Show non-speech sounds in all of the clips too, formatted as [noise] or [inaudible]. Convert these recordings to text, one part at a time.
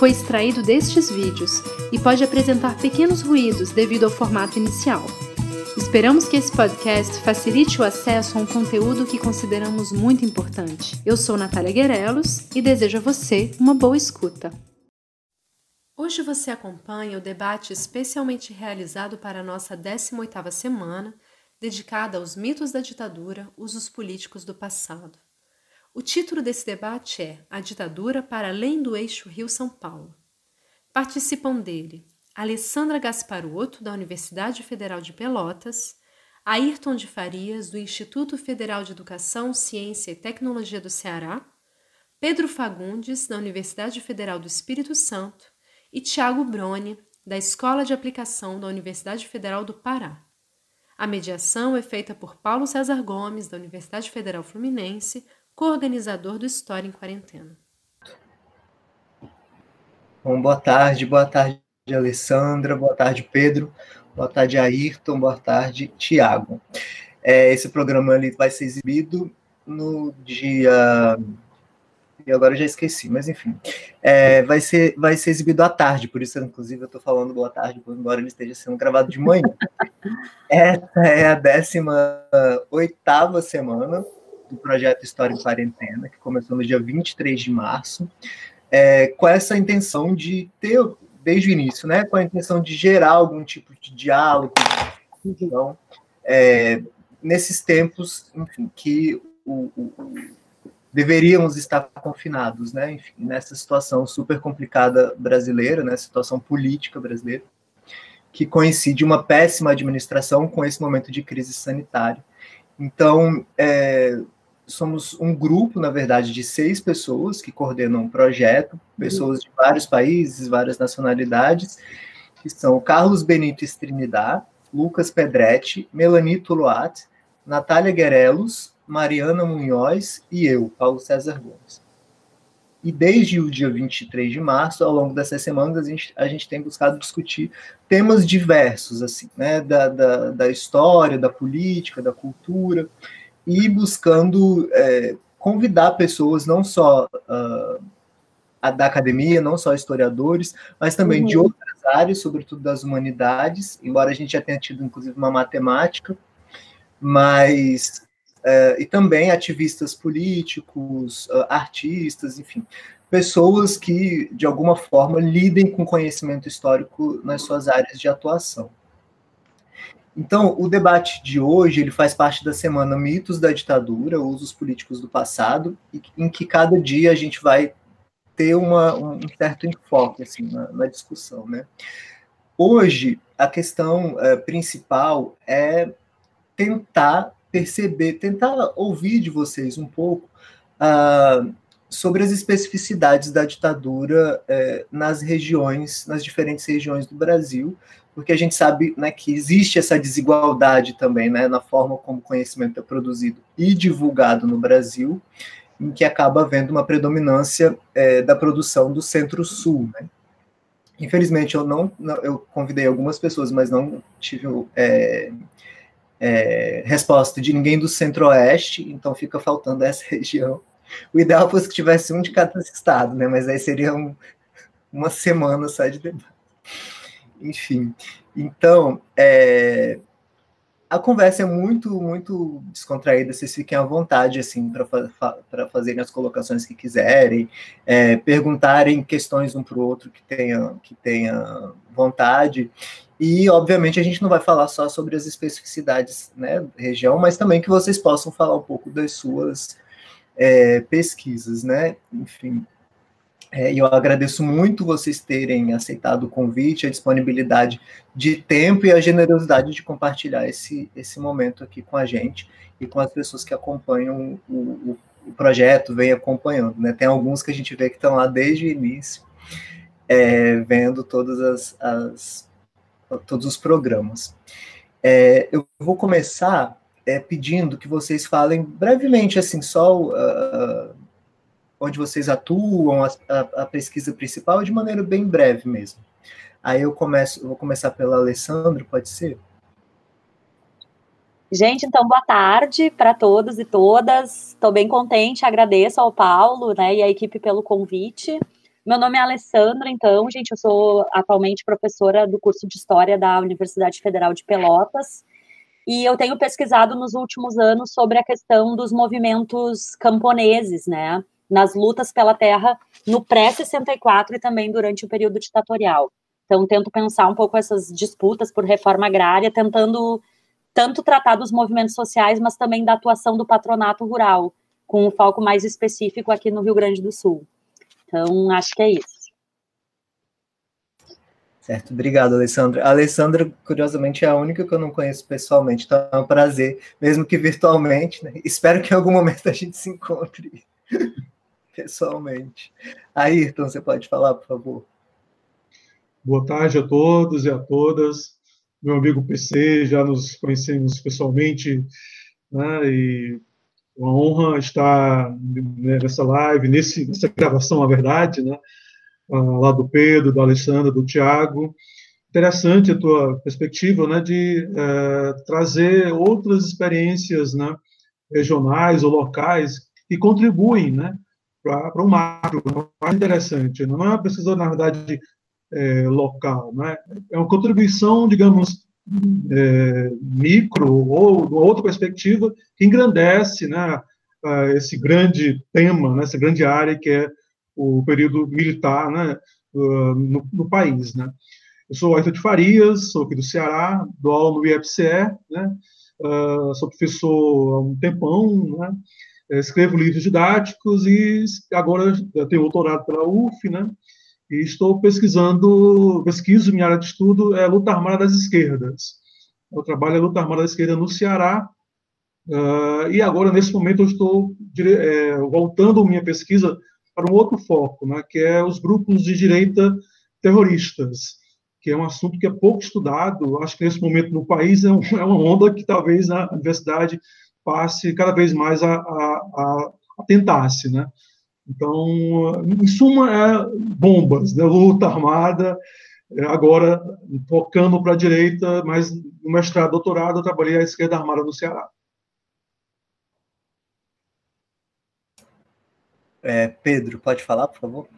foi extraído destes vídeos e pode apresentar pequenos ruídos devido ao formato inicial. Esperamos que esse podcast facilite o acesso a um conteúdo que consideramos muito importante. Eu sou Natália Guerelos e desejo a você uma boa escuta. Hoje você acompanha o debate especialmente realizado para a nossa 18ª semana, dedicada aos mitos da ditadura, usos políticos do passado. O título desse debate é A Ditadura para Além do Eixo Rio-São Paulo. Participam dele Alessandra Gasparotto, da Universidade Federal de Pelotas, Ayrton de Farias, do Instituto Federal de Educação, Ciência e Tecnologia do Ceará, Pedro Fagundes, da Universidade Federal do Espírito Santo, e Tiago Broni, da Escola de Aplicação da Universidade Federal do Pará. A mediação é feita por Paulo César Gomes, da Universidade Federal Fluminense, coorganizador do História em Quarentena. Bom, boa tarde, boa tarde, Alessandra, boa tarde, Pedro, boa tarde, Ayrton, boa tarde, Tiago. É, esse programa ali vai ser exibido no dia. E agora eu já esqueci, mas enfim. É, vai, ser, vai ser exibido à tarde, por isso, inclusive, eu estou falando boa tarde, embora ele esteja sendo gravado de manhã. [laughs] Essa é a 18 semana do projeto História em Quarentena, que começou no dia 23 de março, é, com essa intenção de ter, desde o início, né, com a intenção de gerar algum tipo de diálogo, então, é, nesses tempos, enfim, que o, o, deveríamos estar confinados, né, enfim, nessa situação super complicada brasileira, né, situação política brasileira, que coincide uma péssima administração com esse momento de crise sanitária. Então, é, somos um grupo, na verdade, de seis pessoas que coordenam um projeto, pessoas de vários países, várias nacionalidades, que são Carlos Benito Trinidad, Lucas Pedretti, Melanie Tuluat, Natália Guerelos, Mariana Munhoz e eu, Paulo César Gomes. E desde o dia 23 de março, ao longo dessas semanas, a gente, a gente tem buscado discutir temas diversos, assim, né, da, da, da história, da política, da cultura, e buscando é, convidar pessoas, não só uh, da academia, não só historiadores, mas também uhum. de outras áreas, sobretudo das humanidades, embora a gente já tenha tido, inclusive, uma matemática, mas. Uh, e também ativistas políticos, uh, artistas, enfim, pessoas que, de alguma forma, lidem com conhecimento histórico nas suas áreas de atuação. Então, o debate de hoje ele faz parte da semana Mitos da Ditadura, Usos Políticos do Passado, em que cada dia a gente vai ter uma, um certo enfoque assim, na, na discussão. Né? Hoje, a questão é, principal é tentar perceber, tentar ouvir de vocês um pouco uh, sobre as especificidades da ditadura é, nas regiões, nas diferentes regiões do Brasil, porque a gente sabe né, que existe essa desigualdade também né, na forma como o conhecimento é produzido e divulgado no Brasil, em que acaba havendo uma predominância é, da produção do Centro-Sul. Né? Infelizmente, eu não, eu convidei algumas pessoas, mas não tive é, é, resposta de ninguém do Centro-Oeste, então fica faltando essa [laughs] região. O ideal fosse que tivesse um de cada estado, né? Mas aí seria um, uma semana só de debate. Enfim, então, é, a conversa é muito, muito descontraída, vocês fiquem à vontade, assim, para fazerem as colocações que quiserem, é, perguntarem questões um para o outro que tenha, que tenha vontade. E, obviamente, a gente não vai falar só sobre as especificidades né, da região, mas também que vocês possam falar um pouco das suas é, pesquisas, né? Enfim, é, eu agradeço muito vocês terem aceitado o convite, a disponibilidade de tempo e a generosidade de compartilhar esse, esse momento aqui com a gente e com as pessoas que acompanham o, o, o projeto, vem acompanhando. Né? Tem alguns que a gente vê que estão lá desde o início, é, vendo todas as, as, todos os programas. É, eu vou começar é, pedindo que vocês falem brevemente, assim, só uh, onde vocês atuam, a, a, a, pesquisa principal, de maneira bem breve mesmo. Aí eu começo, vou começar pela Alessandro, pode ser? Gente, então boa tarde para todos e todas. Estou bem contente, agradeço ao Paulo né, e à equipe pelo convite. Meu nome é Alessandra, então, gente, eu sou atualmente professora do curso de História da Universidade Federal de Pelotas. E eu tenho pesquisado nos últimos anos sobre a questão dos movimentos camponeses, né? Nas lutas pela terra no pré-64 e também durante o período ditatorial. Então, tento pensar um pouco essas disputas por reforma agrária, tentando tanto tratar dos movimentos sociais, mas também da atuação do patronato rural, com um foco mais específico aqui no Rio Grande do Sul. Então, acho que é isso. Certo, obrigado, Alessandra. A Alessandra, curiosamente, é a única que eu não conheço pessoalmente, então é um prazer, mesmo que virtualmente. Né? Espero que em algum momento a gente se encontre pessoalmente. Ayrton, você pode falar, por favor? Boa tarde a todos e a todas meu amigo PC, já nos conhecemos pessoalmente, né, e uma honra estar né, nessa live, nesse, nessa gravação, na verdade, né, lá do Pedro, do Alessandro, do Tiago. Interessante a tua perspectiva, né, de é, trazer outras experiências, né, regionais ou locais que contribuem, né, para o macro, mais interessante. Não é uma pesquisa, na verdade, é, local. Né? É uma contribuição, digamos, é, micro ou de outra perspectiva que engrandece né, esse grande tema, né, essa grande área que é o período militar né, no, no país. Né? Eu sou Ayrton de Farias, sou aqui do Ceará, dou aula no IEPCE, né, uh, sou professor há um tempão, né, escrevo livros didáticos e agora tenho doutorado pela UF, né, e estou pesquisando, pesquiso minha área de estudo é luta armada das esquerdas. Eu trabalho a luta armada da esquerda no Ceará, uh, e agora, nesse momento, eu estou é, voltando minha pesquisa para um outro foco, né, que é os grupos de direita terroristas, que é um assunto que é pouco estudado, acho que nesse momento no país é, um, é uma onda que talvez a universidade passe cada vez mais a, a, a, a tentar-se, né? Então, em suma, é bombas, né? luta armada, é, agora tocando para a direita, mas no mestrado, doutorado, eu trabalhei à esquerda armada no Ceará. É, Pedro, pode falar, por favor?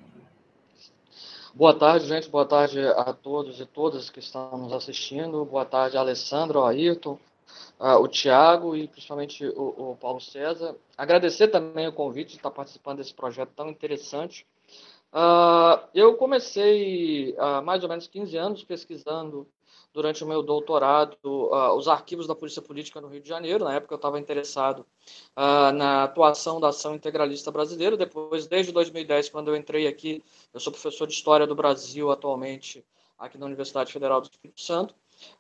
Boa tarde, gente. Boa tarde a todos e todas que estão nos assistindo. Boa tarde, Alessandro, Ayrton, uh, o Tiago e principalmente o, o, Paulo César. Agradecer também o convite de estar participando desse projeto tão interessante. Uh, eu comecei há mais ou menos 15 anos pesquisando durante o meu doutorado uh, os arquivos da Polícia Política no Rio de Janeiro. Na época eu estava interessado uh, na atuação da ação integralista brasileira. Depois, desde 2010, quando eu entrei aqui, eu sou professor de História do Brasil atualmente aqui na Universidade Federal do Espírito Santo.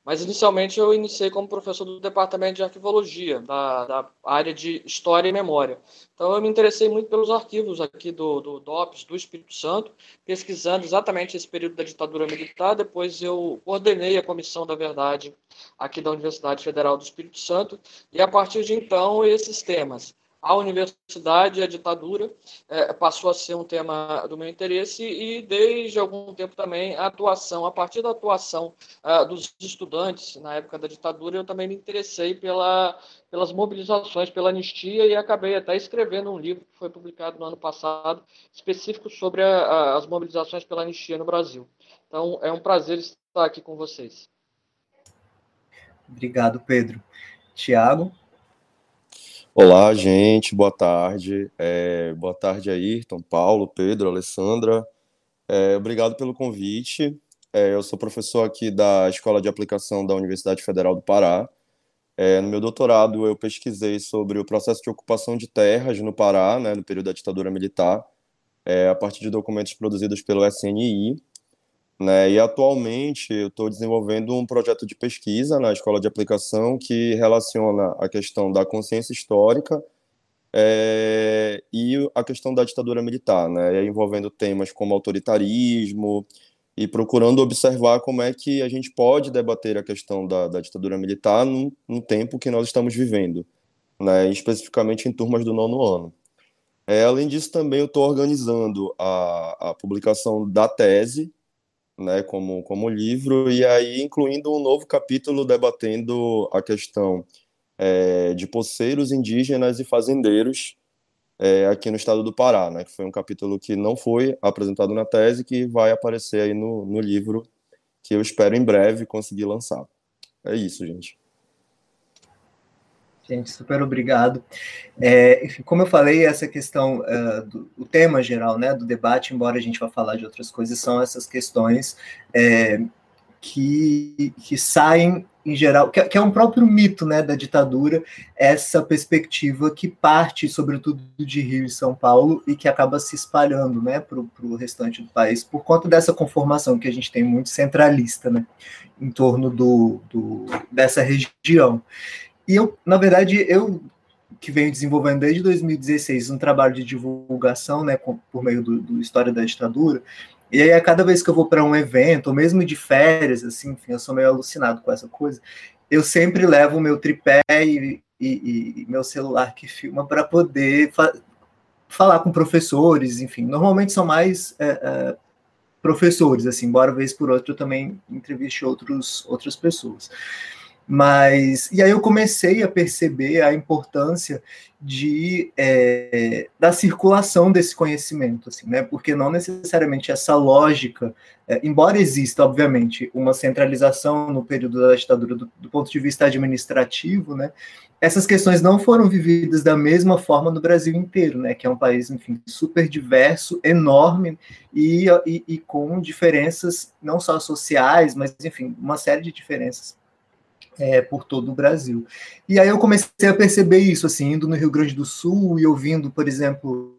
Mas inicialmente eu iniciei como professor do departamento de arquivologia, da, da, área de história e memória. Então eu me interessei muito pelos arquivos aqui do, do DOPS, do Espírito Santo, pesquisando exatamente esse período da ditadura militar. Depois eu coordenei a Comissão da Verdade aqui da Universidade Federal do Espírito Santo, e a partir de então esses temas a universidade a ditadura é, passou a ser um tema do meu interesse e desde algum tempo também a atuação, a partir da atuação uh, dos estudantes na época da ditadura, eu também me interessei pela, pelas mobilizações pela anistia e acabei até escrevendo um livro que foi publicado no ano passado, específico sobre a, a, as mobilizações pela anistia no Brasil. Então é um prazer estar aqui com vocês. Obrigado, Pedro. Tiago? Olá, gente, boa tarde. É, boa tarde, Ayrton, Paulo, Pedro, Alessandra. É, obrigado pelo convite. É, eu sou professor aqui da Escola de Aplicação da Universidade Federal do Pará. É, no meu doutorado, eu pesquisei sobre o processo de ocupação de terras no Pará, né, no período da ditadura militar, é, a partir de documentos produzidos pelo SNI. Né? E atualmente eu estou desenvolvendo um projeto de pesquisa na escola de aplicação que relaciona a questão da consciência histórica é, e a questão da ditadura militar, né? envolvendo temas como autoritarismo, e procurando observar como é que a gente pode debater a questão da, da ditadura militar no, tempo que nós estamos vivendo, né, especificamente em turmas do nono ano. É, além disso, também eu estou organizando a, a publicação da tese, né, como, como livro, e aí incluindo um novo capítulo debatendo a questão é, de poceiros indígenas e fazendeiros é, aqui no estado do Pará, né, que foi um capítulo que não foi apresentado na tese, que vai aparecer aí no, no livro que eu espero em breve conseguir lançar. É isso, gente. Gente, super obrigado. É, como eu falei, essa questão, uh, do o tema geral né, do debate, embora a gente vá falar de outras coisas, são essas questões é, que, que saem em geral, que, que, é um próprio mito né, da ditadura, essa perspectiva que parte, sobretudo, de Rio e São Paulo e que acaba se espalhando né, para o restante do país, por conta dessa conformação que a gente tem muito centralista né, em torno do, do, dessa região. E eu, na verdade, eu que venho desenvolvendo desde 2016 um trabalho de divulgação, né, por meio do, do História da Ditadura, e aí, a cada vez que eu vou para um evento, ou mesmo de férias, assim, enfim, eu sou meio alucinado com essa coisa, eu sempre levo o meu tripé e, e, e meu celular que filma para poder fa falar com professores, enfim. Normalmente são mais é, é, professores, assim, embora vez por outra eu também entreviste outros, outras pessoas. Mas, e aí eu comecei a perceber a importância de, é, da circulação desse conhecimento, assim, né? Porque não necessariamente essa lógica, é, embora exista, obviamente, uma centralização no período da ditadura do, do, ponto de vista administrativo, né? Essas questões não foram vividas da mesma forma no Brasil inteiro, né? Que é um país, enfim, super diverso, enorme e, e, e com diferenças não só sociais, mas, enfim, uma série de diferenças é, por todo o Brasil. E aí eu comecei a perceber isso, assim, indo no Rio Grande do Sul e ouvindo, por exemplo,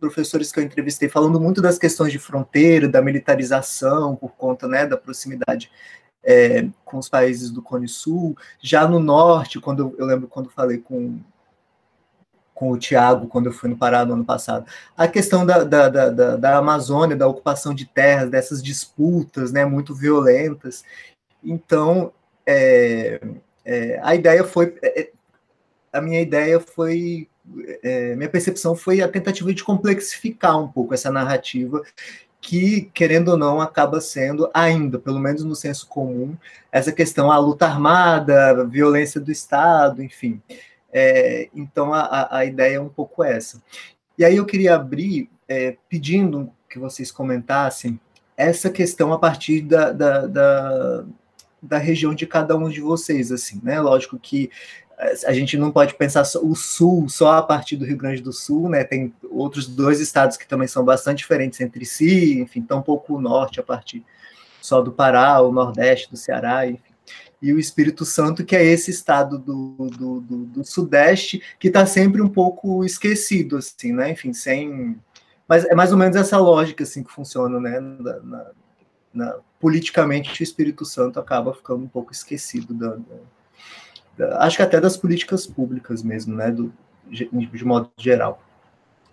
professores que eu entrevistei falando muito das questões de fronteira, da militarização, por conta né, da proximidade é, com os países do Cone Sul. Já no norte, quando eu, lembro quando falei com, com o Tiago, quando eu fui no Pará no ano passado, a questão da, da, da, da, Amazônia, da ocupação de terras, dessas disputas né, muito violentas. Então, é, é, a ideia foi. É, é, a minha ideia foi. É, minha percepção foi a tentativa de complexificar um pouco essa narrativa que, querendo ou não, acaba sendo ainda, pelo menos no senso comum, essa questão, a luta armada, a violência do Estado, enfim. É, então, a, a, ideia é um pouco essa. E aí eu queria abrir é, pedindo que vocês comentassem essa questão a partir da, da, da, da região de cada um de vocês, assim, né? Lógico que eh, a gente não pode pensar o sul só a partir do Rio Grande do Sul, né? Tem outros dois estados que também são bastante diferentes entre si, enfim, tão pouco o norte a partir só do Pará, o Nordeste, do Ceará, enfim. E o Espírito Santo, que é esse estado do, do, do, do Sudeste, que está sempre um pouco esquecido, assim, né? Enfim, sem. Mas é mais ou menos essa lógica, assim, que funciona, né? Na, na, na, politicamente o Espírito Santo acaba ficando um pouco esquecido da, da, da, acho que até das políticas públicas mesmo, né, do, de, modo geral.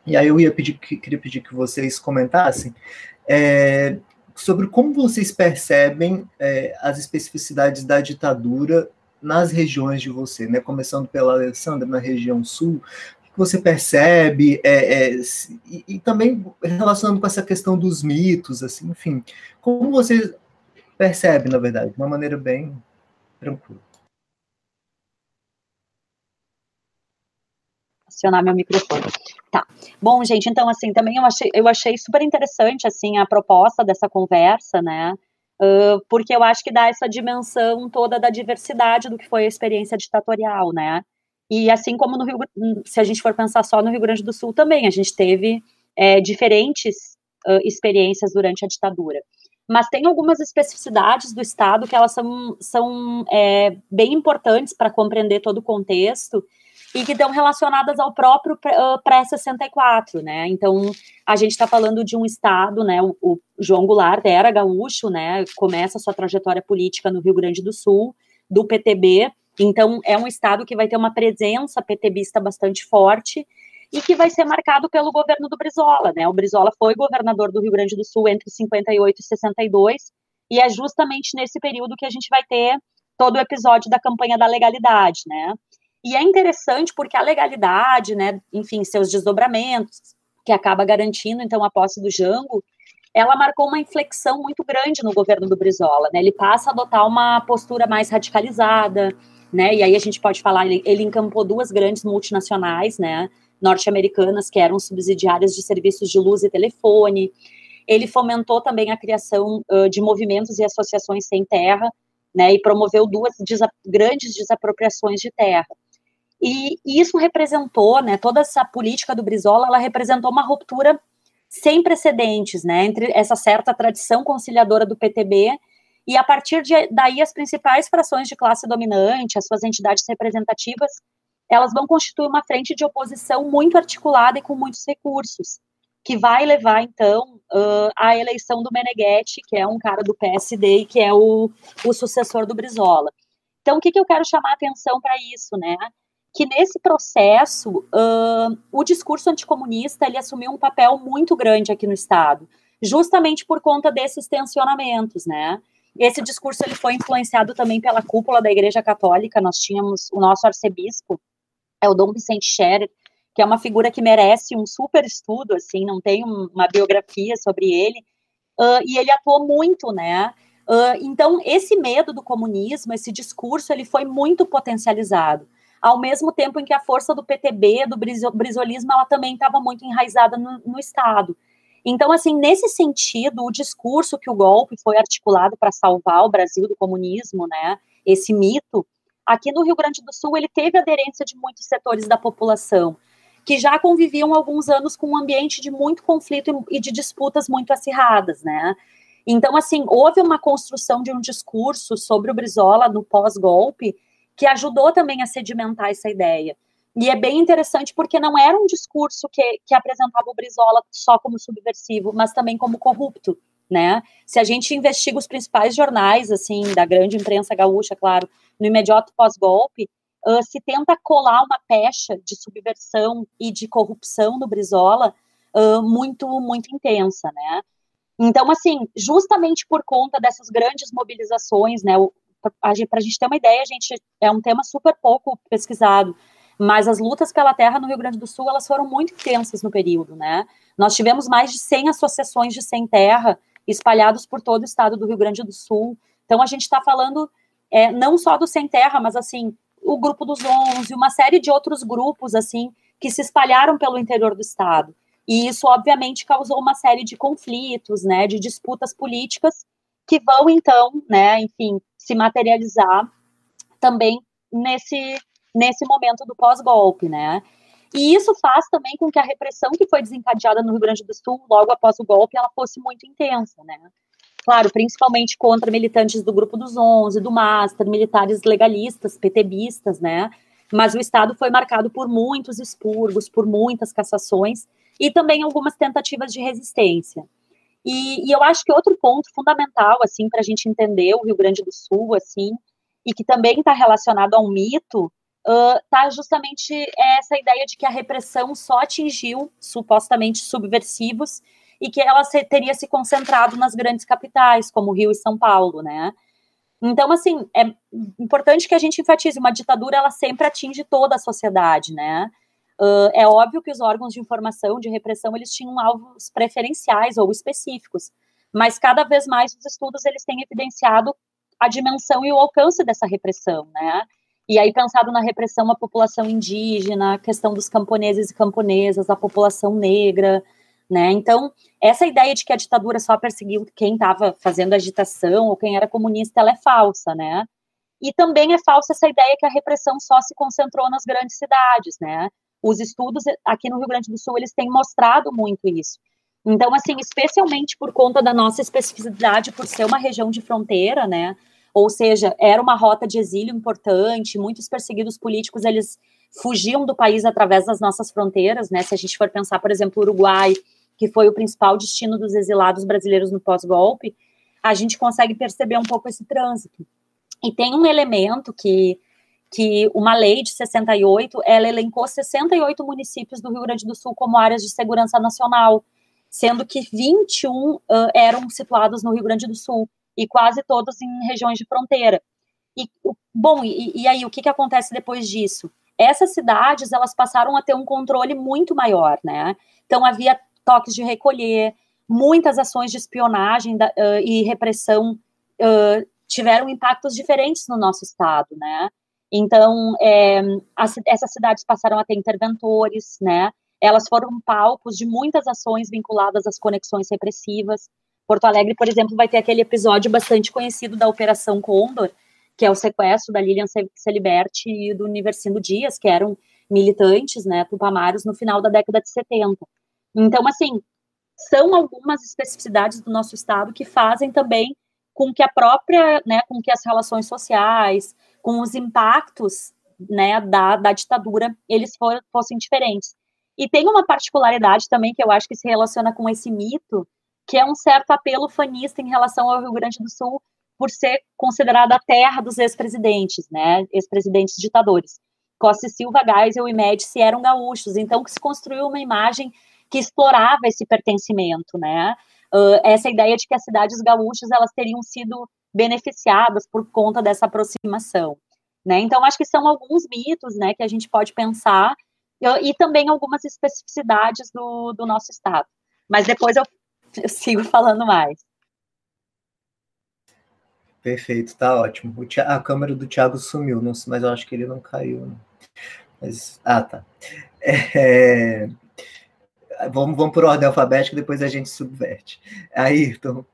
E aí eu ia pedir, queria pedir que vocês comentassem é, sobre como vocês percebem é, as especificidades da ditadura nas regiões de você, né? Começando pela Alessandra na região sul, você percebe, é, é, e, e, também relacionando com essa questão dos mitos, assim, enfim, como você percebe, na verdade, de uma maneira bem tranquila. Acionar meu microfone. Tá. Bom, gente, então, assim, também eu achei, eu achei super interessante, assim, a proposta dessa conversa, né, uh, porque eu acho que dá essa dimensão toda da diversidade do que foi a experiência ditatorial, né, e assim como no Rio, se a gente for pensar só no Rio Grande do Sul também, a gente teve é, diferentes uh, experiências durante a ditadura. Mas tem algumas especificidades do Estado que elas são, são é, bem importantes para compreender todo o contexto e que estão relacionadas ao próprio pré-64, né? Então, a gente está falando de um Estado, né? O, o João Goulart era gaúcho, né? Começa sua trajetória política no Rio Grande do Sul, do PTB, então, é um estado que vai ter uma presença PTBista bastante forte e que vai ser marcado pelo governo do Brizola, né? O Brizola foi governador do Rio Grande do Sul entre 58 e 62, e é justamente nesse período que a gente vai ter todo o episódio da campanha da legalidade, né? E é interessante porque a legalidade, né, enfim, seus desdobramentos, que acaba garantindo então a posse do Jango, ela marcou uma inflexão muito grande no governo do Brizola, né? Ele passa a adotar uma postura mais radicalizada, né? E aí a gente pode falar, ele, ele encampou duas grandes multinacionais, né? Norte-americanas que eram subsidiárias de serviços de luz e telefone. Ele fomentou também a criação uh, de movimentos e associações sem terra, né? E promoveu duas desa grandes desapropriações de terra. E, e isso representou, né? Toda essa política do Brizola, ela representou uma ruptura sem precedentes, né, entre essa certa tradição conciliadora do PTB e a partir de, daí as principais frações de classe dominante, as suas entidades representativas, elas vão constituir uma frente de oposição muito articulada e com muitos recursos, que vai levar então uh, à eleição do Meneghetti, que é um cara do PSD e que é o, o sucessor do Brizola. Então, o que, que eu quero chamar a atenção para isso, né? que nesse processo uh, o discurso anticomunista ele assumiu um papel muito grande aqui no estado, justamente por conta desses tensionamentos, né? Esse discurso ele foi influenciado também pela cúpula da Igreja Católica. Nós tínhamos o nosso arcebispo, é o Dom Vicente Scherer, que é uma figura que merece um super estudo, assim, não tem uma biografia sobre ele, uh, e ele atuou muito, né? Uh, então, esse medo do comunismo, esse discurso, ele foi muito potencializado ao mesmo tempo em que a força do PTB, do brisolismo, ela também estava muito enraizada no, no, Estado. Então, assim, nesse sentido, o discurso que o golpe foi articulado para salvar o Brasil do comunismo, né, esse mito, aqui no Rio Grande do Sul, ele teve aderência de muitos setores da população, que já conviviam alguns anos com um ambiente de muito conflito e de disputas muito acirradas, né. Então, assim, houve uma construção de um discurso sobre o Brizola no pós-golpe, que ajudou também a sedimentar essa ideia. E é bem interessante porque não era um discurso que, que apresentava o Brizola só como subversivo, mas também como corrupto, né? Se a gente investiga os principais jornais, assim, da grande imprensa gaúcha, claro, no imediato pós-golpe, uh, se tenta colar uma pecha de subversão e de corrupção no Brizola uh, muito, muito intensa, né? Então, assim, justamente por conta dessas grandes mobilizações, né, para a gente ter uma ideia, a gente é um tema super pouco pesquisado, mas as lutas pela terra no Rio Grande do Sul, elas foram muito intensas no período, né? Nós tivemos mais de 100 associações de sem terra espalhados por todo o estado do Rio Grande do Sul. Então a gente está falando é, não só do sem terra, mas assim o grupo dos 11, uma série de outros grupos assim que se espalharam pelo interior do estado. E isso obviamente causou uma série de conflitos, né, de disputas políticas que vão então, né, enfim, se materializar também nesse, nesse momento do pós-golpe, né? E isso faz também com que a repressão que foi desencadeada no Rio Grande do Sul logo após o golpe, ela fosse muito intensa, né? Claro, principalmente contra militantes do Grupo dos Onze, do Master, militares legalistas, PTBistas, né? Mas o Estado foi marcado por muitos expurgos, por muitas cassações e também algumas tentativas de resistência. E, e eu acho que outro ponto fundamental, assim, para a gente entender o Rio Grande do Sul, assim, e que também está relacionado a um mito, uh, justamente essa ideia de que a repressão só atingiu supostamente subversivos e que ela se, teria se concentrado nas grandes capitais, como Rio e São Paulo, né? Então, assim, é importante que a gente enfatize, uma ditadura, ela sempre atinge toda a sociedade, né? Uh, é óbvio que os órgãos de informação, de repressão, eles tinham alvos preferenciais ou específicos, mas cada vez mais os estudos eles têm evidenciado a dimensão e o alcance dessa repressão, né? E aí pensado na repressão à população indígena, a questão dos camponeses e camponesas, a população negra, né? Então, essa ideia de que a ditadura só perseguiu quem estava fazendo agitação ou quem era comunista, ela é falsa, né? E também é falsa essa ideia que a repressão só se concentrou nas grandes cidades, né? Os estudos aqui no Rio Grande do Sul, eles têm mostrado muito isso. Então, assim, especialmente por conta da nossa especificidade, por ser uma região de fronteira, né? Ou seja, era uma rota de exílio importante, muitos perseguidos políticos, eles fugiam do país através das nossas fronteiras, né? Se a gente for pensar, por exemplo, o Uruguai, que foi o principal destino dos exilados brasileiros no pós-golpe, a gente consegue perceber um pouco esse trânsito. E tem um elemento que que uma lei de 68, ela elencou 68 municípios do Rio Grande do Sul como áreas de segurança nacional, sendo que 21 uh, eram situados no Rio Grande do Sul e quase todos em regiões de fronteira. E, bom, e, e aí, o que, que acontece depois disso? Essas cidades, elas passaram a ter um controle muito maior, né? Então, havia toques de recolher, muitas ações de espionagem da, uh, e repressão uh, tiveram impactos diferentes no nosso estado, né? Então, é, as, essas cidades passaram a ter interventores, né? Elas foram palcos de muitas ações vinculadas às conexões repressivas. Porto Alegre, por exemplo, vai ter aquele episódio bastante conhecido da Operação Condor, que é o sequestro da Lilian Celiberti e do Universino Dias, que eram militantes, né, tupamaros, no final da década de 70. Então, assim, são algumas especificidades do nosso estado que fazem também com que a própria, né, com que as relações sociais, com os impactos, né, da, da ditadura, eles for, fossem diferentes. E tem uma particularidade também que eu acho que se relaciona com esse mito, que é um certo apelo fanista em relação ao Rio Grande do Sul por ser considerada a terra dos ex-presidentes, né, ex-presidentes ditadores. Costa e Silva, Geisel e Médici eram gaúchos, então que se construiu uma imagem que explorava esse pertencimento, né, uh, essa ideia de que as cidades gaúchas elas teriam sido beneficiadas por conta dessa aproximação, né? Então acho que são alguns mitos, né, que a gente pode pensar e, e também algumas especificidades do, do nosso estado. Mas depois eu, eu sigo falando mais. Perfeito, tá ótimo. a câmera do Thiago sumiu, não, mas eu acho que ele não caiu. Né? Mas, ah, tá. É, vamos, vamos por ordem alfabética, depois a gente subverte. Ayrton.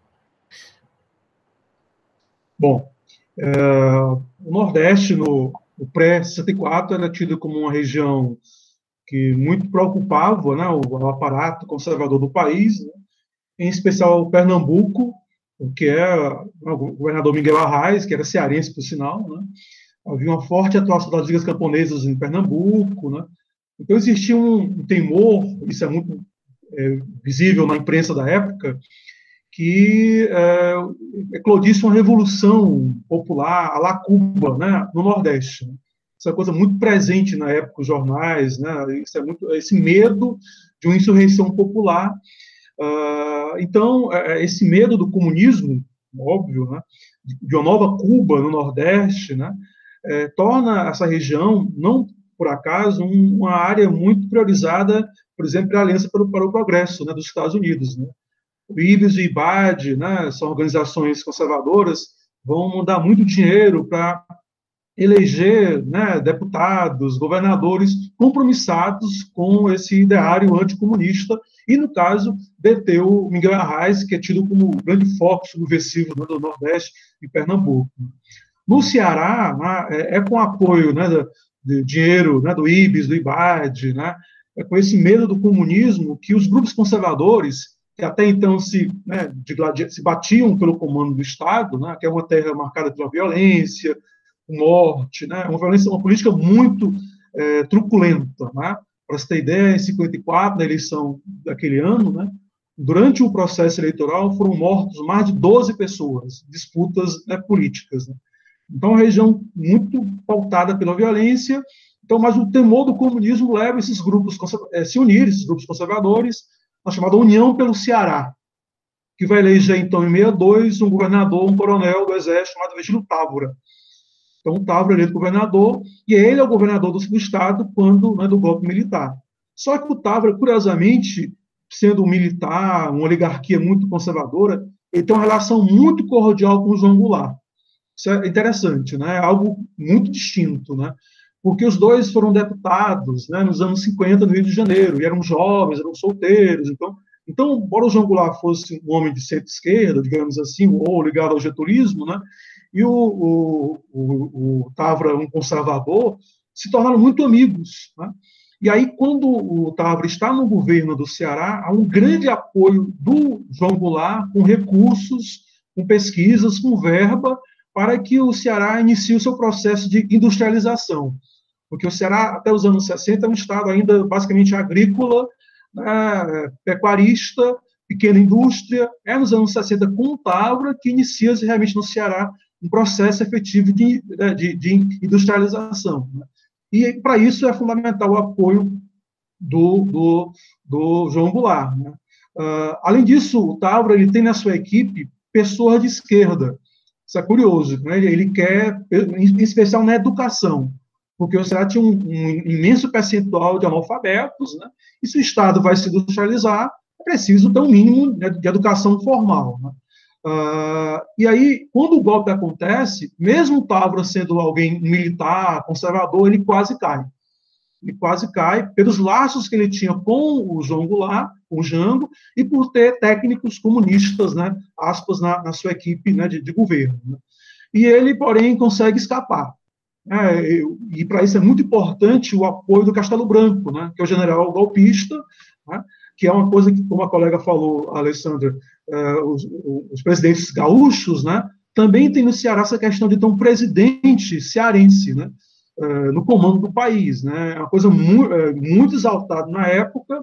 Bom, é, o Nordeste, no, no pré-64, era tido como uma região que muito preocupava né, o, o aparato conservador do país, né, em especial o Pernambuco, que é o governador Miguel Arraes, que era cearense, por sinal. Né, havia uma forte atuação das ligas camponesas em Pernambuco, né, então existia um, temor, isso é muito é, visível na imprensa da época, que é, eclodisse uma revolução popular a la Cuba, né, no Nordeste. Isso é uma coisa muito presente na época dos jornais, né, isso é muito, esse medo de uma insurreição popular. Uh, então, é, é, esse medo do comunismo, óbvio, né, de uma nova Cuba no Nordeste, né, é, torna essa região não por acaso, um, uma área muito priorizada, por exemplo, para a Aliança para o, para o Progresso né, dos Estados Unidos. Né? O IBES e o IBAD, né, são organizações conservadoras, vão mandar muito dinheiro para eleger né, deputados, governadores compromissados com esse ideário anticomunista e, no caso, deter o Miguel Arraes, que é tido como grande foco subversivo do Nordeste e Pernambuco. No Ceará, né, é, é, com apoio né, dinheiro né, do IBES, do IBAD, né, é com esse medo do comunismo que os grupos conservadores, que até então se, né, se batiam pelo comando do Estado, né, que é uma terra marcada pela violência, morte, né, uma violência, uma política muito é, truculenta. Né? Para você ter ideia, em 54, na eleição daquele ano, né, durante o processo eleitoral foram mortos mais de 12 pessoas, disputas né, políticas. Né? Então, é uma região muito pautada pela violência. Então, mas o temor do comunismo leva esses grupos a eh, se unir, esses grupos conservadores, na chamada União pelo Ceará, que vai eleger, então, em 62, um governador, um coronel do Exército chamado Virgílio Távora. Então, Távora é eleito governador, e ele é o governador do, do Estado quando né, do golpe militar. Só que o Távora, curiosamente, sendo um militar, uma oligarquia muito conservadora, ele tem uma relação muito cordial com o João Goulart. Isso é interessante, né? É algo muito distinto, né? Porque os dois foram deputados né, nos anos 50 no Rio de Janeiro, e eram jovens, eram solteiros. Então, então embora o João Goulart fosse um homem de centro-esquerda, digamos assim, ou ligado ao getulismo, né? E o, o, o, o Tavra, um conservador, se tornaram muito amigos. Né? E aí, quando o Tavra está no governo do Ceará, há um grande apoio do João Goulart com recursos, com pesquisas, com verba, para que o Ceará inicie o seu processo de industrialização. Porque o Ceará, até os anos 60, é um estado ainda basicamente agrícola, né, pecuarista, pequena indústria. É nos anos 60, com o Távora, que inicia-se realmente no Ceará um processo efetivo de, né, de, de industrialização. Né? E para isso é fundamental o apoio do, do, do João Goulart. Né? Uh, além disso, o Távora ele tem na sua equipe pessoas de esquerda. Isso é curioso. Né? Ele quer, em especial na educação, porque o Ceará tinha um, um imenso percentual de analfabetos, né? e se o Estado vai se industrializar, é preciso ter um mínimo né, de educação formal. Né? Uh, e aí, quando o golpe acontece, mesmo Távora sendo alguém militar, conservador, ele quase cai. Ele quase cai pelos laços que ele tinha com o João Goulart, o Jango, e por ter técnicos comunistas, né, aspas, na, na sua equipe né, de, de governo. Né? E ele, porém, consegue escapar. É, e para isso é muito importante o apoio do Castelo Branco, né, que é o general golpista, né, que é uma coisa que, como a colega falou, Alessandra, é, os, os, presidentes gaúchos, né, também tem no Ceará essa questão de ter um presidente cearense, né, é, no comando do país, né, é uma coisa mu muito exaltada na época,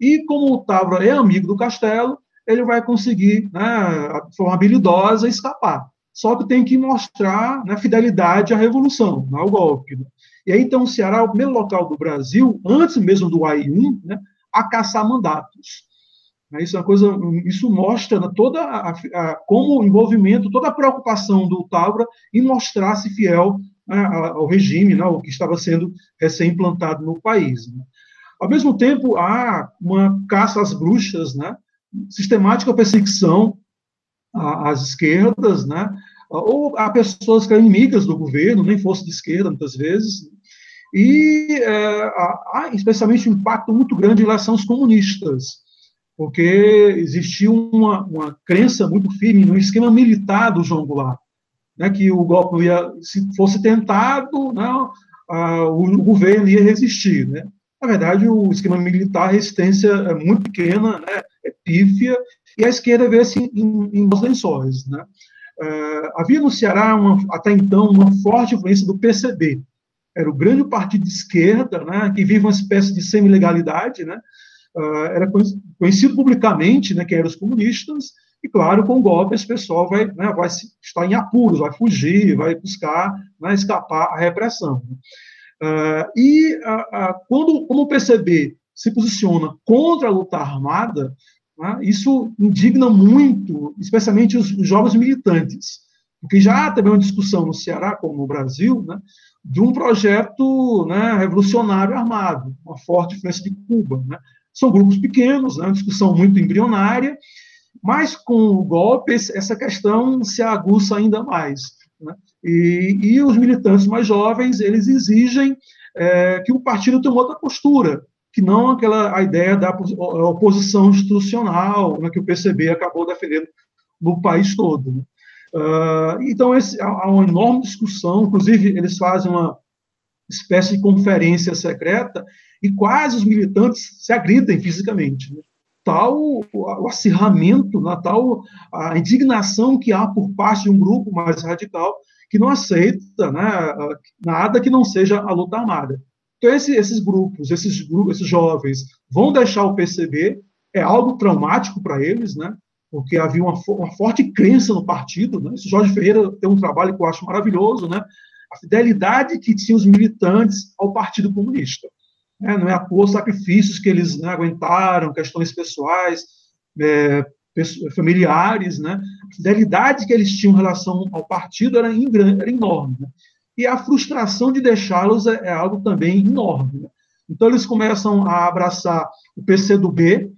e como o Távora é amigo do Castelo, ele vai conseguir, né, de forma habilidosa, escapar. Só que tem que mostrar né, fidelidade à revolução, ao golpe. Né? E aí, então, o Ceará é o primeiro local do Brasil, antes mesmo do AI-1, né, a caçar mandatos. Né, isso é uma coisa, isso mostra né, toda a, a, como o envolvimento, toda a preocupação do Távora em mostrar-se fiel né, ao regime, né, que estava sendo recém-implantado no país. Né. Ao mesmo tempo, há uma caça às bruxas, né, sistemática perseguição às esquerdas, né, ou a pessoas que eram inimigas do governo, nem fosse de esquerda, muitas vezes, e é, há especialmente um impacto muito grande em relação aos comunistas, porque existia uma, uma crença muito firme no esquema militar do João Goulart, né, que o golpe ia, se fosse tentado, né, a, o, governo ia resistir. Né. Na verdade, o esquema militar, a resistência é muito pequena, né, é pífia, e a esquerda vê-se em, em lençóis. Né. É, havia no Ceará, uma, até então, uma forte influência do PCB, era o grande partido de esquerda, né, que vive uma espécie de semi-legalidade, né, uh, era conhecido publicamente, né, que eram os comunistas, e claro, com o golpe esse pessoal vai, né, vai estar em apuros, vai fugir, vai buscar né, escapar à repressão. Uh, e uh, quando, como o PCB se posiciona contra a luta armada, né, isso indigna muito, especialmente os, os jovens militantes, porque já também uma discussão no Ceará, como no Brasil, né, de um projeto né, revolucionário armado, uma forte influência de Cuba. Né? São grupos pequenos, né, discussão muito embrionária, mas com o golpe essa questão se aguça ainda mais. Né? E, e, os militantes mais jovens eles exigem é, que o partido tenha outra postura, que não aquela a ideia da oposição institucional né, que o PCB acabou defendendo no país todo. Né? Uh, então, esse, há uma enorme discussão, inclusive, eles fazem uma espécie de conferência secreta e quase os militantes se agridem fisicamente. Né? Tal o, acirramento, né? tal a indignação que há por parte de um grupo mais radical que não aceita né, nada que não seja a luta armada. Então, esse, esses grupos, esses, grupos, esses jovens, vão deixar o PCB, é algo traumático para eles, né? porque havia uma, uma forte crença no partido. Né? Esse Jorge Ferreira tem um trabalho que eu acho maravilhoso, né? a fidelidade que tinham os militantes ao Partido Comunista. Né? Não é a os sacrifícios que eles né, aguentaram, questões pessoais, é, familiares, né? a fidelidade que eles tinham em relação ao partido era, era enorme. Né? E a frustração de deixá-los é, é, algo também enorme. Né? Então, eles começam a abraçar o PCdoB,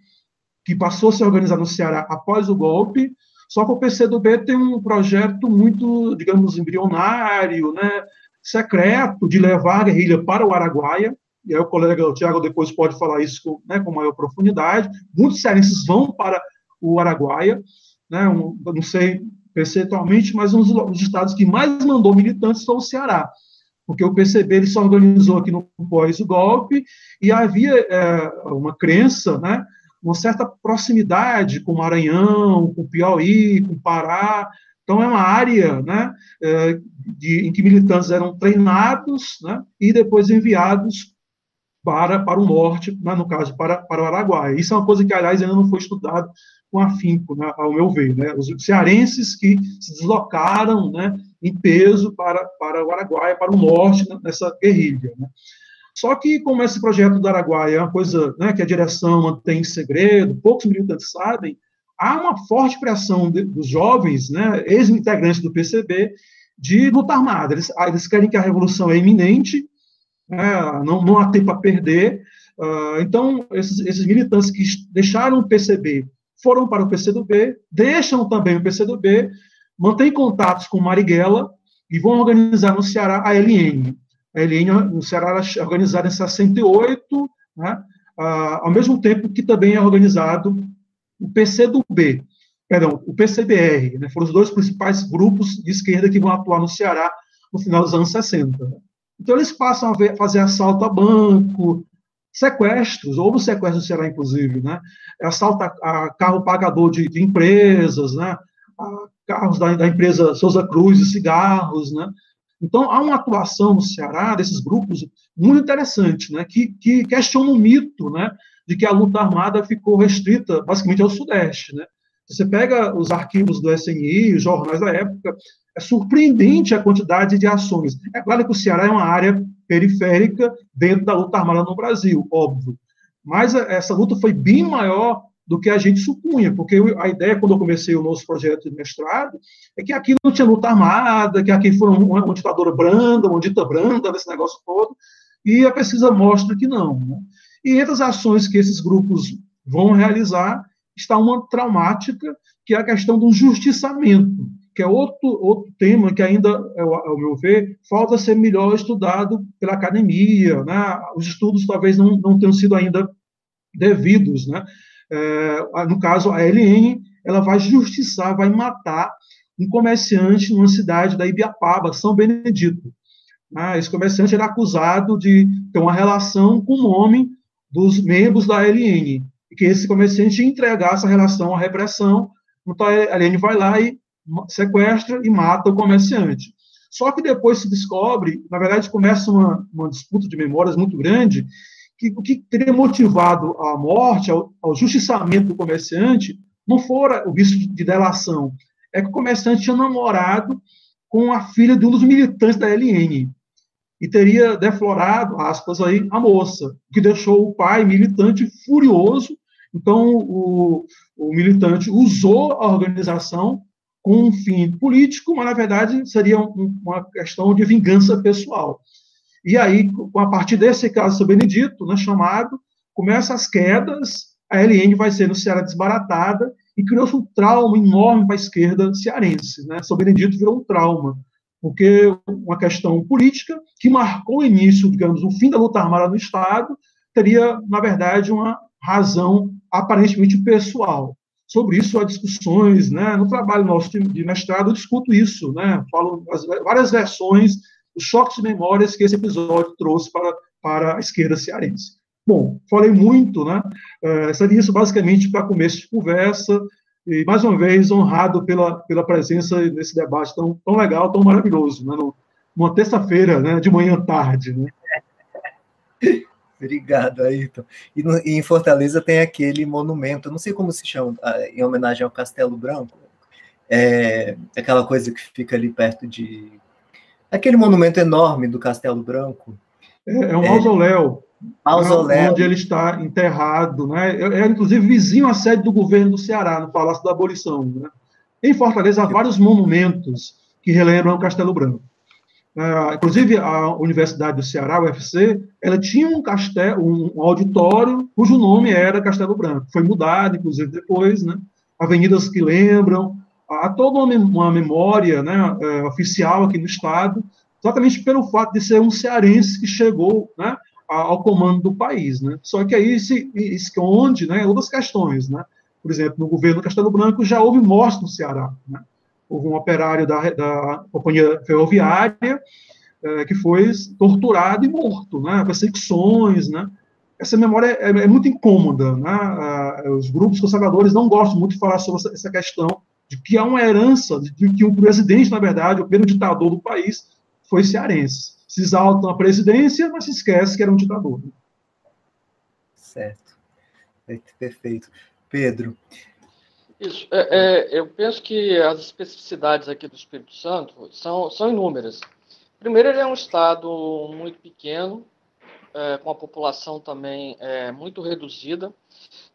que passou a se organizar no Ceará após o golpe, só que o PCdoB tem um projeto muito, digamos, embrionário, né, secreto, de levar a guerrilha para o Araguaia, e aí o colega o Tiago depois pode falar isso com, né, com maior profundidade. Muitos cearenses vão para o Araguaia, né, um, não sei percentualmente, mas um dos estados que mais mandou militantes foi o Ceará, porque o PCB ele se organizou aqui no pós golpe e havia é, uma crença, né, uma certa proximidade com o Maranhão, com o Piauí, com o Pará. Então, é uma área né, é, de, em que militantes eram treinados né, e depois enviados para, para o norte, né, no caso, para, para o Araguaia. Isso é uma coisa que, aliás, ainda não foi estudado com afinco, né, ao meu ver. Né, os cearenses que se deslocaram né, em peso para, para o Araguaia, para o norte, nessa guerrilha. Né? Só que, como esse projeto do Araguaia é uma coisa né, que a direção mantém em segredo, poucos militantes sabem, há uma forte pressão de, dos jovens, né, ex-integrantes do PCB, de luta armada. Eles, ah, eles querem que a revolução é iminente, né, não, não há tempo a perder. Uh, então, esses, esses, militantes que deixaram o PCB foram para o PCdoB, deixam também o PCdoB, mantêm contatos com Marighella e vão organizar no Ceará a LN. A LN no Ceará é organizada em 68, né, uh, ao mesmo tempo que também é organizado o PCdoB, perdão, o PCBR, né, foram os dois principais grupos de esquerda que vão atuar no Ceará no final dos anos 60. Então, eles passam a ver, fazer assalto a banco, sequestros, houve sequestro no Ceará, inclusive, né? assalto a, a carro pagador de, de empresas, né? A carros da, da, empresa Souza Cruz e cigarros, né? Então, há uma atuação no Ceará desses grupos muito interessante, né? Que, que questiona o mito, né? De que a luta armada ficou restrita, basicamente, ao Sudeste, né? Você pega os arquivos do SNI, os jornais da época, é surpreendente a quantidade de ações. É claro que o Ceará é uma área periférica dentro da luta armada no Brasil, óbvio. Mas essa luta foi bem maior do que a gente supunha, porque a ideia, quando eu comecei o nosso projeto de mestrado, é que aqui não tinha luta armada, que aqui foi uma, uma ditadura branda, uma dita branda, desse negócio todo, e a pesquisa mostra que não. Né? E entre as ações que esses grupos vão realizar, está uma traumática, que é a questão do justiçamento, que é outro, outro tema que ainda, ao meu ver, falta ser melhor estudado pela academia, né? os estudos talvez não, não tenham sido ainda devidos. Né? É, no caso, a LN, ela vai justiçar, vai matar um comerciante numa cidade da Ibiapaba, São Benedito. Ah, esse comerciante era acusado de ter uma relação com um homem dos membros da LN, e que esse comerciante ia entregar essa relação à repressão, então a LN vai lá e sequestra e mata o comerciante. Só que depois se descobre, na verdade, começa uma, uma disputa de memórias muito grande, que o que teria motivado a morte, ao, ao justiçamento do comerciante, não fora o vício de delação, é que o comerciante tinha namorado com a filha de um dos militantes da LN e teria deflorado, aspas aí, a moça, o que deixou o pai militante furioso. Então, o, o militante usou a organização com um fim político, mas na verdade seria uma questão de vingança pessoal. E aí, a partir desse caso do Benedito, né, chamado, começa as quedas, a LN vai sendo Ceará desbaratada e criou-se um trauma enorme para a esquerda cearense. Né? São Benedito virou um trauma, porque uma questão política que marcou o início, digamos, o fim da luta armada no Estado, teria, na verdade, uma razão aparentemente pessoal. Sobre isso há discussões, né? No trabalho nosso de mestrado eu discuto isso, né? Falo as várias versões, os choques de memórias que esse episódio trouxe para, para a esquerda cearense. Bom, falei muito, né? É, seria isso basicamente para começo de conversa e mais uma vez honrado pela, pela presença nesse debate tão, tão legal, tão maravilhoso, né? Numa terça-feira, né? De manhã tarde, né? [laughs] [laughs] Obrigado, Ayrton. E, no, e, em Fortaleza tem aquele monumento, não sei como se chama, em homenagem ao Castelo Branco, é, aquela coisa que fica ali perto de. Aquele monumento enorme do Castelo Branco. É, é um é, mausoléu. Mausoléu. Onde ele está enterrado, né? É, é, inclusive vizinho à sede do governo do Ceará, no Palácio da Abolição. Né? Em Fortaleza há vários monumentos que relembram o Castelo Branco. Uh, inclusive, a Universidade do Ceará, UFC, ela tinha um castelo, um auditório cujo nome era Castelo Branco. Foi mudado, inclusive, depois, né? Avenidas que lembram, há toda uma memória né, é, oficial aqui no Estado, exatamente pelo fato de ser um cearense que chegou né, ao comando do país. Né? Só que aí se esconde né, outras questões. Né? Por exemplo, no governo Castelo Branco já houve morte no Ceará. Né? Um operário da, da companhia ferroviária é, que foi torturado e morto, né? Perseguições, né? Essa memória é, é muito incômoda, né? Os grupos conservadores não gostam muito de falar sobre essa questão de que há uma herança de que um presidente, na verdade, o primeiro ditador do país foi cearense. Se exaltam a presidência, mas se esquece que era um ditador. Né? Certo. Perfeito. Pedro, Isso. É, é, eu penso que as especificidades aqui do Espírito Santo são, são inúmeras. Primeiro, ele é um estado muito pequeno, é, com a população também é, muito reduzida.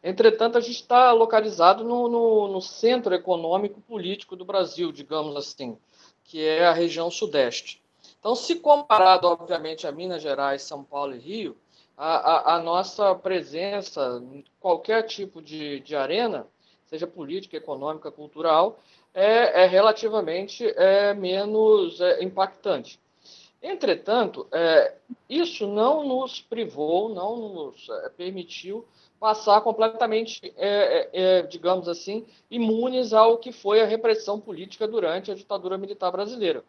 Entretanto, a gente está localizado no, no, no, centro econômico político do Brasil, digamos assim, que é a região sudeste. Então, se comparado, obviamente, a Minas Gerais, São Paulo e Rio, a, a, a nossa presença em qualquer tipo de, de arena, seja política, econômica, cultural, é, é relativamente é, menos é, impactante. Entretanto, é, isso não nos privou, não nos é, permitiu passar completamente, é, digamos assim, imunes ao que foi a repressão política durante a ditadura militar brasileira.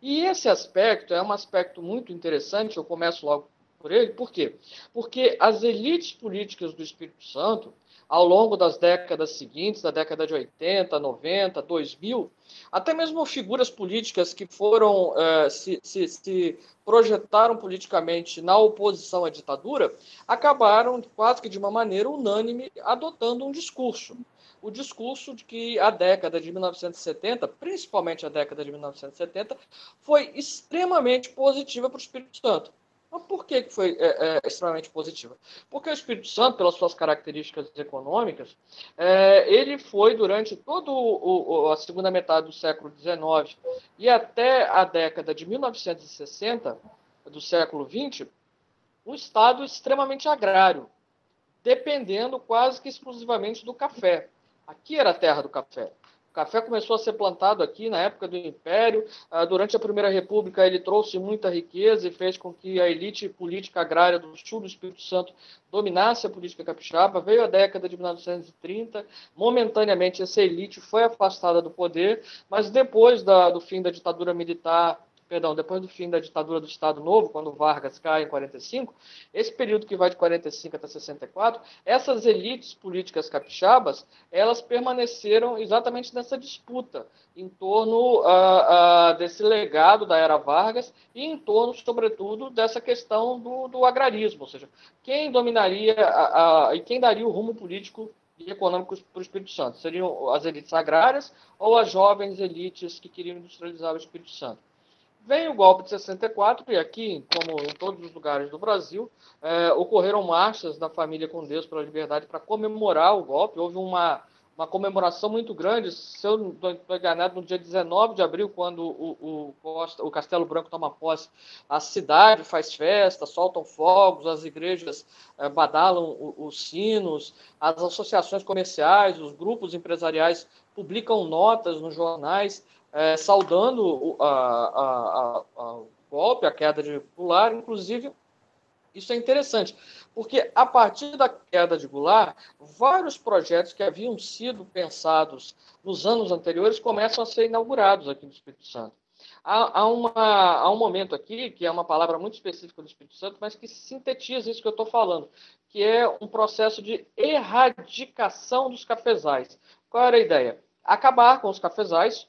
E esse aspecto é um aspecto muito interessante, eu começo logo por ele, por quê? Porque as elites políticas do Espírito Santo, ao longo das décadas seguintes, da década de 80, 90, 2000, até mesmo figuras políticas que foram eh, se, se, se, projetaram politicamente na oposição à ditadura, acabaram quase que de uma maneira unânime adotando um discurso. O discurso de que a década de 1970, principalmente a década de 1970, foi extremamente positiva para o Espírito Santo. Mas por que foi é, é, extremamente positiva? Porque o Espírito Santo, pelas suas características econômicas, é, ele foi durante toda a segunda metade do século XIX e até a década de 1960 do século XX, um estado extremamente agrário, dependendo quase que exclusivamente do café. Aqui era a terra do café. O café começou a ser plantado aqui na época do Império. Ah, durante a Primeira República, ele trouxe muita riqueza e fez com que a elite política agrária do sul do Espírito Santo dominasse a política capixaba. Veio a década de 1930. Momentaneamente, essa elite foi afastada do poder, mas depois da, do fim da ditadura militar perdão, depois do fim da ditadura do Estado Novo, quando Vargas cai em 45, esse período que vai de 45 até 64, essas elites políticas capixabas, elas permaneceram exatamente nessa disputa em torno uh, uh, desse legado da era Vargas e em torno, sobretudo, dessa questão do, do agrarismo, ou seja, quem dominaria a, a, e quem daria o rumo político e econômico para o Espírito Santo? Seriam as elites agrárias ou as jovens elites que queriam industrializar o Espírito Santo? Vem o golpe de 64 e aqui, como em todos os lugares do Brasil, é, ocorreram marchas da família com Deus pela liberdade para comemorar o golpe. Houve uma, uma comemoração muito grande, se eu não estou enganado, no dia 19 de abril, quando o, o, o, Castelo Branco toma posse, a cidade faz festa, soltam fogos, as igrejas é, badalam os sinos, as associações comerciais, os grupos empresariais publicam notas nos jornais é, saudando o, a, a, a, golpe, a queda de Goulart, inclusive isso é interessante, porque a partir da queda de Goulart, vários projetos que haviam sido pensados nos anos anteriores começam a ser inaugurados aqui no Espírito Santo. Há, há, uma, há um momento aqui, que é uma palavra muito específica do Espírito Santo, mas que sintetiza isso que eu estou falando, que é um processo de erradicação dos cafezais. Qual era a ideia? Acabar com os cafezais,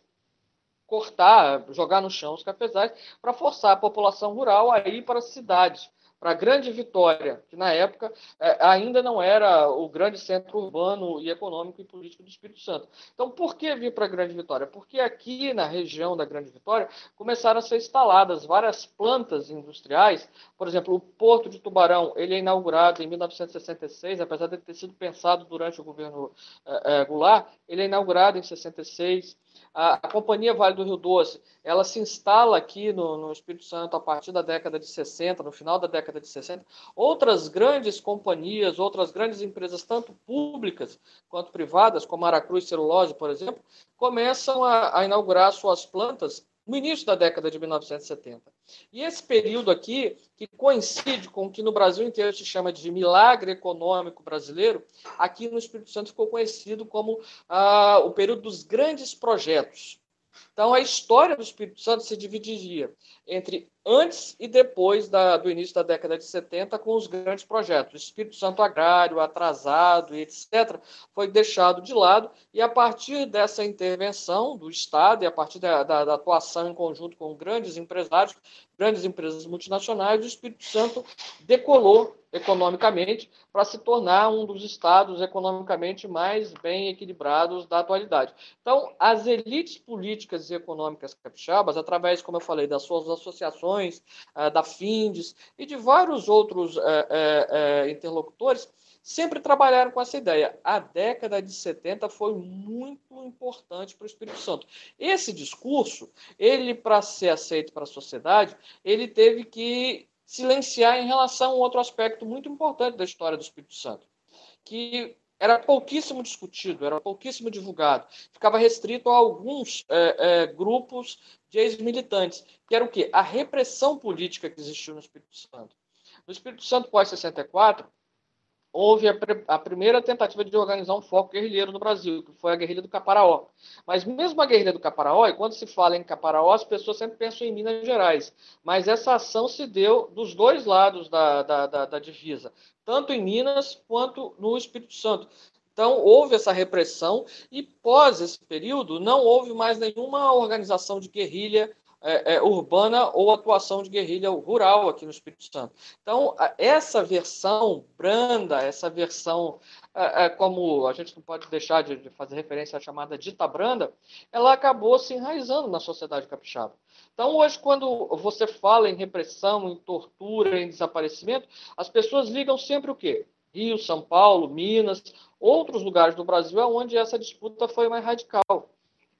cortar, jogar no chão os cafezais, para forçar a população rural a ir para as cidades, para a Grande Vitória, que na época é, ainda não era o grande centro urbano e econômico e político do Espírito Santo. Então, por que vir para a Grande Vitória? Porque aqui na região da Grande Vitória começaram a ser instaladas várias plantas industriais. Por exemplo, o Porto de Tubarão ele é inaugurado em 1966, apesar de ter sido pensado durante o governo é, é, Goulart, ele é inaugurado em 66. A, a, Companhia Vale do Rio Doce, ela se instala aqui no, no, Espírito Santo a partir da década de 60, no final da década de 60. Outras grandes companhias, outras grandes empresas, tanto públicas quanto privadas, como a Aracruz Celulose, por exemplo, começam a, a inaugurar suas plantas no início da década de 1970. E esse período aqui, que coincide com o que no Brasil inteiro se chama de milagre econômico brasileiro, aqui no Espírito Santo ficou conhecido como ah, o período dos grandes projetos. Então, a história do Espírito Santo se dividiria entre antes e depois da, do início da década de 70, com os grandes projetos. O Espírito Santo Agrário, atrasado e etc., foi deixado de lado, e a partir dessa intervenção do Estado e a partir da, da, da atuação em conjunto com grandes empresários, grandes empresas multinacionais, o Espírito Santo decolou economicamente para se tornar um dos estados economicamente mais bem equilibrados da atualidade. Então, as elites políticas e econômicas capixabas, através, como eu falei, das suas associações, eh, da FINDES e de vários outros eh, eh, interlocutores, sempre trabalharam com essa ideia. A década de 70 foi muito importante para o Espírito Santo. Esse discurso, ele para ser aceito para a sociedade, ele teve que silenciar em relação a um outro aspecto muito importante da história do Espírito Santo, que era pouquíssimo discutido, era pouquíssimo divulgado, ficava restrito a alguns é, é, grupos de ex-militantes, que era o quê? A repressão política que existiu no Espírito Santo. No Espírito Santo pós-64, houve a, a, primeira tentativa de organizar um foco guerrilheiro no Brasil, que foi a guerrilha do Caparaó. Mas mesmo a guerrilha do Caparaó, e quando se fala em Caparaó, as pessoas sempre pensam em Minas Gerais. Mas essa ação se deu dos dois lados da, da, da, da divisa, tanto em Minas quanto no Espírito Santo. Então, houve essa repressão e, pós esse período, não houve mais nenhuma organização de guerrilha é, é, urbana ou atuação de guerrilha rural aqui no Espírito Santo. Então, essa versão branda, essa versão, é, é, como a gente não pode deixar de, de fazer referência à chamada dita branda, ela acabou se enraizando na sociedade capixaba. Então, hoje, quando você fala em repressão, em tortura, em desaparecimento, as pessoas ligam sempre o quê? Rio, São Paulo, Minas, outros lugares do Brasil onde essa disputa foi mais radical.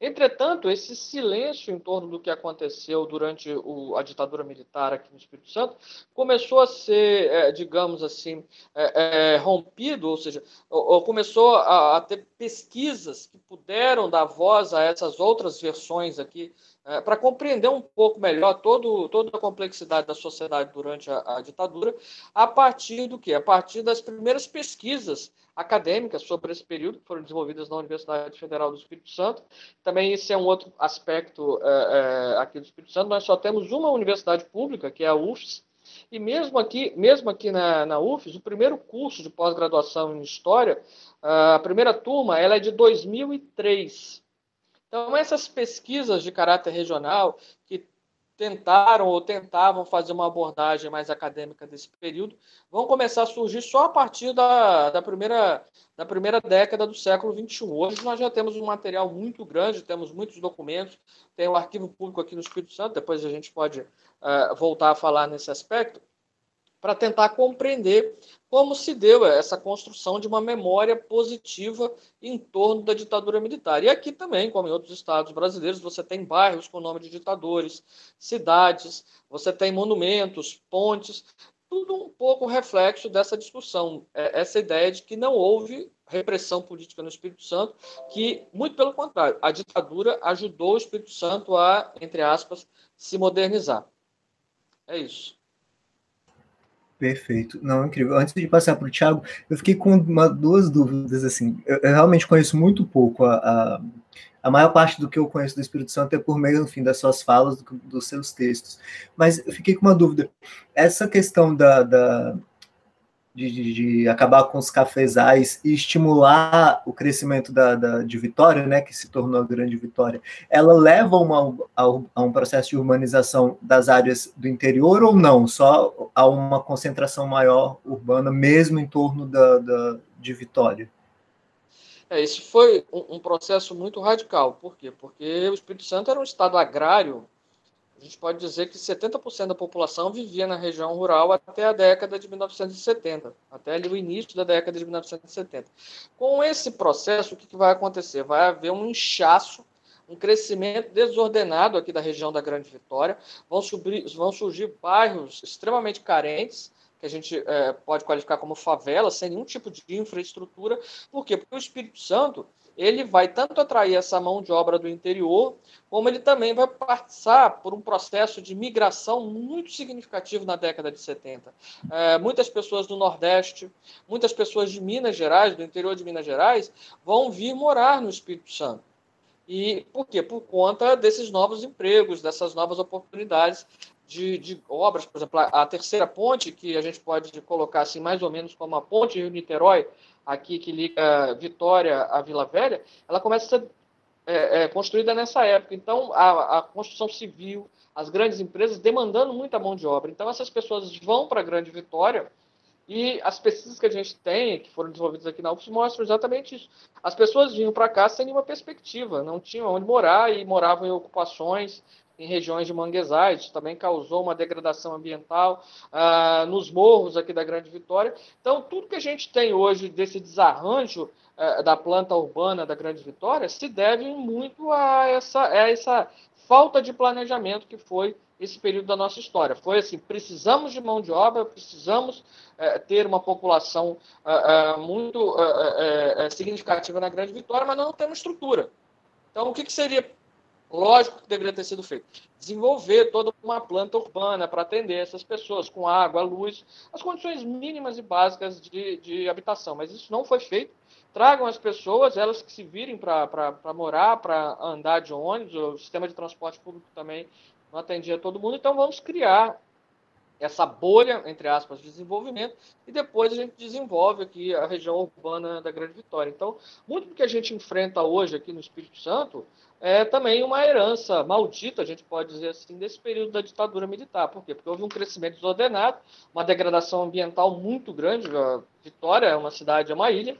Entretanto, esse silêncio em torno do que aconteceu durante o, a ditadura militar aqui no Espírito Santo começou a ser, é, digamos assim, é, é, rompido, ou seja, ou, ou começou a, a, ter pesquisas que puderam dar voz a essas outras versões aqui, é, para compreender um pouco melhor todo, toda a complexidade da sociedade durante a, a ditadura, a partir do que? A partir das primeiras pesquisas acadêmicas sobre esse período, que foram desenvolvidas na Universidade Federal do Espírito Santo. Também esse é um outro aspecto é, é, aqui do Espírito Santo. Nós só temos uma universidade pública, que é a UFES, e mesmo aqui, mesmo aqui na, na UFES, o primeiro curso de pós-graduação em História, a primeira turma, ela é de 2003. Então, essas pesquisas de caráter regional, que tentaram ou tentavam fazer uma abordagem mais acadêmica desse período, vão começar a surgir só a partir da, da, primeira, da primeira década do século XXI. Hoje nós já temos um material muito grande, temos muitos documentos, tem o arquivo público aqui no Espírito Santo, depois a gente pode uh, voltar a falar nesse aspecto, para tentar compreender como se deu essa construção de uma memória positiva em torno da ditadura militar. E aqui também, como em outros estados brasileiros, você tem bairros com nome de ditadores, cidades, você tem monumentos, pontes, tudo um pouco reflexo dessa discussão, é, essa ideia de que não houve repressão política no Espírito Santo, que, muito pelo contrário, a ditadura ajudou o Espírito Santo a, entre aspas, se modernizar. É isso. Perfeito. Não, incrível. Antes de passar para o Thiago, eu fiquei com uma, duas dúvidas, assim. Eu, eu realmente conheço muito pouco. A, a, a, maior parte do que eu conheço do Espírito Santo é por meio, enfim, das suas falas, do, dos seus textos. Mas eu fiquei com uma dúvida. Essa questão da, da de, de, de, acabar com os cafezais e estimular o crescimento da, da, de Vitória, né, que se tornou a grande Vitória, ela leva uma, a, a, um processo de urbanização das áreas do interior ou não? Só a uma concentração maior urbana, mesmo em torno da, da de Vitória? É, esse foi um, um processo muito radical. Por quê? Porque o Espírito Santo era um estado agrário a gente pode dizer que 70% da população vivia na região rural até a década de 1970, até ali o início da década de 1970. Com esse processo, o que, vai acontecer? Vai haver um inchaço, um crescimento desordenado aqui da região da Grande Vitória, vão, subir, vão surgir bairros extremamente carentes, que a gente é, pode qualificar como favela, sem nenhum tipo de infraestrutura. Por quê? Porque o Espírito Santo ele vai tanto atrair essa mão de obra do interior, como ele também vai passar por um processo de migração muito significativo na década de 70. É, muitas pessoas do Nordeste, muitas pessoas de Minas Gerais, do interior de Minas Gerais, vão vir morar no Espírito Santo. E por quê? Por conta desses novos empregos, dessas novas oportunidades de, de, obras, por exemplo, a, terceira ponte, que a gente pode colocar assim mais ou menos como a ponte Rio-Niterói, aqui que liga Vitória à Vila Velha, ela começa a ser é, é, construída nessa época. Então, a, a, construção civil, as grandes empresas demandando muita mão de obra. Então, essas pessoas vão para a Grande Vitória e as pesquisas que a gente tem, que foram desenvolvidas aqui na UFS, mostram exatamente isso. As pessoas vinham para cá sem nenhuma perspectiva, não tinham onde morar e moravam em ocupações em regiões de manguezais, também causou uma degradação ambiental ah, nos morros aqui da Grande Vitória. Então, tudo que a gente tem hoje desse desarranjo ah, da planta urbana da Grande Vitória se deve muito a essa, a essa falta de planejamento que foi esse período da nossa história. Foi assim: precisamos de mão de obra, precisamos eh, ter uma população ah, muito eh, significativa na Grande Vitória, mas não temos estrutura. Então, o que, que seria Lógico que deveria ter sido feito. Desenvolver toda uma planta urbana para atender essas pessoas, com água, luz, as condições mínimas e básicas de, de habitação. Mas isso não foi feito. Tragam as pessoas, elas que se virem para morar, para andar de ônibus, o sistema de transporte público também não atendia todo mundo. Então vamos criar essa bolha, entre aspas, de desenvolvimento, e depois a gente desenvolve aqui a região urbana da Grande Vitória. Então, muito do que a gente enfrenta hoje aqui no Espírito Santo é também uma herança maldita, a gente pode dizer assim, desse período da ditadura militar. Por quê? Porque houve um crescimento desordenado, uma degradação ambiental muito grande. A Vitória é uma cidade, é uma ilha,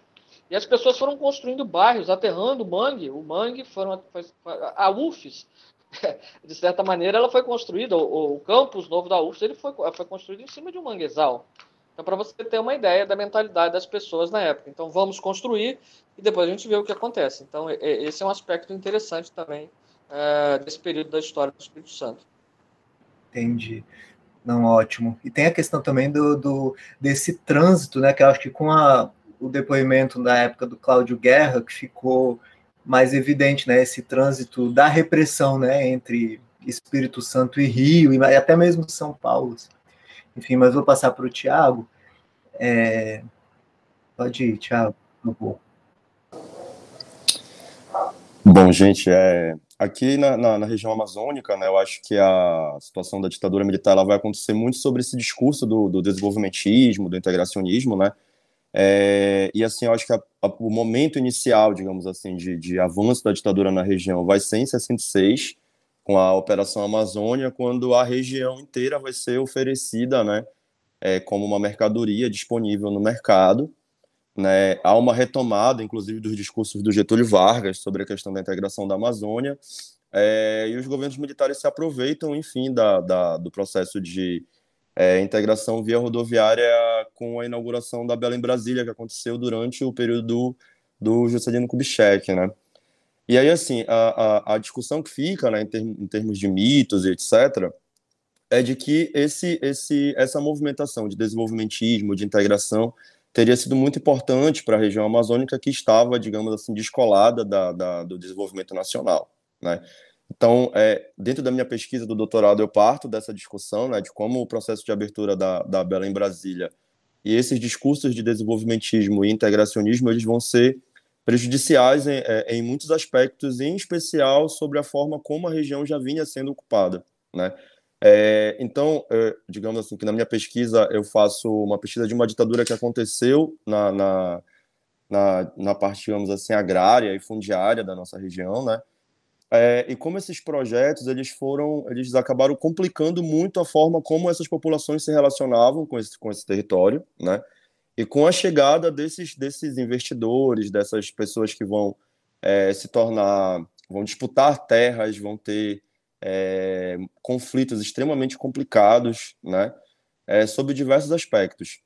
e as pessoas foram construindo bairros, aterrando o mangue. O mangue foram a UFES, [laughs] de certa maneira, ela foi construída, o, o campus novo da UFES, ele foi, foi construído em cima de um manguezal. Então, para você ter uma ideia da mentalidade das pessoas na época. Então, vamos construir e depois a gente vê o que acontece. Então, esse é um aspecto interessante também é, desse período da história do Espírito Santo. Entendi. Não, ótimo. E tem a questão também do, do desse trânsito, né? Que eu acho que com a, o depoimento da época do Cláudio Guerra, que ficou mais evidente, né? Esse trânsito da repressão, né? Entre Espírito Santo e Rio, e até mesmo São Paulo. Assim. Enfim, mas vou passar para o Tiago. É... Pode ir, Tiago, por favor. Bom, gente, é, aqui na, na, na, região amazônica, né, eu acho que a situação da ditadura militar ela vai acontecer muito sobre esse discurso do, do desenvolvimentismo, do integracionismo, né, é, e assim, eu acho que a, a, o momento inicial, digamos assim, de, de avanço da ditadura na região vai ser em 66, com a Operação Amazônia, quando a região inteira vai ser oferecida, né, é, como uma mercadoria disponível no mercado. Né, há uma retomada, inclusive, dos discursos do Getúlio Vargas sobre a questão da integração da Amazônia, é, e os governos militares se aproveitam, enfim, da, da do processo de é, integração via rodoviária com a inauguração da Bela em Brasília, que aconteceu durante o período do, do Juscelino Kubitschek, né? E aí, assim, a, a, a discussão que fica, né, em, em, termos de mitos e etc., é de que esse, esse, essa movimentação de desenvolvimentismo, de integração, teria sido muito importante para a região amazônica que estava, digamos assim, descolada da, da, do desenvolvimento nacional, né? Então, é, dentro da minha pesquisa do doutorado, eu parto dessa discussão, né, de como o processo de abertura da, da Bela em Brasília e esses discursos de desenvolvimentismo e integracionismo, eles vão ser prejudiciais em, é, em, muitos aspectos, em especial sobre a forma como a região já vinha sendo ocupada, né? É, então, é, digamos assim, que na minha pesquisa eu faço uma pesquisa de uma ditadura que aconteceu na, na, na, na parte, digamos assim, agrária e fundiária da nossa região, né? É, e como esses projetos eles foram, eles acabaram complicando muito a forma como essas populações se relacionavam com esse, com esse território, né? E com a chegada desses, desses investidores, dessas pessoas que vão é, se tornar, vão disputar terras, vão ter é, conflitos extremamente complicados, né, é, sobre diversos aspectos.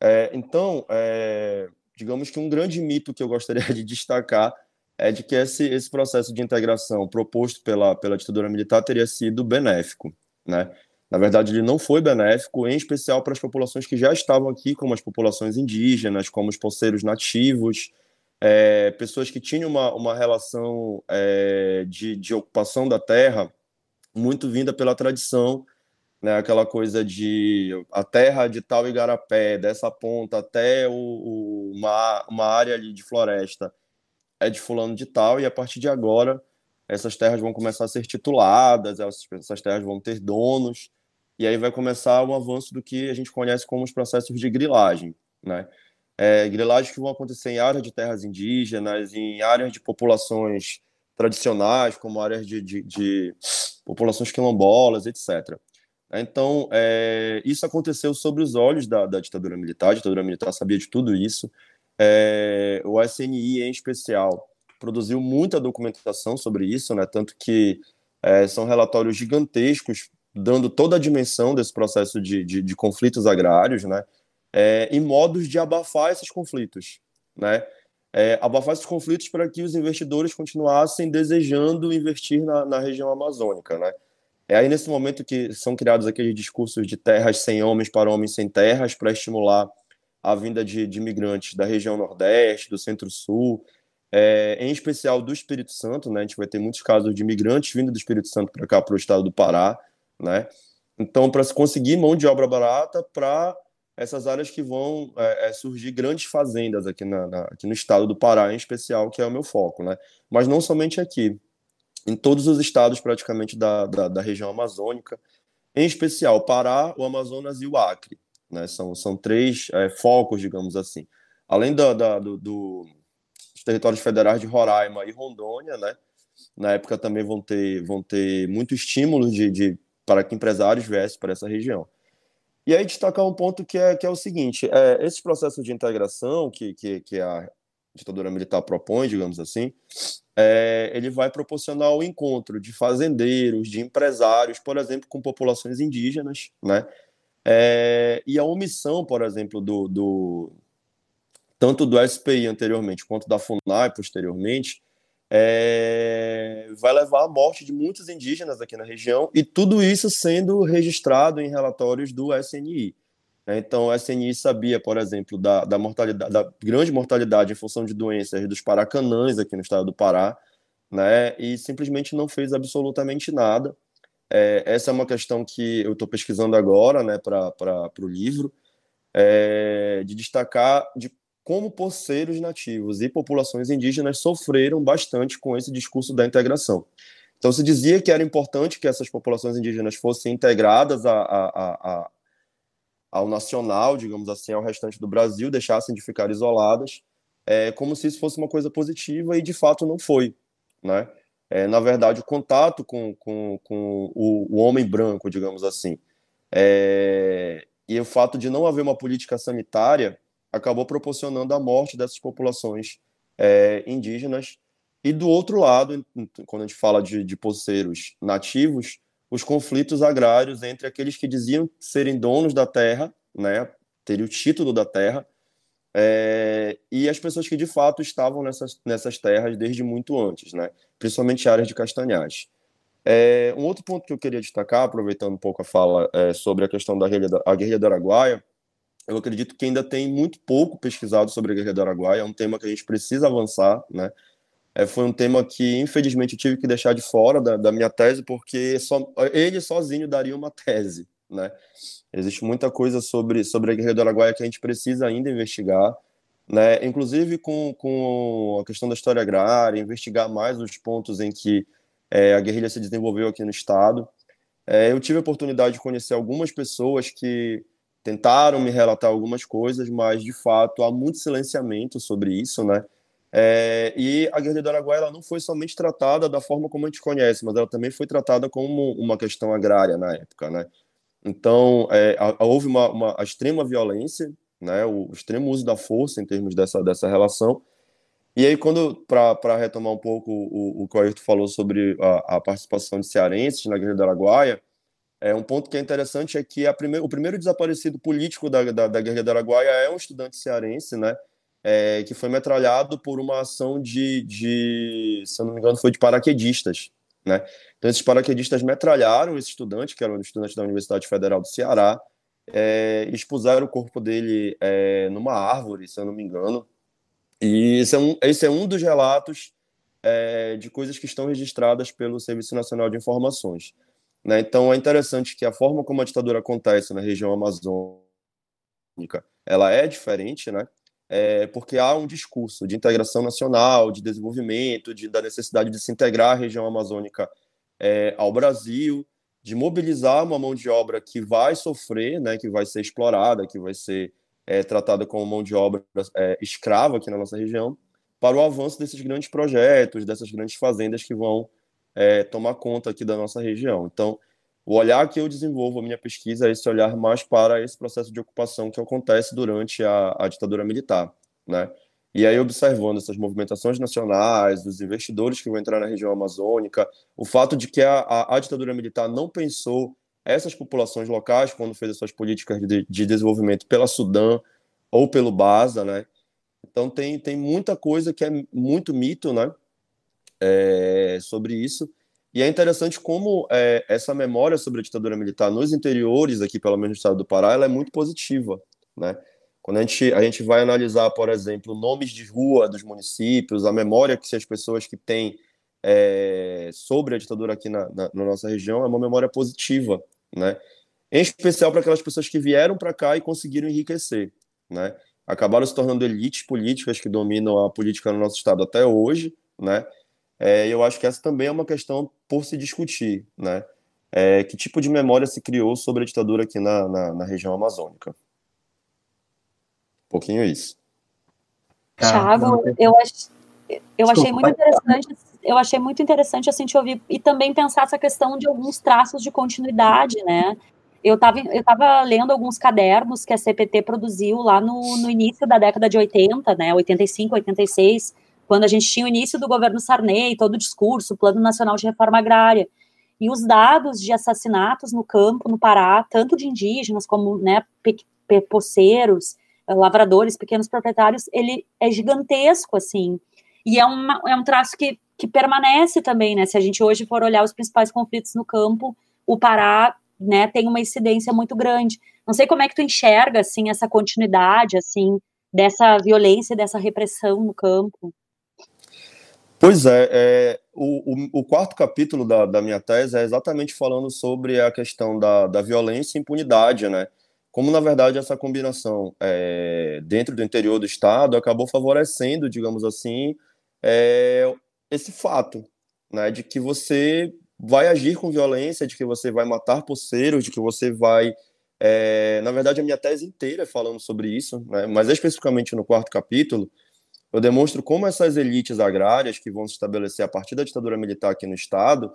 É, então, é, digamos que um grande mito que eu gostaria [laughs] de destacar é de que esse, esse processo de integração proposto pela, pela ditadura militar teria sido benéfico, né? Na verdade, ele não foi benéfico, em especial para as populações que já estavam aqui, como as populações indígenas, como os poceiros nativos, é, pessoas que tinham uma, uma relação é, de, de ocupação da terra muito vinda pela tradição, né, aquela coisa de a terra de tal igarapé, dessa ponta até o, o, uma, uma área ali de floresta é de fulano de tal, e a partir de agora essas terras vão começar a ser tituladas, essas terras vão ter donos, e aí vai começar o avanço do que a gente conhece como os processos de grilagem, né? É, grilagens que vão acontecer em áreas de terras indígenas, em áreas de populações tradicionais, como áreas de, de, de populações quilombolas, etc. Então, é, isso aconteceu sobre os olhos da, da, ditadura militar, a ditadura militar sabia de tudo isso. É, o SNI, em especial, produziu muita documentação sobre isso, né? tanto que é, são relatórios gigantescos, dando toda a dimensão desse processo de, de, de conflitos agrários, né? É, e modos de abafar esses conflitos. Né? É, abafar esses conflitos para que os investidores continuassem desejando investir na, na região amazônica. Né? É aí nesse momento que são criados aqueles discursos de terras sem homens para homens sem terras para estimular a vinda de, de imigrantes da região Nordeste, do Centro-Sul, é, em especial do Espírito Santo, né? A gente vai ter muitos casos de imigrantes vindo do Espírito Santo para cá, para o estado do Pará, né? Então, para se conseguir mão de obra barata para essas áreas que vão é, é, surgir grandes fazendas aqui, na, na, aqui no estado do Pará, em especial, que é o meu foco, né? Mas não somente aqui em todos os estados praticamente da, da, da região amazônica, em especial Pará, o Amazonas e o Acre. Né? São, são três é, focos, digamos assim. Além da, da do, do, dos territórios federais de Roraima e Rondônia, né? na época também vão ter, vão ter muito estímulo de, de, para que empresários viessem para essa região. E aí destacar um ponto que é, que é o seguinte, é, esse processo de integração que, que, que a ditadura militar propõe, digamos assim, é, ele vai proporcionar o encontro de fazendeiros, de empresários, por exemplo, com populações indígenas, né? É, e a omissão, por exemplo, do, do, tanto do SPI anteriormente quanto da FUNAI posteriormente, é, vai levar à morte de muitos indígenas aqui na região, e tudo isso sendo registrado em relatórios do SNI. Né? Então, o SNI sabia, por exemplo, da, da, mortalidade, da grande mortalidade em função de doenças dos paracanãs aqui no estado do Pará, né? e simplesmente não fez absolutamente nada. É, essa é uma questão que eu estou pesquisando agora né, para o livro, é, de destacar de como poceiros nativos e populações indígenas sofreram bastante com esse discurso da integração. Então, se dizia que era importante que essas populações indígenas fossem integradas a, a, a, ao nacional, digamos assim, ao restante do Brasil, deixassem de ficar isoladas, é, como se isso fosse uma coisa positiva e de fato não foi, né? É, na verdade, o contato com, com, com o, o homem branco, digamos assim, é, e o fato de não haver uma política sanitária acabou proporcionando a morte dessas populações é, indígenas. E do outro lado, quando a gente fala de, de poceiros nativos, os conflitos agrários entre aqueles que diziam serem donos da terra, né, ter o título da terra, é, e as pessoas que de fato estavam nessas, nessas terras desde muito antes, né, principalmente áreas de castanhais. É, um outro ponto que eu queria destacar, aproveitando um pouco a fala é, sobre a questão da guerrilha, a guerrilha do Araguaia, eu acredito que ainda tem muito pouco pesquisado sobre a guerrilha do Araguaia, é um tema que a gente precisa avançar, né, é, foi um tema que, infelizmente, eu tive que deixar de fora da, da minha tese, porque só, ele sozinho daria uma tese, né? Existe muita coisa sobre, sobre a Guerra do Araguaia que a gente precisa ainda investigar, né? Inclusive com, com a questão da história agrária, investigar mais os pontos em que é, a guerrilha se desenvolveu aqui no estado. É, eu tive a oportunidade de conhecer algumas pessoas que tentaram me relatar algumas coisas, mas de fato há muito silenciamento sobre isso, né? É, e a guerra do Araguaia ela não foi somente tratada da forma como a gente conhece, mas ela também foi tratada como uma questão agrária na época, né? Então, é, houve uma, uma extrema violência, né, o, extremo uso da força em termos dessa, dessa relação. E aí, quando, para retomar um pouco o, o que o Ayrton falou sobre a, a, participação de cearenses na Guerra do Araguaia, é, um ponto que é interessante é que prime o primeiro desaparecido político da, da, da Guerra do Araguaia é um estudante cearense, né, é, que foi metralhado por uma ação de, de, se eu não me engano, foi de paraquedistas. Né? Então, esses paraquedistas metralharam esse estudante, que era um estudante da Universidade Federal do Ceará, é, expuseram o corpo dele é, numa árvore, se eu não me engano. E esse é um, esse é um dos relatos é, de coisas que estão registradas pelo Serviço Nacional de Informações. Né? Então, é interessante que a forma como a ditadura acontece na região amazônica ela é diferente, né? é, porque há um discurso de integração nacional, de desenvolvimento, de, da necessidade de se integrar a região amazônica é, ao Brasil, de mobilizar uma mão de obra que vai sofrer, né, que vai ser explorada, que vai ser é, tratada como mão de obra é, escrava aqui na nossa região, para o avanço desses grandes projetos, dessas grandes fazendas que vão é, tomar conta aqui da nossa região. Então, o olhar que eu desenvolvo a minha pesquisa é esse olhar mais para esse processo de ocupação que acontece durante a, a ditadura militar, né? E aí, observando essas movimentações nacionais, dos investidores que vão entrar na região amazônica, o fato de que a, a, a ditadura militar não pensou essas populações locais quando fez as suas políticas de, de desenvolvimento pela Sudã ou pelo BASA, né? Então, tem, tem muita coisa que é muito mito, né? É, sobre isso. E é interessante como é, essa memória sobre a ditadura militar nos interiores, aqui pelo menos no estado do Pará, ela é muito positiva, né? Quando a gente, a gente vai analisar, por exemplo, nomes de rua dos municípios, a memória que as pessoas que têm é, sobre a ditadura aqui na, na, na, nossa região é uma memória positiva, né? Em especial para aquelas pessoas que vieram para cá e conseguiram enriquecer, né? Acabaram se tornando elites políticas que dominam a política no nosso estado até hoje, né? É, eu acho que essa também é uma questão por se discutir, né? É, que tipo de memória se criou sobre a ditadura aqui na, na, na região amazônica? pouquinho isso. Thiago, eu, ach, eu achei muito interessante, eu achei muito interessante assim te ouvir e também pensar essa questão de alguns traços de continuidade, né? Eu estava eu tava lendo alguns cadernos que a CPT produziu lá no, no início da década de 80, né, 85, 86, quando a gente tinha o início do governo Sarney, todo o discurso, o Plano Nacional de Reforma Agrária. E os dados de assassinatos no campo, no Pará, tanto de indígenas como né, poceiros, lavradores, pequenos proprietários, ele é gigantesco, assim. E é, uma, é um traço que, que permanece também, né? Se a gente hoje for olhar os principais conflitos no campo, o Pará, né, tem uma incidência muito grande. Não sei como é que tu enxerga, assim, essa continuidade, assim, dessa violência, dessa repressão no campo. Pois é, é o, o, o, quarto capítulo da, da minha tese é exatamente falando sobre a questão da, da violência e impunidade, né? como na verdade essa combinação é, dentro do interior do estado acabou favorecendo, digamos assim, é, esse fato, né, de que você vai agir com violência, de que você vai matar poceiros, de que você vai, é, na verdade a minha tese inteira é falando sobre isso, né, mas especificamente no quarto capítulo eu demonstro como essas elites agrárias que vão se estabelecer a partir da ditadura militar aqui no estado,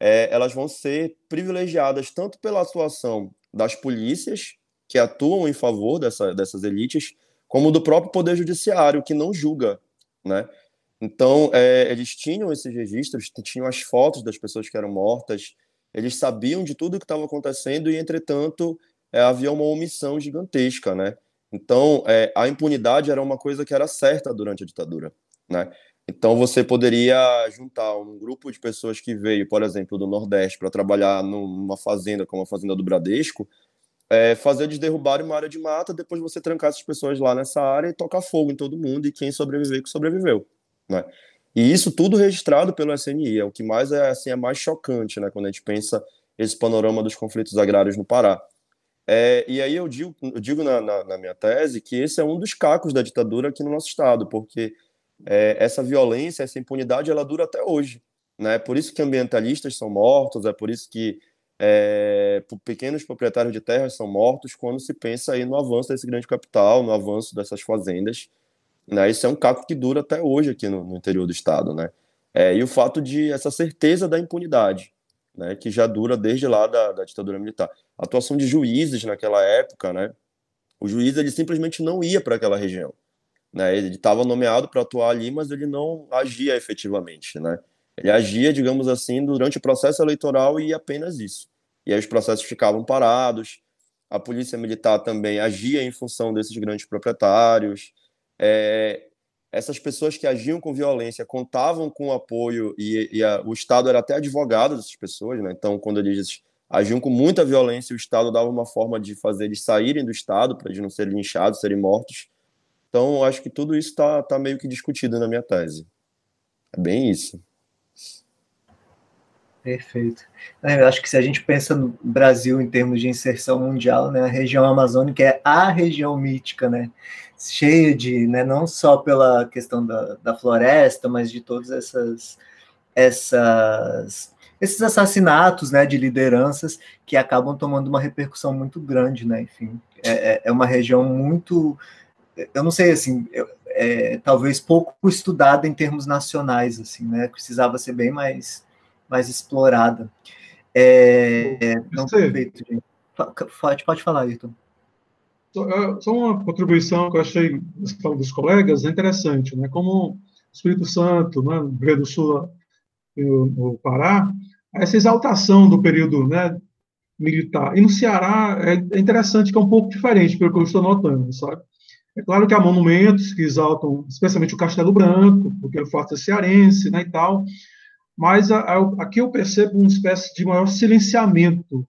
é, elas vão ser privilegiadas tanto pela atuação das polícias que atuam em favor dessa, dessas elites, como do próprio poder judiciário que não julga, né? Então, é, eles tinham esses registros, tinham as fotos das pessoas que eram mortas, eles sabiam de tudo o que estava acontecendo e, entretanto, é, havia uma omissão gigantesca, né? Então, é, a impunidade era uma coisa que era certa durante a ditadura, né? Então, você poderia juntar um grupo de pessoas que veio, por exemplo, do Nordeste para trabalhar numa fazenda como a Fazenda do Bradesco, é, fazer eles derrubarem uma área de mata, depois você trancar essas pessoas lá nessa área e tocar fogo em todo mundo, e quem sobreviver, que sobreviveu, né? E isso tudo registrado pelo SNI, é o que mais é, assim, é mais chocante, né, quando a gente pensa esse panorama dos conflitos agrários no Pará. É, e aí eu digo, eu digo na, na, na, minha tese que esse é um dos cacos da ditadura aqui no nosso estado, porque é, essa violência, essa impunidade, ela dura até hoje. Né? Por isso que ambientalistas são mortos, é por isso que é, pequenos proprietários de terras são mortos quando se pensa aí no avanço desse grande capital, no avanço dessas fazendas. Né? Isso é um caco que dura até hoje aqui no, no interior do estado, né? É, e o fato de essa certeza da impunidade, né, que já dura desde lá da, da ditadura militar. A atuação de juízes naquela época, né? O juiz ele simplesmente não ia para aquela região, né? Ele estava nomeado para atuar ali, mas ele não agia efetivamente, né? Ele agia, digamos assim, durante o processo eleitoral e apenas isso. E aí os processos ficavam parados. A polícia militar também agia em função desses grandes proprietários. É, essas pessoas que agiam com violência contavam com o apoio e, e a, o Estado era até advogado dessas pessoas, né? Então, quando eles agiam com muita violência, o Estado dava uma forma de fazer eles saírem do Estado para eles não serem linchados, serem mortos. Então, acho que tudo isso está tá meio que discutido na minha tese. É bem isso. Perfeito. É, eu acho que se a gente pensa no Brasil em termos de inserção mundial, né, a região amazônica é a região mítica, né, cheia de, né, não só pela questão da, da floresta, mas de todas essas, essas esses assassinatos né, de lideranças que acabam tomando uma repercussão muito grande, né? Enfim, é, é, é uma região muito, eu não sei assim, é, talvez pouco estudada em termos nacionais, assim, né? Precisava ser bem mais, mais explorada. É, não perfeito, gente. Pode, pode falar, Ayrton. É, só uma contribuição que eu achei dos colegas é interessante, né? Como o Espírito Santo, né, Rio Grande do Sul no Pará, essa exaltação do período né, militar. E no Ceará é interessante que é um pouco diferente, pelo que eu estou notando, sabe? É claro que há monumentos que exaltam, especialmente o Castelo Branco, porque fato é cearense, né, e tal, mas a, a, aqui eu percebo uma espécie de maior silenciamento,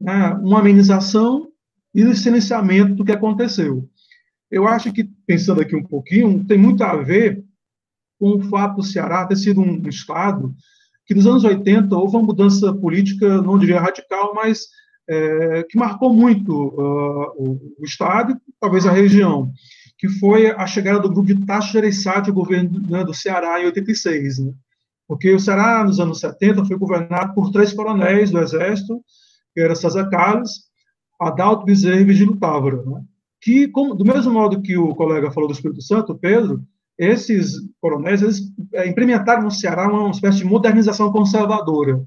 né, uma amenização e silenciamento do que aconteceu. Eu acho que, pensando aqui um pouquinho, tem muito a ver com o fato do Ceará ter sido um estado que nos anos 80 houve uma mudança política, não diria radical, mas é, que marcou muito uh, o, o, estado, talvez a região, que foi a chegada do grupo de Tasso Gereissati ao governo né, do Ceará em 86, né? Porque o Ceará, nos anos 70, foi governado por três coronéis do Exército, que era César Carlos, Adalto Bezerra e Vigílio Távora, né? que, como, do mesmo modo que o colega falou do Espírito Santo, Pedro, esses coronéis eles, é, implementaram no Ceará uma espécie de modernização conservadora. O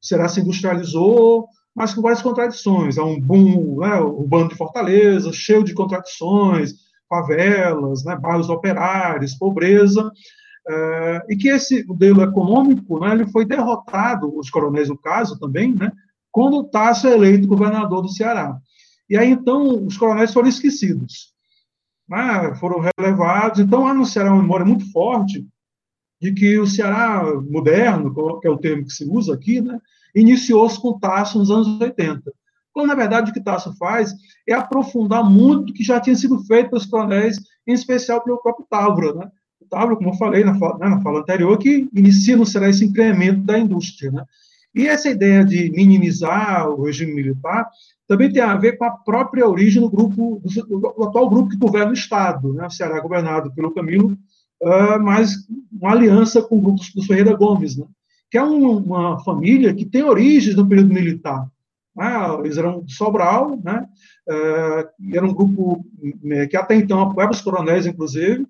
Ceará se industrializou, mas com várias contradições. Há um boom né, urbano de Fortaleza, cheio de contradições, favelas, né, bairros operários, pobreza, é, e que esse modelo econômico né, ele foi derrotado, os coronéis no caso também, né, quando Tasso é eleito governador do Ceará. E aí, então, os coronéis foram esquecidos né, foram relevados. Então, há no Ceará uma memória muito forte de que o Ceará moderno, que é o termo que se usa aqui, né, iniciou-se com Tasso nos anos 80. Quando, na verdade, o que Tasso faz é aprofundar muito o que já tinha sido feito pelos coronéis, em especial pelo próprio Távora. Né? Távora, como eu falei na fala, né, na fala anterior, que inicia no esse incremento da indústria. Né? E essa ideia de minimizar o regime militar também tem a ver com a própria origem do grupo, do, do atual grupo que governa o Estado, né? o Ceará governado pelo Camilo, uh, mas uma aliança com o grupo dos Ferreira Gomes, né? que é um, uma família que tem origens no período militar. Né? Eles eram de Sobral, né? Era um grupo né, que até então apoiava os coronéis, inclusive,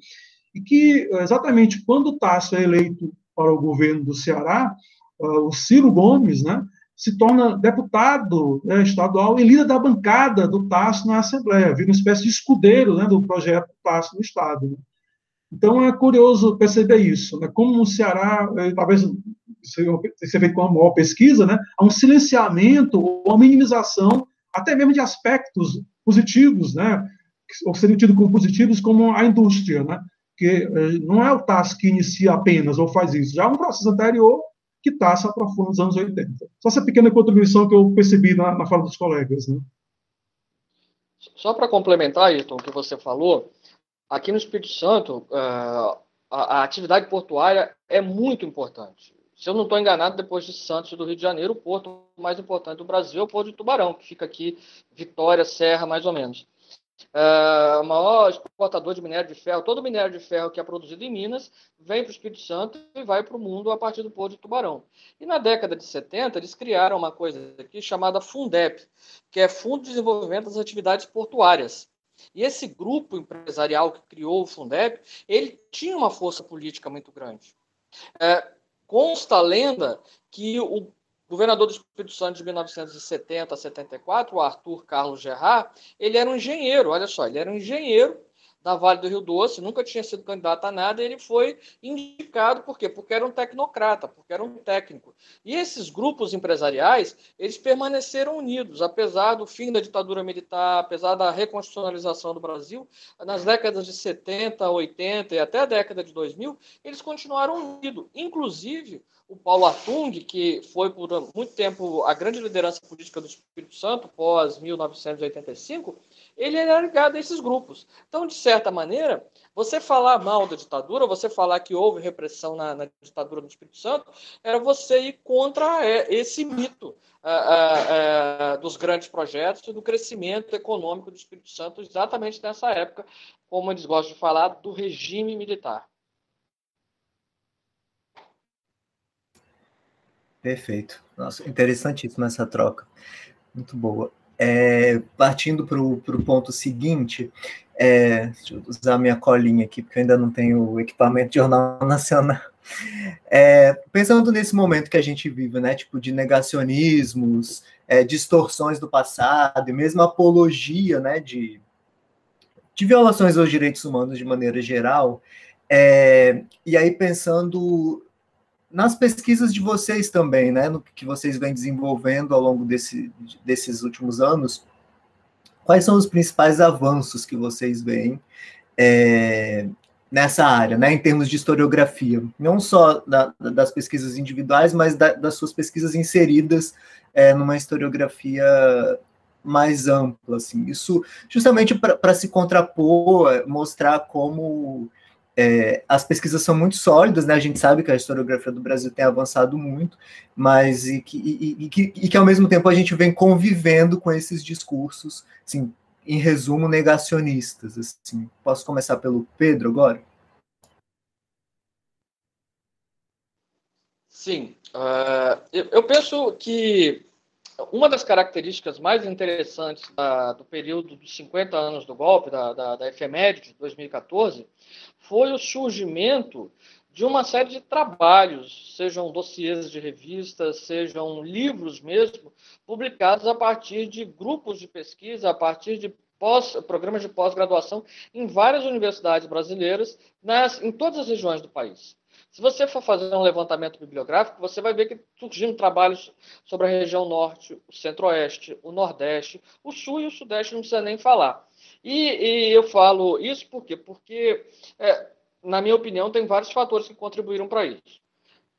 e que, exatamente quando Tasso é eleito para o governo do Ceará, uh, o Ciro Gomes, né? se torna deputado né, estadual e líder da bancada do Tasso na Assembleia, vira uma espécie de escudeiro né, do projeto Tasso no Estado. Né? Então é curioso perceber isso, né, como no Ceará, eh, talvez você vê com a maior pesquisa, né, há um silenciamento ou uma minimização até mesmo de aspectos positivos, né, ou seriam tidos como positivos, como a indústria, né, que eh, não é o Tasso que inicia apenas ou faz isso, já é um processo anterior que está se aprofundando nos anos 80. Só essa pequena contribuição que eu percebi na, na fala dos colegas. Né? Só para complementar, Ayrton, o que você falou, aqui no Espírito Santo, uh, a, a, atividade portuária é muito importante. Se eu não estou enganado, depois de Santos do Rio de Janeiro, o porto mais importante do Brasil é o Porto de Tubarão, que fica aqui, Vitória, Serra, mais ou menos. Uh, o maior exportador de minério de ferro, todo o minério de ferro que é produzido em Minas vem para o Espírito Santo e vai para o mundo a partir do Porto de Tubarão. E na década de 70, eles criaram uma coisa aqui chamada Fundep, que é Fundo de Desenvolvimento das Atividades Portuárias. E esse grupo empresarial que criou o Fundep, ele tinha uma força política muito grande. É, consta a lenda que o governador do Espírito Santo de 1970 a 74, o Arthur Carlos Gerard, ele era um engenheiro, olha só, ele era um engenheiro da Vale do Rio Doce, nunca tinha sido candidato a nada, ele foi indicado por quê? Porque era um tecnocrata, porque era um técnico. E esses grupos empresariais, eles permaneceram unidos, apesar do fim da ditadura militar, apesar da reconstitucionalização do Brasil, nas décadas de 70, 80 e até a década de 2000, eles continuaram unidos. Inclusive, o Paulo Atung, que foi por muito tempo a grande liderança política do Espírito Santo, pós 1985, ele era ligado a esses grupos. Então, de certa maneira, você falar mal da ditadura, você falar que houve repressão na, na ditadura do Espírito Santo, era você ir contra é, esse mito é, é, dos grandes projetos e do crescimento econômico do Espírito Santo, exatamente nessa época, como eles gostam de falar, do regime militar. Perfeito. Nossa, interessantíssima essa troca. Muito boa. É, partindo para o ponto seguinte, é, deixa eu usar minha colinha aqui, porque eu ainda não tenho equipamento de jornal [laughs] nacional. É, pensando nesse momento que a gente vive, né, tipo de negacionismos, é, distorções do passado e mesmo apologia, né, de, de violações aos direitos humanos de maneira geral, é, e aí pensando nas pesquisas de vocês também, né, no que vocês vêm desenvolvendo ao longo desse, desses últimos anos, quais são os principais avanços que vocês veem é, nessa área, né, em termos de historiografia, não só da, das pesquisas individuais, mas da, das suas pesquisas inseridas é, numa historiografia mais ampla, assim, isso justamente para se contrapor, mostrar como é, as pesquisas são muito sólidas, né? A gente sabe que a historiografia do Brasil tem avançado muito, mas e que, e, e, que, e que ao mesmo tempo a gente vem convivendo com esses discursos, assim, em resumo, negacionistas. Assim. Posso começar pelo Pedro agora? Sim, uh, eu, eu, penso que uma das características mais interessantes da, do período dos 50 anos do golpe, da, da, da efeméride de 2014, foi o surgimento de uma série de trabalhos, sejam dossiês de revistas, sejam livros mesmo, publicados a partir de grupos de pesquisa, a partir de pós, programas de pós-graduação em várias universidades brasileiras, nas, em todas as regiões do país. Se você for fazer um levantamento bibliográfico, você vai ver que surgindo trabalhos sobre a região norte, o centro-oeste, o nordeste, o sul e o sudeste, não precisa nem falar. E, e eu falo isso por quê? Porque, é, na minha opinião, tem vários fatores que contribuíram para isso.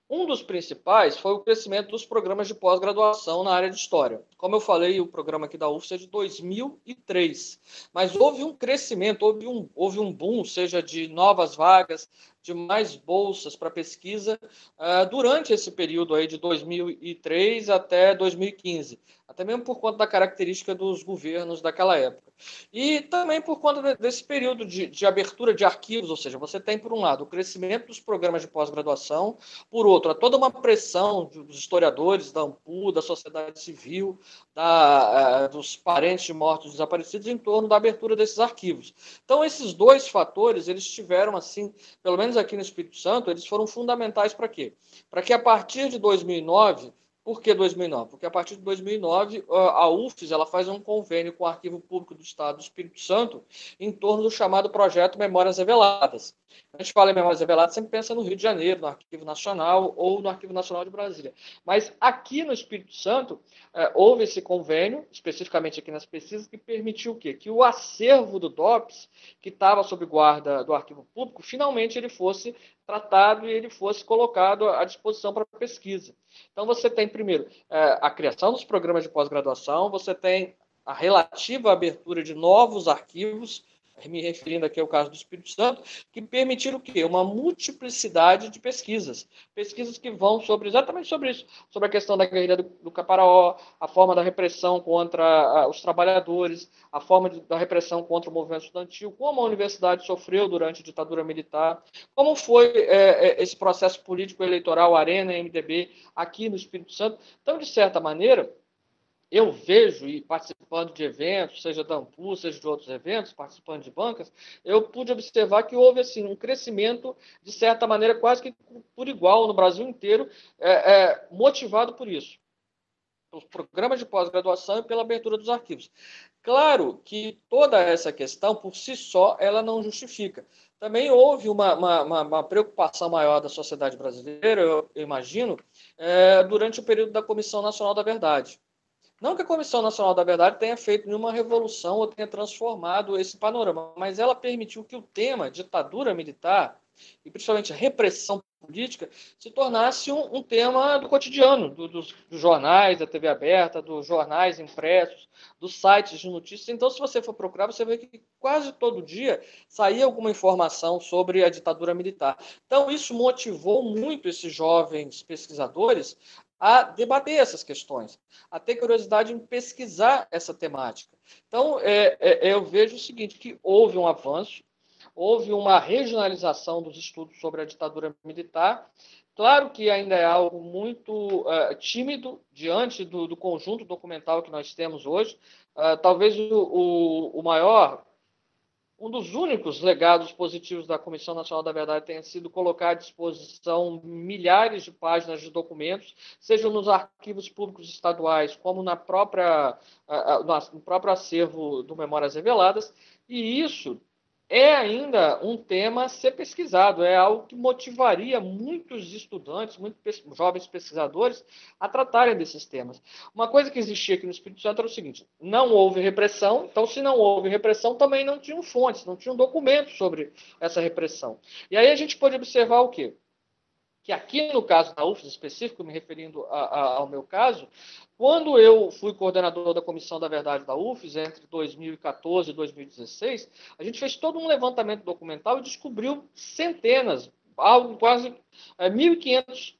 Um dos principais foi o crescimento dos programas de pós-graduação na área de História. Como eu falei, o programa aqui da UFS é de 2003, mas houve um crescimento, houve um, houve um boom, seja de novas vagas, de mais bolsas para pesquisa uh, durante esse período aí de 2003 até 2015, até mesmo por conta da característica dos governos daquela época. E também por conta desse período de, de, abertura de arquivos, ou seja, você tem, por um lado, o crescimento dos programas de pós-graduação, por outro, toda uma pressão dos historiadores, da AMPU, da sociedade civil, da, uh, dos parentes de mortos desaparecidos, em torno da abertura desses arquivos. Então, esses dois fatores, eles tiveram, assim, pelo menos aqui no Espírito Santo, eles foram fundamentais para quê? Para que, a partir de 2009 por que 2009? Porque a partir de 2009 a UFES ela faz um convênio com o Arquivo Público do Estado do Espírito Santo em torno do chamado projeto Memórias Reveladas. A gente fala em Memórias Reveladas, sempre pensa no Rio de Janeiro, no Arquivo Nacional ou no Arquivo Nacional de Brasília. Mas aqui no Espírito Santo é, houve esse convênio, especificamente aqui nas pesquisas, que permitiu o quê? Que o acervo do DOPS, que estava sob guarda do Arquivo Público, finalmente ele fosse tratado e ele fosse colocado à disposição para pesquisa. Então, você tem, primeiro, é, a criação dos programas de pós-graduação, você tem a relativa abertura de novos arquivos, me referindo aqui ao caso do Espírito Santo, que permitiram o quê? Uma multiplicidade de pesquisas. Pesquisas que vão sobre exatamente sobre isso, sobre a questão da guerrilha do, do Caparaó, a forma da repressão contra uh, os trabalhadores, a forma de, da repressão contra o movimento estudantil, como a universidade sofreu durante a ditadura militar, como foi é, é, esse processo político eleitoral Arena MDB aqui no Espírito Santo. Então, de certa maneira, eu vejo, e participando de eventos, seja da Ampu, seja de outros eventos, participando de bancas, eu pude observar que houve assim, um crescimento, de certa maneira, quase que por igual no Brasil inteiro, é, é, motivado por isso. Os programas de pós-graduação e pela abertura dos arquivos. Claro que toda essa questão, por si só, ela não justifica. Também houve uma, uma, uma preocupação maior da sociedade brasileira, eu, eu imagino, é, durante o período da Comissão Nacional da Verdade não que a Comissão Nacional da Verdade tenha feito nenhuma revolução ou tenha transformado esse panorama, mas ela permitiu que o tema ditadura militar e principalmente repressão política se tornasse um, um tema do cotidiano, do, dos, dos, jornais, da TV aberta, dos jornais impressos, dos sites de notícias. Então, se você for procurar, você vê que quase todo dia saía alguma informação sobre a ditadura militar. Então, isso motivou muito esses jovens pesquisadores a debater essas questões, a ter curiosidade em pesquisar essa temática. Então, é, é, eu vejo o seguinte, que houve um avanço, houve uma regionalização dos estudos sobre a ditadura militar, Claro que ainda é algo muito uh, tímido diante do, do, conjunto documental que nós temos hoje. Uh, talvez o, o, o, maior, um dos únicos legados positivos da Comissão Nacional da Verdade tenha sido colocar à disposição milhares de páginas de documentos, seja nos arquivos públicos estaduais, como na própria, no próprio acervo do Memórias Reveladas, e isso é ainda um tema a ser pesquisado, é algo que motivaria muitos estudantes, muitos jovens pesquisadores a tratarem desses temas. Uma coisa que existia aqui no Espírito Santo era o seguinte: não houve repressão, então, se não houve repressão, também não tinham fontes, não tinham documentos sobre essa repressão. E aí a gente pode observar o quê? Que aqui no caso da UFES específico, me referindo a, a, ao meu caso, quando eu fui coordenador da Comissão da Verdade da UFES, entre 2014 e 2016, a gente fez todo um levantamento documental e descobriu centenas, algo quase é, 1.500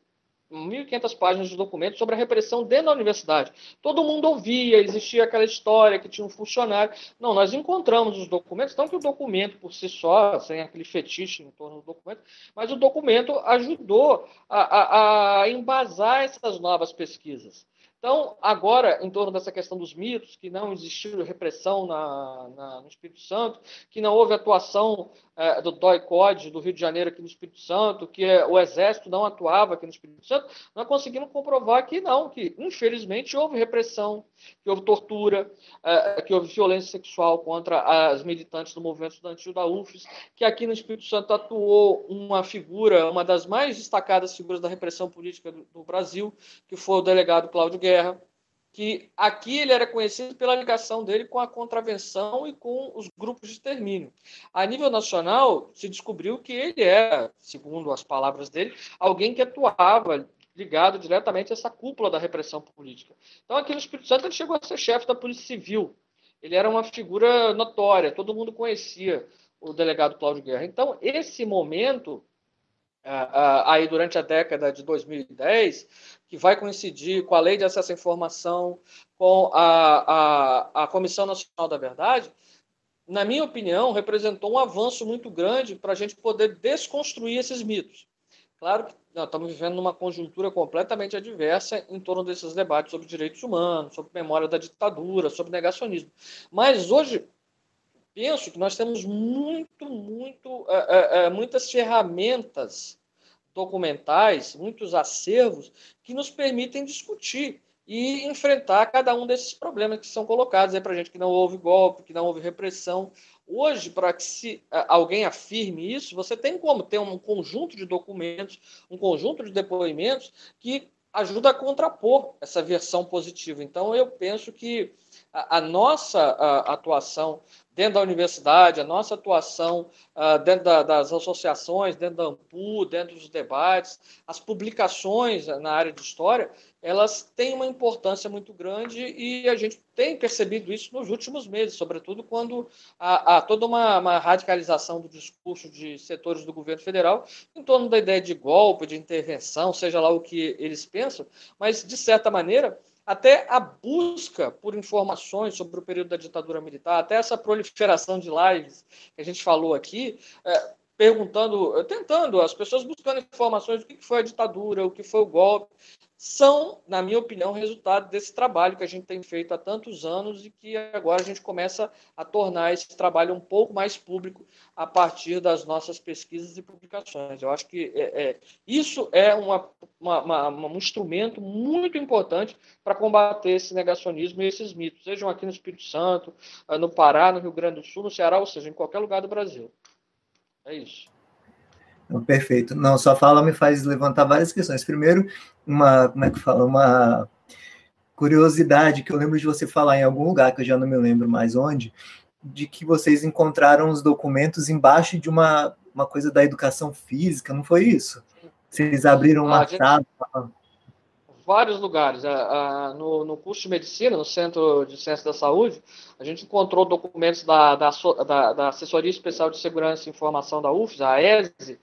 1.500 páginas de documentos sobre a repressão dentro da universidade. Todo mundo ouvia, existia aquela história que tinha um funcionário. Não, nós encontramos os documentos, não que o documento por si só, sem aquele fetiche em torno do documento, mas o documento ajudou a, a, a embasar essas novas pesquisas. Então, agora, em torno dessa questão dos mitos, que não existiu repressão na, na, no Espírito Santo, que não houve atuação é, do DOI-COD do Rio de Janeiro aqui no Espírito Santo, que é, o Exército não atuava aqui no Espírito Santo, nós conseguimos comprovar que não, que infelizmente houve repressão, que houve tortura, é, que houve violência sexual contra as militantes do movimento estudantil da UFES, que aqui no Espírito Santo atuou uma figura, uma das mais destacadas figuras da repressão política do, do Brasil, que foi o delegado Cláudio Guerra, que aqui ele era conhecido pela ligação dele com a contravenção e com os grupos de extermínio. A nível nacional, se descobriu que ele é, segundo as palavras dele, alguém que atuava ligado diretamente a essa cúpula da repressão política. Então, aqui no Espírito Santo, ele chegou a ser chefe da Polícia Civil. Ele era uma figura notória, todo mundo conhecia o delegado Cláudio Guerra. Então, esse momento aí durante a década de 2010, que vai coincidir com a Lei de Acesso à Informação, com a, a, a Comissão Nacional da Verdade, na minha opinião, representou um avanço muito grande para a gente poder desconstruir esses mitos. Claro que nós estamos vivendo numa conjuntura completamente adversa em torno desses debates sobre direitos humanos, sobre memória da ditadura, sobre negacionismo. Mas hoje, penso que nós temos muito, muito, é, é, muitas ferramentas documentais, muitos acervos que nos permitem discutir e enfrentar cada um desses problemas que são colocados para a gente que não houve golpe, que não houve repressão. Hoje, para que se alguém afirme isso, você tem como ter um conjunto de documentos, um conjunto de depoimentos que ajuda a contrapor essa versão positiva. Então, eu penso que a, a nossa a, atuação dentro da universidade, a nossa atuação uh, dentro da, das associações, dentro da AMPU, dentro dos debates, as publicações na área de história, elas têm uma importância muito grande e a gente tem percebido isso nos últimos meses, sobretudo quando há, há toda uma, uma, radicalização do discurso de setores do governo federal em torno da ideia de golpe, de intervenção, seja lá o que eles pensam, mas, de certa maneira, até a busca por informações sobre o período da ditadura militar, até essa proliferação de lives que a gente falou aqui, é, perguntando, tentando, as pessoas buscando informações do que foi a ditadura, o que foi o golpe, são, na minha opinião, resultado desse trabalho que a gente tem feito há tantos anos e que agora a gente começa a tornar esse trabalho um pouco mais público a partir das nossas pesquisas e publicações. Eu acho que é, é, isso é uma, uma, uma, um instrumento muito importante para combater esse negacionismo e esses mitos, sejam aqui no Espírito Santo, no Pará, no Rio Grande do Sul, no Ceará, ou seja, em qualquer lugar do Brasil. É isso. Perfeito. Não, sua fala me faz levantar várias questões. Primeiro, uma, como é que fala, uma curiosidade que eu lembro de você falar em algum lugar, que eu já não me lembro mais onde, de que vocês encontraram os documentos embaixo de uma, uma coisa da educação física, não foi isso? Vocês abriram uma ah. Vários lugares. No, no curso de medicina, no Centro de Ciência da Saúde, a gente encontrou documentos da, da, da, da Assessoria Especial de Segurança e Informação da UFES, a ESE,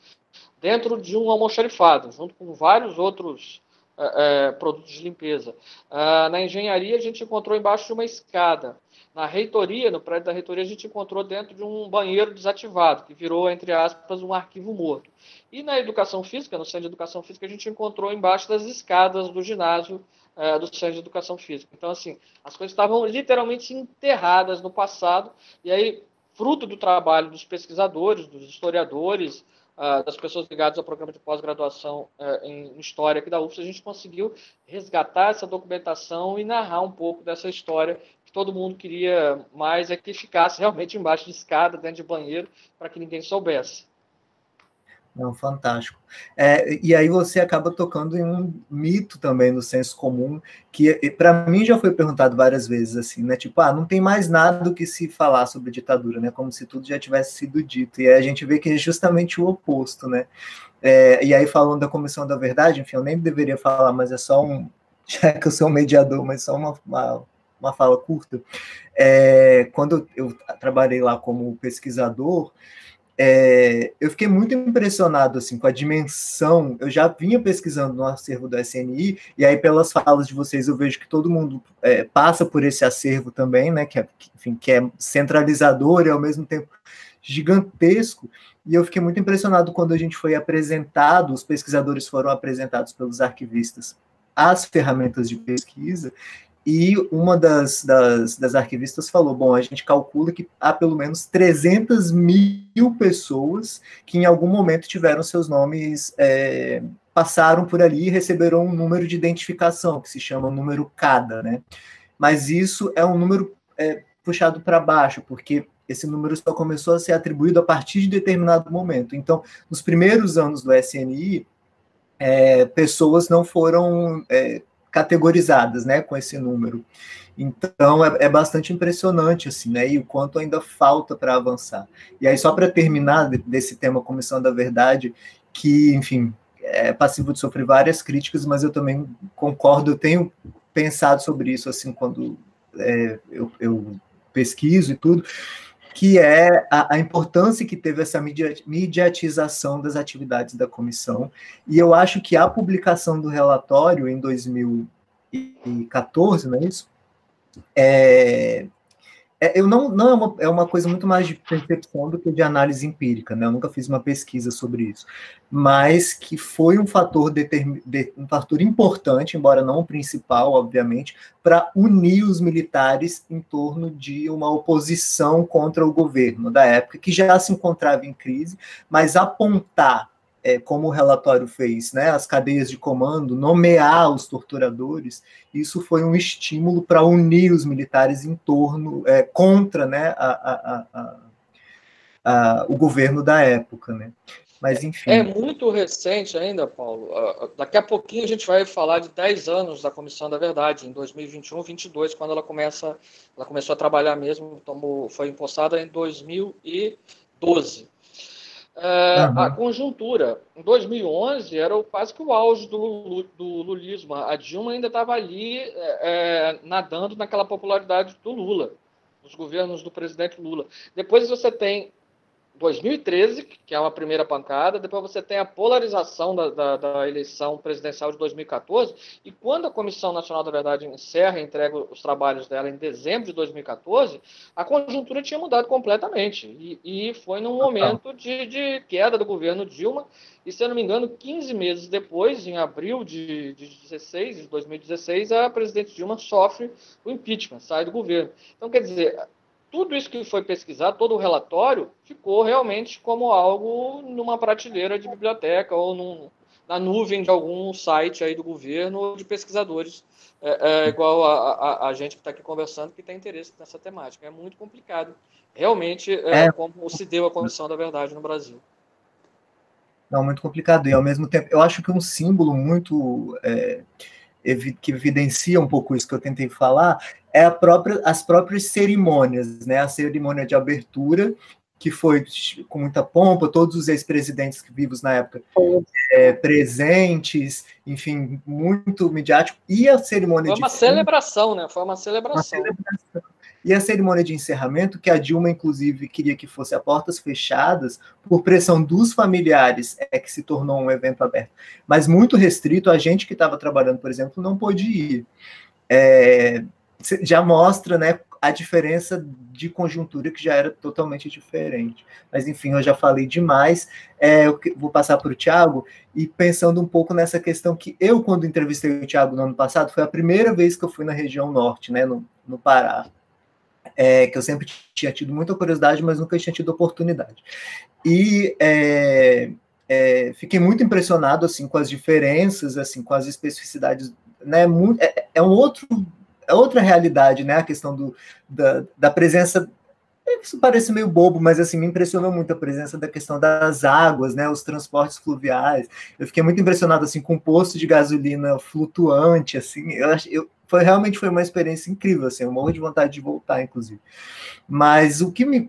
dentro de um almoxarifado, junto com vários outros é, produtos de limpeza. Uh, na engenharia, a gente encontrou embaixo de uma escada. Na reitoria, no prédio da reitoria, a gente encontrou dentro de um banheiro desativado, que virou, entre aspas, um arquivo morto. E na educação física, no centro de educação física, a gente encontrou embaixo das escadas do ginásio é, do centro de educação física. Então, assim, as coisas estavam literalmente enterradas no passado, e aí, fruto do trabalho dos pesquisadores, dos historiadores, Uh, das pessoas ligadas ao programa de pós-graduação uh, em História aqui da UFS, a gente conseguiu resgatar essa documentação e narrar um pouco dessa história todo mundo queria mais é que ficasse realmente embaixo de escada, dentro de banheiro, para que ninguém soubesse. Não, fantástico. É, e aí você acaba tocando em um mito também no senso comum, que para mim já foi perguntado várias vezes assim, né? Tipo, ah, não tem mais nada do que se falar sobre ditadura, né? Como se tudo já tivesse sido dito. E aí a gente vê que é justamente o oposto, né? É, e aí falando da Comissão da Verdade, enfim, eu nem deveria falar, mas é só um, [laughs] já que eu sou um mediador, mas só uma, uma, uma fala curta. É, quando eu trabalhei lá como pesquisador, é, eu fiquei muito impressionado assim com a dimensão. Eu já vinha pesquisando no acervo do SNI e aí pelas falas de vocês eu vejo que todo mundo é, passa por esse acervo também, né? Que é, enfim, que é centralizador e ao mesmo tempo gigantesco. E eu fiquei muito impressionado quando a gente foi apresentado, os pesquisadores foram apresentados pelos arquivistas as ferramentas de pesquisa e uma das, das, das, arquivistas falou: bom, a gente calcula que há pelo menos 300 mil pessoas que em algum momento tiveram seus nomes, é, passaram por ali e receberam um número de identificação, que se chama número CADA, né? Mas isso é um número é, puxado para baixo, porque esse número só começou a ser atribuído a partir de determinado momento. Então, nos primeiros anos do SNI, é, pessoas não foram é, categorizadas, né, com esse número. Então é, é bastante impressionante assim, né, e o quanto ainda falta para avançar. E aí só para terminar desse tema Comissão da Verdade, que enfim é passivo de sofrer várias críticas, mas eu também concordo, eu tenho pensado sobre isso assim quando é, eu, eu pesquiso e tudo, que é a, a, importância que teve essa mediatização das atividades da comissão. E eu acho que a publicação do relatório em 2014, não é isso? É, é, eu não, não é uma, é uma coisa muito mais de percepção do que de análise empírica, né? Eu nunca fiz uma pesquisa sobre isso, mas que foi um fator determin, de, um fator importante, embora não o principal, obviamente, para unir os militares em torno de uma oposição contra o governo da época, que já se encontrava em crise, mas apontar é, como o relatório fez, né, as cadeias de comando, nomear os torturadores, isso foi um estímulo para unir os militares em torno, é, contra né, a, a, a, o governo da época. Né. Mas, enfim. É muito recente ainda, Paulo. Daqui a pouquinho a gente vai falar de 10 anos da Comissão da Verdade, em 2021, 2022, quando ela começa, ela começou a trabalhar mesmo, tomou, foi impostada em 2012. Uhum. A conjuntura. Em 2011 era quase que o auge do, do lulismo. A Dilma ainda estava ali é, é, nadando naquela popularidade do Lula, dos governos do presidente Lula. Depois você tem 2013, que é uma primeira pancada, depois você tem a polarização da, da, da, eleição presidencial de 2014, e quando a Comissão Nacional da Verdade encerra e entrega os trabalhos dela em dezembro de 2014, a conjuntura tinha mudado completamente, e, e foi num momento de, de, queda do governo Dilma, e se eu não me engano, 15 meses depois, em abril de, de 16, de 2016, a presidente Dilma sofre o impeachment, sai do governo. Então, quer dizer, tudo isso que foi pesquisado, todo o relatório, ficou realmente como algo numa prateleira de biblioteca ou num, na nuvem de algum site aí do governo ou de pesquisadores, é, é, igual a, a, a, gente que está aqui conversando, que tem interesse nessa temática. É muito complicado, realmente, é, é. como se deu a Comissão da Verdade no Brasil. Não, muito complicado. E, ao mesmo tempo, eu acho que um símbolo muito é, que evidencia um pouco isso que eu tentei falar é própria, as próprias cerimônias, né? A cerimônia de abertura, que foi com muita pompa, todos os ex-presidentes vivos na época é, presentes, enfim, muito midiático, e a cerimônia foi uma de celebração, né? Foi uma celebração. uma celebração. E a cerimônia de encerramento, que a Dilma, inclusive, queria que fosse a portas fechadas, por pressão dos familiares, é que se tornou um evento aberto. Mas muito restrito, a gente que estava trabalhando, por exemplo, não pôde ir. É, já mostra né, a diferença de conjuntura que já era totalmente diferente. Mas, enfim, eu já falei demais. É, eu vou passar para o Tiago e pensando um pouco nessa questão que eu, quando entrevistei o Tiago no ano passado, foi a primeira vez que eu fui na região norte, né, no, no Pará. É, que eu sempre tinha tido muita curiosidade, mas nunca tinha tido oportunidade. E é, é, fiquei muito impressionado assim com as diferenças, assim com as especificidades, né? Muito, é, é um outro é outra realidade, né? A questão do, da, da presença. Isso parece meio bobo, mas assim me impressionou muito a presença da questão das águas, né? Os transportes fluviais. Eu fiquei muito impressionado assim com o posto de gasolina flutuante, assim. Eu, eu foi realmente foi uma experiência incrível, assim. Eu morro de vontade de voltar, inclusive. Mas o que me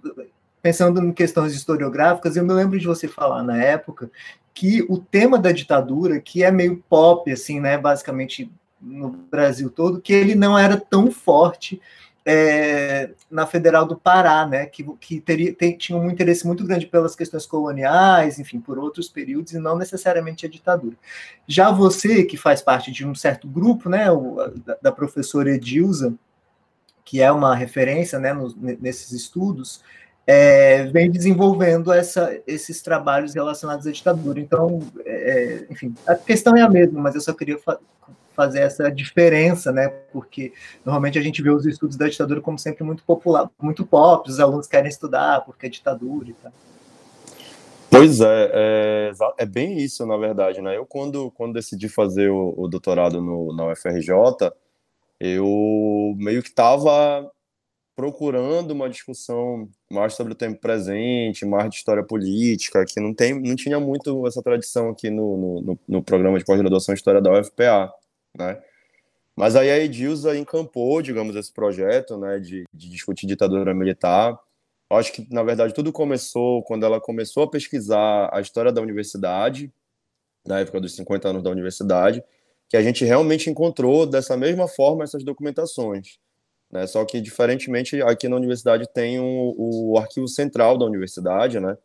pensando em questões historiográficas, eu me lembro de você falar na época que o tema da ditadura, que é meio pop, assim, né, basicamente no Brasil todo, que ele não era tão forte é, na Federal do Pará, né, que, que teria, tem, tinha um interesse muito grande pelas questões coloniais, enfim, por outros períodos, e não necessariamente a ditadura. Já você, que faz parte de um certo grupo, né, o, da, da professora Edilza, que é uma referência né, nos, nesses estudos, é, vem desenvolvendo essa, esses trabalhos relacionados à ditadura. Então, é, enfim, a questão é a mesma, mas eu só queria fazer essa diferença, né? Porque normalmente a gente vê os estudos da ditadura como sempre muito popular, muito pop, os alunos querem estudar porque é ditadura e tal. Pois é, é, é, bem isso, na verdade, né? Eu, quando, quando decidi fazer o, o doutorado no, na UFRJ, eu meio que estava procurando uma discussão mais sobre o tempo presente, mais de história política, que não, tem, não tinha muito essa tradição aqui no, no, no programa de pós-graduação em História da UFPA, né? Mas aí a Edilza encampou, digamos, esse projeto, né, de, de discutir ditadura militar. Acho que, na verdade, tudo começou quando ela começou a pesquisar a história da universidade, na época dos 50 anos da universidade, que a gente realmente encontrou dessa mesma forma essas documentações. Né? Só que, diferentemente, aqui na universidade tem o arquivo central da universidade, né?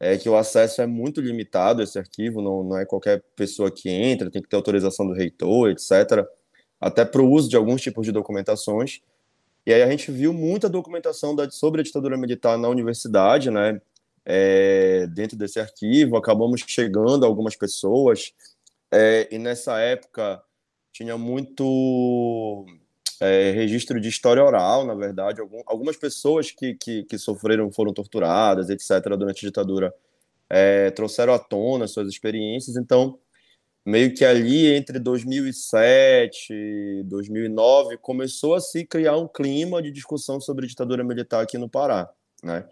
É que o acesso é muito limitado esse arquivo, não, não é qualquer pessoa que entra, tem que ter autorização do reitor, etc. Até para o uso de alguns tipos de documentações. E aí a gente viu muita documentação da, sobre a ditadura militar na universidade, né? É, dentro desse arquivo, acabamos chegando algumas pessoas, é, e nessa época tinha muito é, registro de história oral, na verdade. Algum, algumas pessoas que, que, que, sofreram, foram torturadas, etc., durante a ditadura, é, trouxeram à tona suas experiências. Então, meio que ali entre 2007 e 2009 começou a se criar um clima de discussão sobre ditadura militar aqui no Pará, né?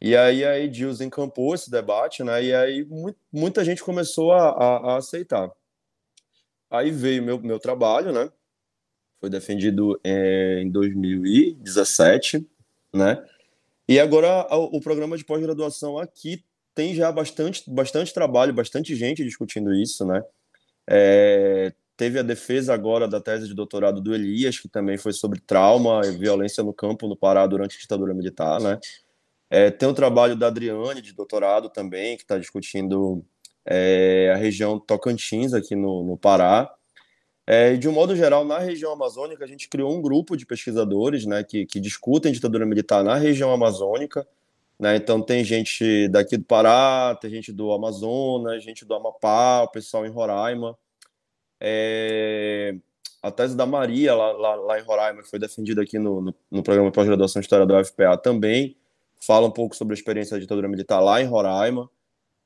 E aí a Edilson encampou esse debate, né? E aí muita gente começou a, a, a aceitar. Aí veio meu, meu trabalho, né? Foi defendido é, em 2017, né? E agora o programa de pós-graduação aqui tem já bastante, bastante trabalho, bastante gente discutindo isso, né? É, teve a defesa agora da tese de doutorado do Elias, que também foi sobre trauma e violência no campo no Pará durante a ditadura militar, né? É, tem o trabalho da Adriane, de doutorado também, que está discutindo é, a região Tocantins aqui no, no Pará. É, de um modo geral, na região amazônica, a gente criou um grupo de pesquisadores né, que, que discutem ditadura militar na região amazônica. Né? Então, tem gente daqui do Pará, tem gente do Amazonas, gente do Amapá, o pessoal em Roraima. É, a tese da Maria, lá, lá, lá, em Roraima, que foi defendida aqui no, no, no programa de pós-graduação História da UFPA, também fala um pouco sobre a experiência da ditadura militar lá em Roraima.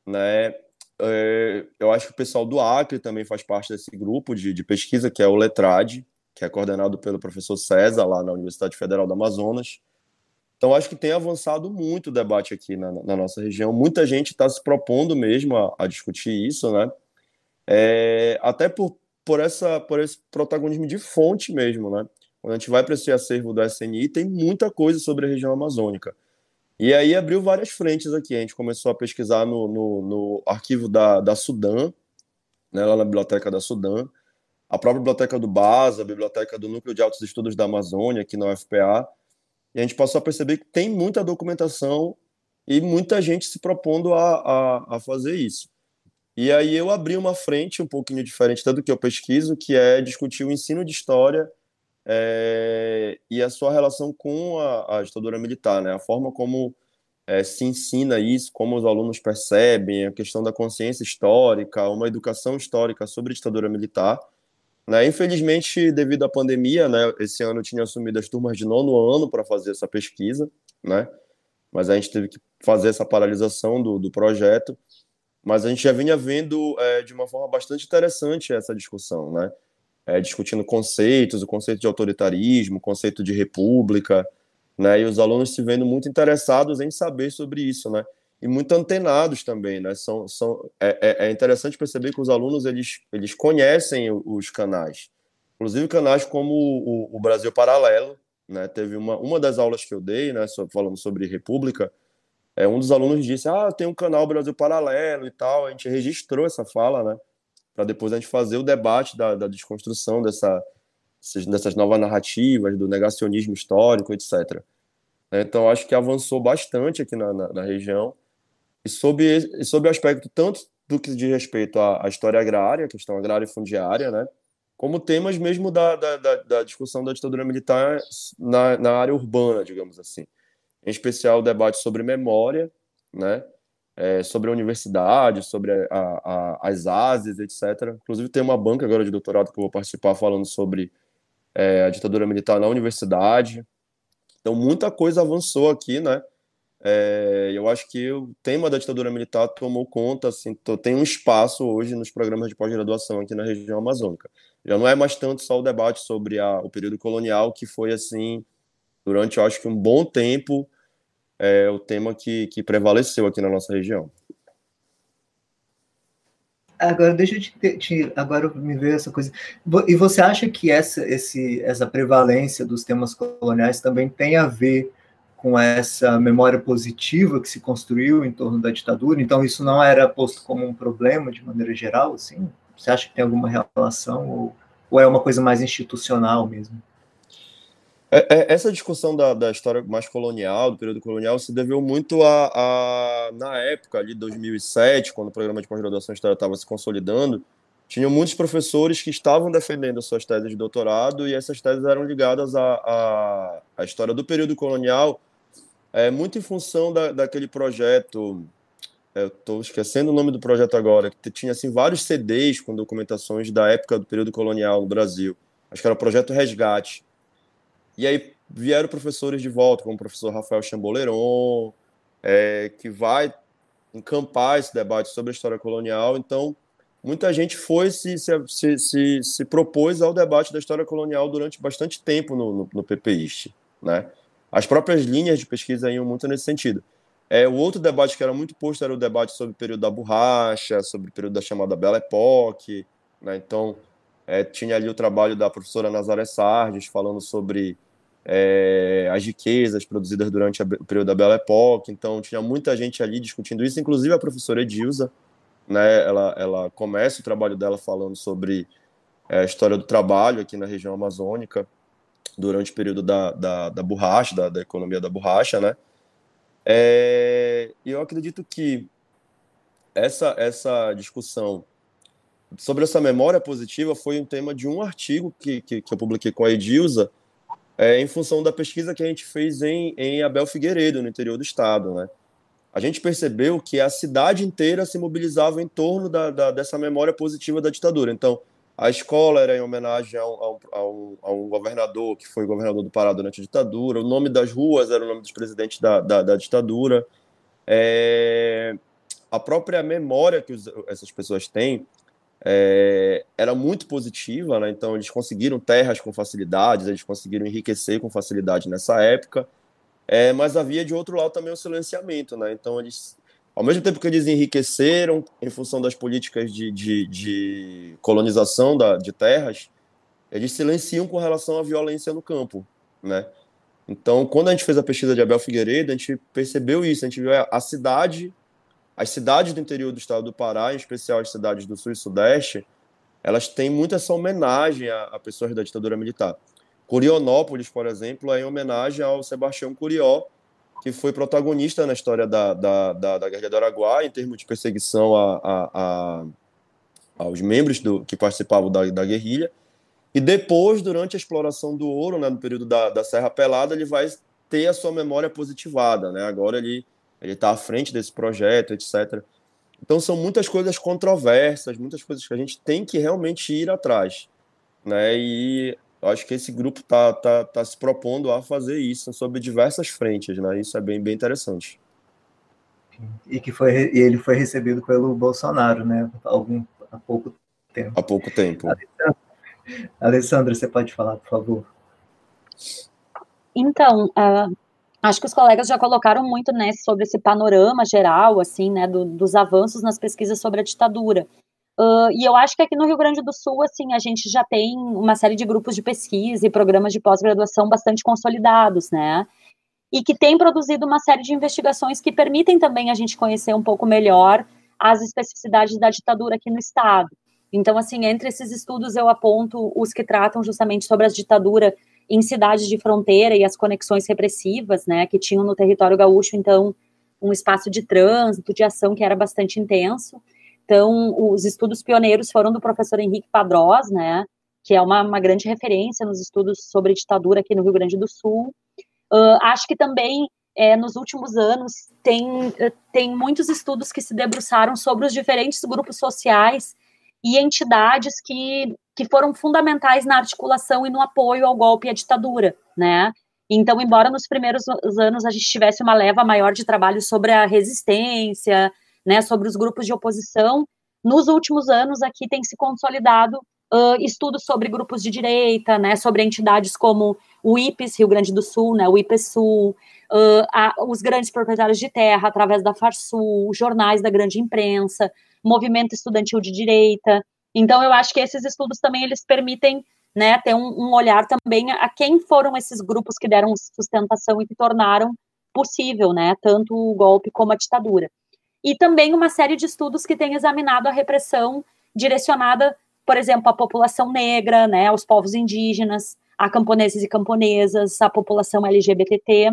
Né? É, eu acho que o pessoal do Acre também faz parte desse grupo de, de pesquisa, que é o Letrade, que é coordenado pelo professor César, lá na Universidade Federal do Amazonas. Então, acho que tem avançado muito o debate aqui na, na nossa região. Muita gente está se propondo mesmo a, a, discutir isso, né? É, até por, por, essa, por esse protagonismo de fonte mesmo, né? Quando a gente vai para esse acervo do SNI, tem muita coisa sobre a região amazônica. E aí abriu várias frentes aqui. A gente começou a pesquisar no, no, no arquivo da, da Sudã, né, lá na biblioteca da Sudã, a própria biblioteca do BASA, a biblioteca do Núcleo de Altos Estudos da Amazônia, aqui na UFPA. E a gente passou a perceber que tem muita documentação e muita gente se propondo a, a, a fazer isso. E aí eu abri uma frente um pouquinho diferente do que eu pesquiso, que é discutir o ensino de história é, e a sua relação com a, a ditadura militar, né? A forma como é, se ensina isso, como os alunos percebem, a questão da consciência histórica, uma educação histórica sobre ditadura militar. Né? Infelizmente, devido à pandemia, né, esse ano eu tinha assumido as turmas de nono ano para fazer essa pesquisa, né? mas a gente teve que fazer essa paralisação do, do projeto. Mas a gente já vinha vendo é, de uma forma bastante interessante essa discussão, né? É, discutindo conceitos, o conceito de autoritarismo, o conceito de república, né? E os alunos se vendo muito interessados em saber sobre isso, né? E muito antenados também, né? São, são, é, é, é interessante perceber que os alunos eles, eles conhecem os canais, inclusive canais como o, o Brasil Paralelo, né? Teve uma, uma das aulas que eu dei, né? Falando sobre República, é, um dos alunos disse: Ah, tem um canal Brasil Paralelo e tal. A gente registrou essa fala, né? Para depois a gente fazer o debate da, da desconstrução dessa, dessas novas narrativas, do negacionismo histórico, etc. Então, acho que avançou bastante aqui na, na, na região. E sob, e sob o aspecto tanto do que diz respeito à, à história agrária, questão agrária e fundiária, né? como temas mesmo da, da, da, da discussão da ditadura militar na, na área urbana, digamos assim. Em especial o debate sobre memória, né? É, sobre a universidade, sobre a, a, as ASES, etc. Inclusive tem uma banca agora de doutorado que eu vou participar falando sobre é, a ditadura militar na universidade. Então, muita coisa avançou aqui, né? É, eu acho que o tema da ditadura militar tomou conta, assim, tem um espaço hoje nos programas de pós-graduação aqui na região amazônica. Já não é mais tanto só o debate sobre a, o período colonial, que foi, assim, durante, eu acho que um bom tempo, é, o tema que, que prevaleceu aqui na nossa região. Agora, deixa eu te, te, agora me ver essa coisa. E você acha que essa, esse, essa prevalência dos temas coloniais também tem a ver com essa memória positiva que se construiu em torno da ditadura? Então, isso não era posto como um problema de maneira geral, assim? Você acha que tem alguma relação ou, ou é uma coisa mais institucional mesmo? É, é, essa discussão da, da, história mais colonial, do período colonial, se deveu muito a, a na época ali, 2007, quando o programa de pós-graduação história estava se consolidando, tinham muitos professores que estavam defendendo suas teses de doutorado e essas teses eram ligadas à, à, à história do período colonial, é, muito em função da, daquele projeto, é, eu estou esquecendo o nome do projeto agora, que tinha assim, vários CDs com documentações da época do período colonial no Brasil. Acho que era o Projeto Resgate e aí vieram professores de volta, como o professor Rafael Chamboleron, é, que vai encampar esse debate sobre a história colonial. Então, muita gente foi se, se, se, se propôs ao debate da história colonial durante bastante tempo no, no, no PPIST, né? As próprias linhas de pesquisa iam muito nesse sentido. É, o outro debate que era muito posto era o debate sobre o período da borracha, sobre o período da chamada Belle Époque, né? Então, é, tinha ali o trabalho da professora Nazaré Sardes falando sobre é, as riquezas produzidas durante o período da Belle Époque. Então, tinha muita gente ali discutindo isso, inclusive a professora Edilza. Né, ela, ela começa o trabalho dela falando sobre é, a história do trabalho aqui na região amazônica durante o período da, da, da borracha, da, da economia da borracha, né? É, eu acredito que essa, essa discussão sobre essa memória positiva foi um tema de um artigo que, que, que eu publiquei com a Edilza, é, em função da pesquisa que a gente fez em, em Abel Figueiredo, no interior do estado. Né? A gente percebeu que a cidade inteira se mobilizava em torno da, da, dessa memória positiva da ditadura. Então, a escola era em homenagem a um, a, um, a um, governador que foi governador do Pará durante a ditadura, o nome das ruas era o nome dos presidentes da, da, da ditadura. É, a própria memória que essas pessoas têm é, era muito positiva, né? então eles conseguiram terras com facilidades, eles conseguiram enriquecer com facilidade nessa época, é, mas havia de outro lado também o silenciamento, né? então eles, ao mesmo tempo que eles enriqueceram em função das políticas de, de, de colonização da, de terras, eles silenciam com relação à violência no campo, né? Então, quando a gente fez a pesquisa de Abel Figueiredo, a gente percebeu isso, a gente viu a cidade as cidades do interior do estado do Pará, em especial as cidades do sul e sudeste, elas têm muita essa homenagem a, a pessoas da ditadura militar. Curionópolis, por exemplo, é em homenagem ao Sebastião Curió, que foi protagonista na história da, da, da, da Guerra do Araguaia, em termos de perseguição a, a, a, aos membros do, que participavam da, da guerrilha. E depois, durante a exploração do ouro, né, no período da, da Serra Pelada, ele vai ter a sua memória positivada, né? Agora ele ele está à frente desse projeto, etc. Então são muitas coisas controversas, muitas coisas que a gente tem que realmente ir atrás, né? E eu acho que esse grupo está tá, tá se propondo a fazer isso sobre diversas frentes, né? Isso é bem, bem interessante. E que foi e ele foi recebido pelo Bolsonaro, né? Algum, há pouco tempo. Há pouco tempo. Alessandra, você pode falar, por favor? Então, uh, acho que os colegas já colocaram muito né, sobre esse panorama geral, assim, né, do, dos avanços nas pesquisas sobre a ditadura. Uh, e eu acho que aqui no Rio Grande do Sul, assim, a gente já tem uma série de grupos de pesquisa e programas de pós-graduação bastante consolidados, né? E que tem produzido uma série de investigações que permitem também a gente conhecer um pouco melhor as especificidades da ditadura aqui no Estado. Então, assim, entre esses estudos eu aponto os que tratam justamente sobre a ditadura em cidades de fronteira e as conexões repressivas, né, que tinham no território gaúcho, então, um espaço de trânsito, de ação que era bastante intenso. Então, os estudos pioneiros foram do professor Henrique Padrós, né, que é uma, uma grande referência nos estudos sobre ditadura aqui no Rio Grande do Sul. Uh, acho que também, é, nos últimos anos, tem, tem muitos estudos que se debruçaram sobre os diferentes grupos sociais e entidades que, que foram fundamentais na articulação e no apoio ao golpe e à ditadura, né? Então, embora nos primeiros anos a gente tivesse uma leva maior de trabalho sobre a resistência, né, sobre os grupos de oposição, nos últimos anos aqui tem se consolidado uh, estudos sobre grupos de direita, né, sobre entidades como o IPES, Rio Grande do Sul, né, o IPESUL, uh, a, os grandes proprietários de terra através da Farsul, jornais da grande imprensa, movimento estudantil de direita. Então, eu acho que esses estudos também eles permitem né, ter um, um, olhar também a quem foram esses grupos que deram sustentação e que tornaram possível, né, tanto o golpe como a ditadura. E também uma série de estudos que têm examinado a repressão direcionada, por exemplo, à população negra, né, aos povos indígenas, a camponeses e camponesas, a população LGBT.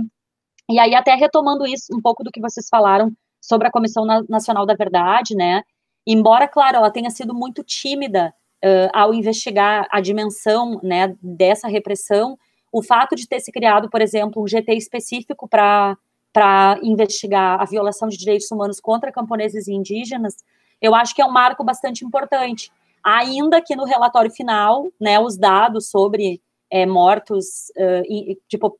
E aí, até retomando isso, um pouco do que vocês falaram sobre a Comissão Nacional da Verdade, né, Embora, claro, ela tenha sido muito tímida uh, ao investigar a dimensão né, dessa repressão, o fato de ter se criado, por exemplo, um GT específico para para investigar a violação de direitos humanos contra camponeses e indígenas, eu acho que é um marco bastante importante. Ainda que no relatório final, né, os dados sobre é, mortos uh, e, tipo,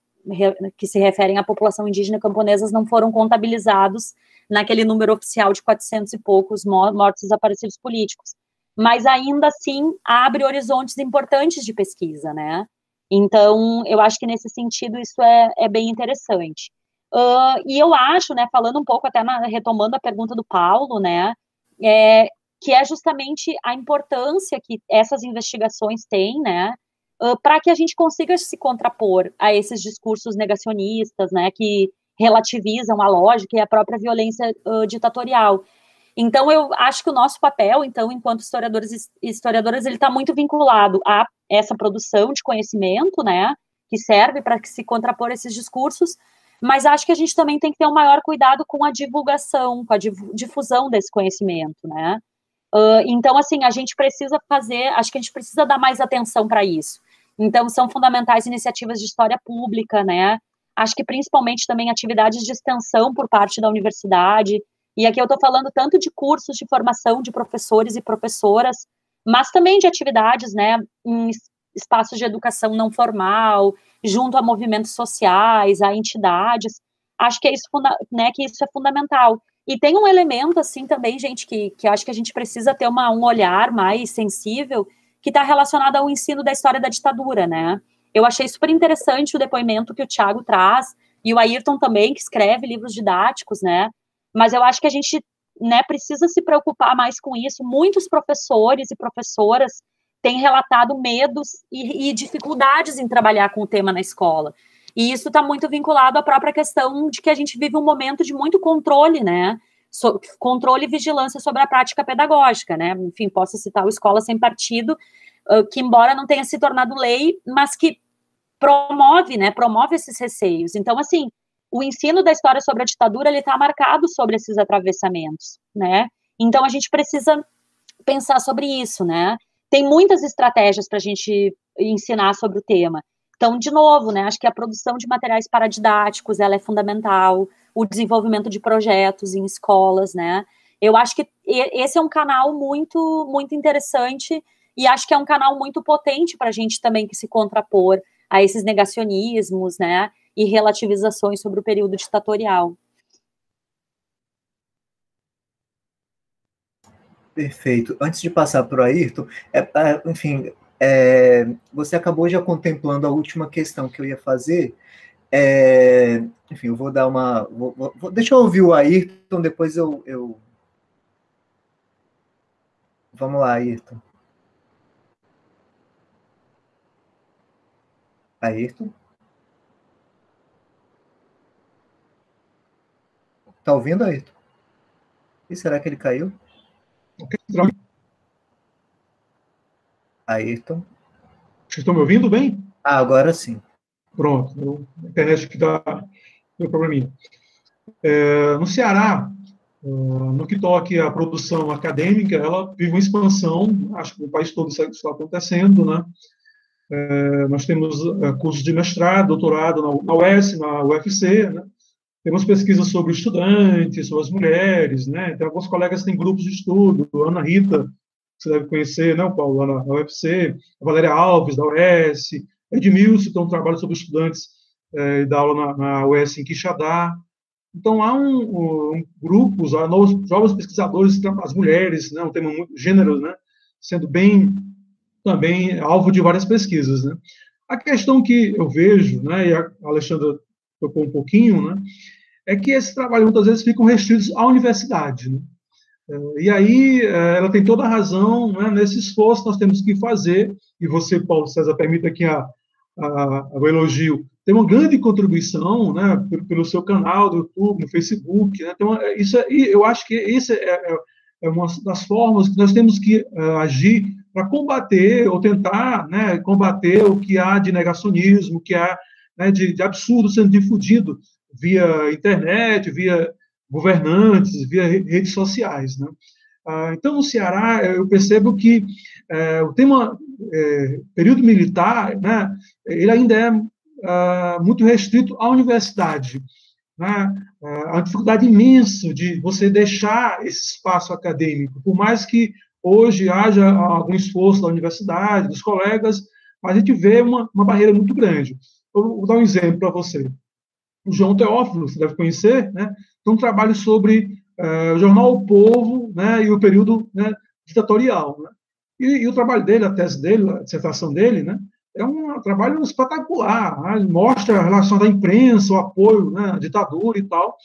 que se referem à população indígena camponesas não foram contabilizados naquele número oficial de 400 e poucos mortos desaparecidos políticos. Mas ainda assim abre horizontes importantes de pesquisa, né? Então, eu acho que nesse sentido isso é, é bem interessante. Uh, e eu acho, né, falando um pouco até na, retomando a pergunta do Paulo, né, é, que é justamente a importância que essas investigações têm, né, para que a gente consiga se contrapor a esses discursos negacionistas, né, que relativizam a lógica e a própria violência uh, ditatorial. Então, eu acho que o nosso papel, então, enquanto historiadores e historiadoras, ele está muito vinculado a essa produção de conhecimento, né, que serve para se contrapor esses discursos, mas acho que a gente também tem que ter um maior cuidado com a divulgação, com a difusão desse conhecimento, né. Uh, então, assim, a gente precisa fazer, acho que a gente precisa dar mais atenção para isso. Então, são fundamentais iniciativas de história pública, né, acho que principalmente também atividades de extensão por parte da universidade. E aqui eu estou falando tanto de cursos de formação de professores e professoras, mas também de atividades, né, em espaços de educação não formal, junto a movimentos sociais, a entidades. Acho que é isso, né, que isso é fundamental. E tem um elemento, assim, também, gente, que, que acho que a gente precisa ter uma, um olhar mais sensível, que está relacionado ao ensino da história da ditadura, né? Eu achei super interessante o depoimento que o Tiago traz, e o Ayrton também, que escreve livros didáticos, né? Mas eu acho que a gente né, precisa se preocupar mais com isso. Muitos professores e professoras têm relatado medos e, e dificuldades em trabalhar com o tema na escola. E isso está muito vinculado à própria questão de que a gente vive um momento de muito controle, né? So, controle e vigilância sobre a prática pedagógica, né? Enfim, posso citar o Escola Sem Partido, que embora não tenha se tornado lei, mas que promove, né, promove esses receios. Então, assim, o ensino da história sobre a ditadura, ele está marcado sobre esses atravessamentos, né? Então, a gente precisa pensar sobre isso, né? Tem muitas estratégias para a gente ensinar sobre o tema. Então, de novo, né, acho que a produção de materiais paradidáticos ela é fundamental, o desenvolvimento de projetos em escolas, né? Eu acho que esse é um canal muito, muito interessante e acho que é um canal muito potente para a gente também que se contrapor a esses negacionismos, né, e relativizações sobre o período ditatorial. Perfeito. Antes de passar para o Ayrton, é, é, enfim, é, você acabou já contemplando a última questão que eu ia fazer. É, enfim, eu vou dar uma. Vou, vou, deixa eu ouvir o Ayrton, depois eu, eu. Vamos lá, Ayrton. Ayrton? Tá ouvindo, Ayrton? E será que ele caiu? Ayrton. Vocês estão me ouvindo bem? Ah, agora sim. Pronto. A internet que dá meu probleminha. É, no Ceará, é, no que toque à produção acadêmica, ela vive uma expansão, acho que o país todo isso está acontecendo, né? É, nós temos é, cursos de mestrado, doutorado na, na UES, na UFC, né? Temos pesquisas sobre estudantes, sobre as mulheres, né? Tem alguns colegas que têm grupos de estudo, Ana Rita, você deve conhecer, né, Paulo, lá na, UFC, a Valéria Alves, da UES, Edmilson, tem um trabalho sobre estudantes é, da aula na, na UES em Quixadá. Então, há um, um, grupos, há novos, jovens pesquisadores, as mulheres, né, um tema muito gênero, né, sendo bem também alvo de várias pesquisas. Né. A questão que eu vejo, né, e a Alexandra tocou um pouquinho, né, é que esse trabalho muitas vezes ficam restritos à universidade. Né. E aí é, ela tem toda a razão né, nesse esforço que nós temos que fazer, e você, Paulo César, permita aqui a, a, o elogio, tem uma grande contribuição né, pelo, seu canal do YouTube, no Facebook. Né, então, isso é, eu acho que isso é, é, é, uma das formas que nós temos que uh, agir para combater ou tentar né, combater o que há de negacionismo, o que há né, de, de absurdo sendo difundido via internet, via governantes, via redes sociais. Né? Ah, então, no Ceará, eu percebo que é, o tema é, período militar, né, ele ainda é ah, muito restrito à universidade. Né? Ah, a dificuldade imensa de você deixar esse espaço acadêmico, por mais que hoje haja algum esforço da universidade, dos colegas, mas a gente vê uma, uma barreira muito grande. Eu vou dar um exemplo para você. O João Teófilo, você deve conhecer, né? Um trabalho sobre uh, o jornal O Povo né, e o período né, ditatorial. Né? E, e, o trabalho dele, a tese dele, a dissertação dele, né, é um trabalho espetacular, né? mostra a relação da imprensa, o apoio né, à ditadura e tal.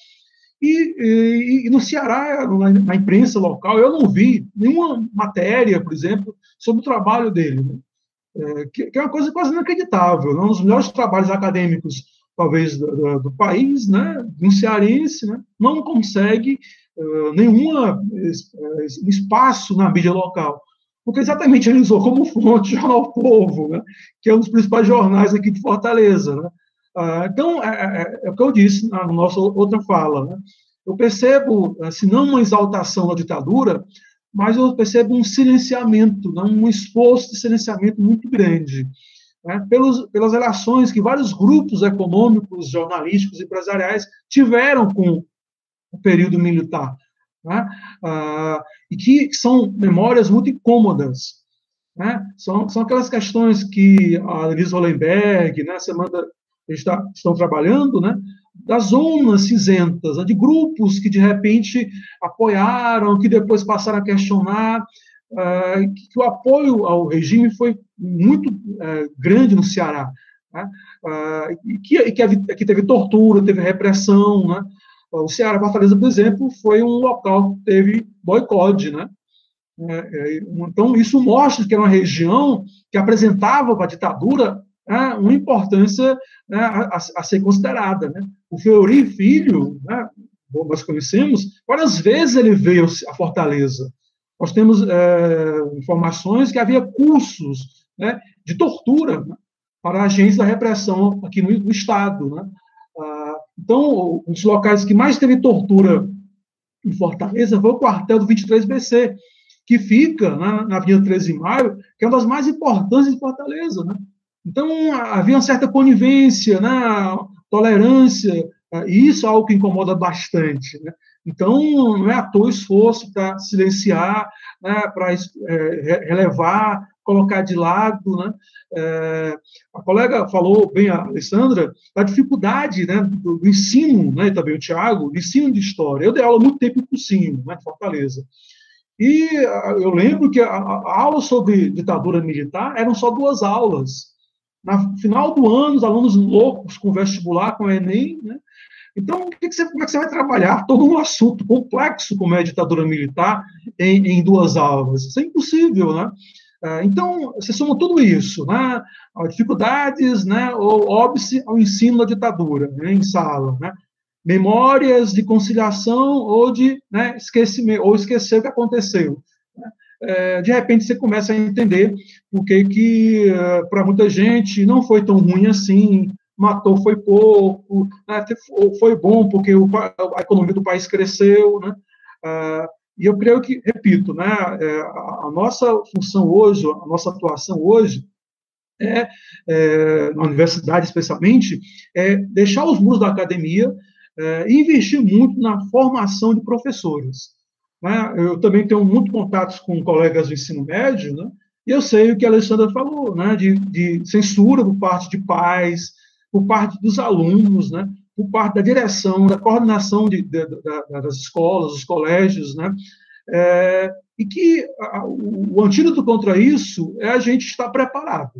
E, e, e no Ceará, na, na, imprensa local, eu não vi nenhuma matéria, por exemplo, sobre o trabalho dele, né? é, que, que, é uma coisa quase inacreditável. Né? Um dos melhores trabalhos acadêmicos talvez do, do, país, né, um cearense, né, não consegue uh, nenhuma uh, espaço na mídia local, porque exatamente ele usou como fonte [laughs] o Jornal Povo, né, que é um dos principais jornais aqui de Fortaleza. Né. Uh, então, é, é, é, o que eu disse na nossa outra fala. Né. Eu percebo, se não uma exaltação da ditadura, mas eu percebo um silenciamento, né, um esforço de silenciamento muito grande né, pelos, pelas relações que vários grupos econômicos, jornalísticos empresariais tiveram com o período militar. Né, ah, e que são memórias muito incômodas. Né, são, são aquelas questões que a Denise Hollenberg, né, Semana está, estão trabalhando, né, das zonas cinzentas, né, de grupos que de repente apoiaram, que depois passaram a questionar, que o apoio ao regime foi muito uh, grande no Ceará, né? uh, e que, que, que, teve tortura, teve repressão, né? O Ceará Fortaleza, por exemplo, foi um local que teve boicote, né? É, então, isso mostra que era uma região que apresentava para a ditadura né, uma importância né, a, a, ser considerada. Né? O Fleury Filho, né, nós conhecemos, várias vezes ele veio a Fortaleza. Nós temos é, informações que havia cursos né, de tortura né, para agentes da repressão aqui no, no Estado. Né? Ah, então, um dos locais que mais teve tortura em Fortaleza foi o quartel do 23BC, que fica na, na Avenida 13 de Maio, que é uma das mais importantes de Fortaleza. Né? Então, havia uma certa conivência, né? tolerância, e isso é algo que incomoda bastante. Né? Então, não é à toa esforço para silenciar, né? para é, relevar, colocar de lado. Né? É, a colega falou bem, a Alessandra, da dificuldade né, do, do ensino, né, também o Tiago, do ensino de história. Eu dei aula muito tempo em cursinho, né, Fortaleza. E eu lembro que a, a aula sobre ditadura militar eram só duas aulas. No final do ano, os alunos loucos com vestibular, com Enem, né? Então, que que você, como é que você vai trabalhar todo um assunto complexo como é a ditadura militar em, em duas aulas? Isso é impossível, né? É, então, você soma tudo isso, né? dificuldades, né? ou óbice ao ensino da ditadura, né? em sala, né? memórias de conciliação ou de né, esquecimento, ou esquecer o que aconteceu. Né? É, de repente você começa a entender por que, que é, para muita gente não foi tão ruim assim, matou foi pouco, né, foi bom porque o, a economia do país cresceu, né? É, e eu creio que, repito, né, a nossa função hoje, a nossa atuação hoje, é, é, na universidade especialmente, é deixar os muros da academia é, investir muito na formação de professores. Né? Eu também tenho muito contatos com colegas do ensino médio, né? e eu sei o que a Alessandra falou, né? de, de censura por parte de pais, por parte dos alunos, né? por parte da direção, da coordenação de, de, das escolas, dos colégios, né? É, e que a, o, o antídoto contra isso é a gente estar preparado,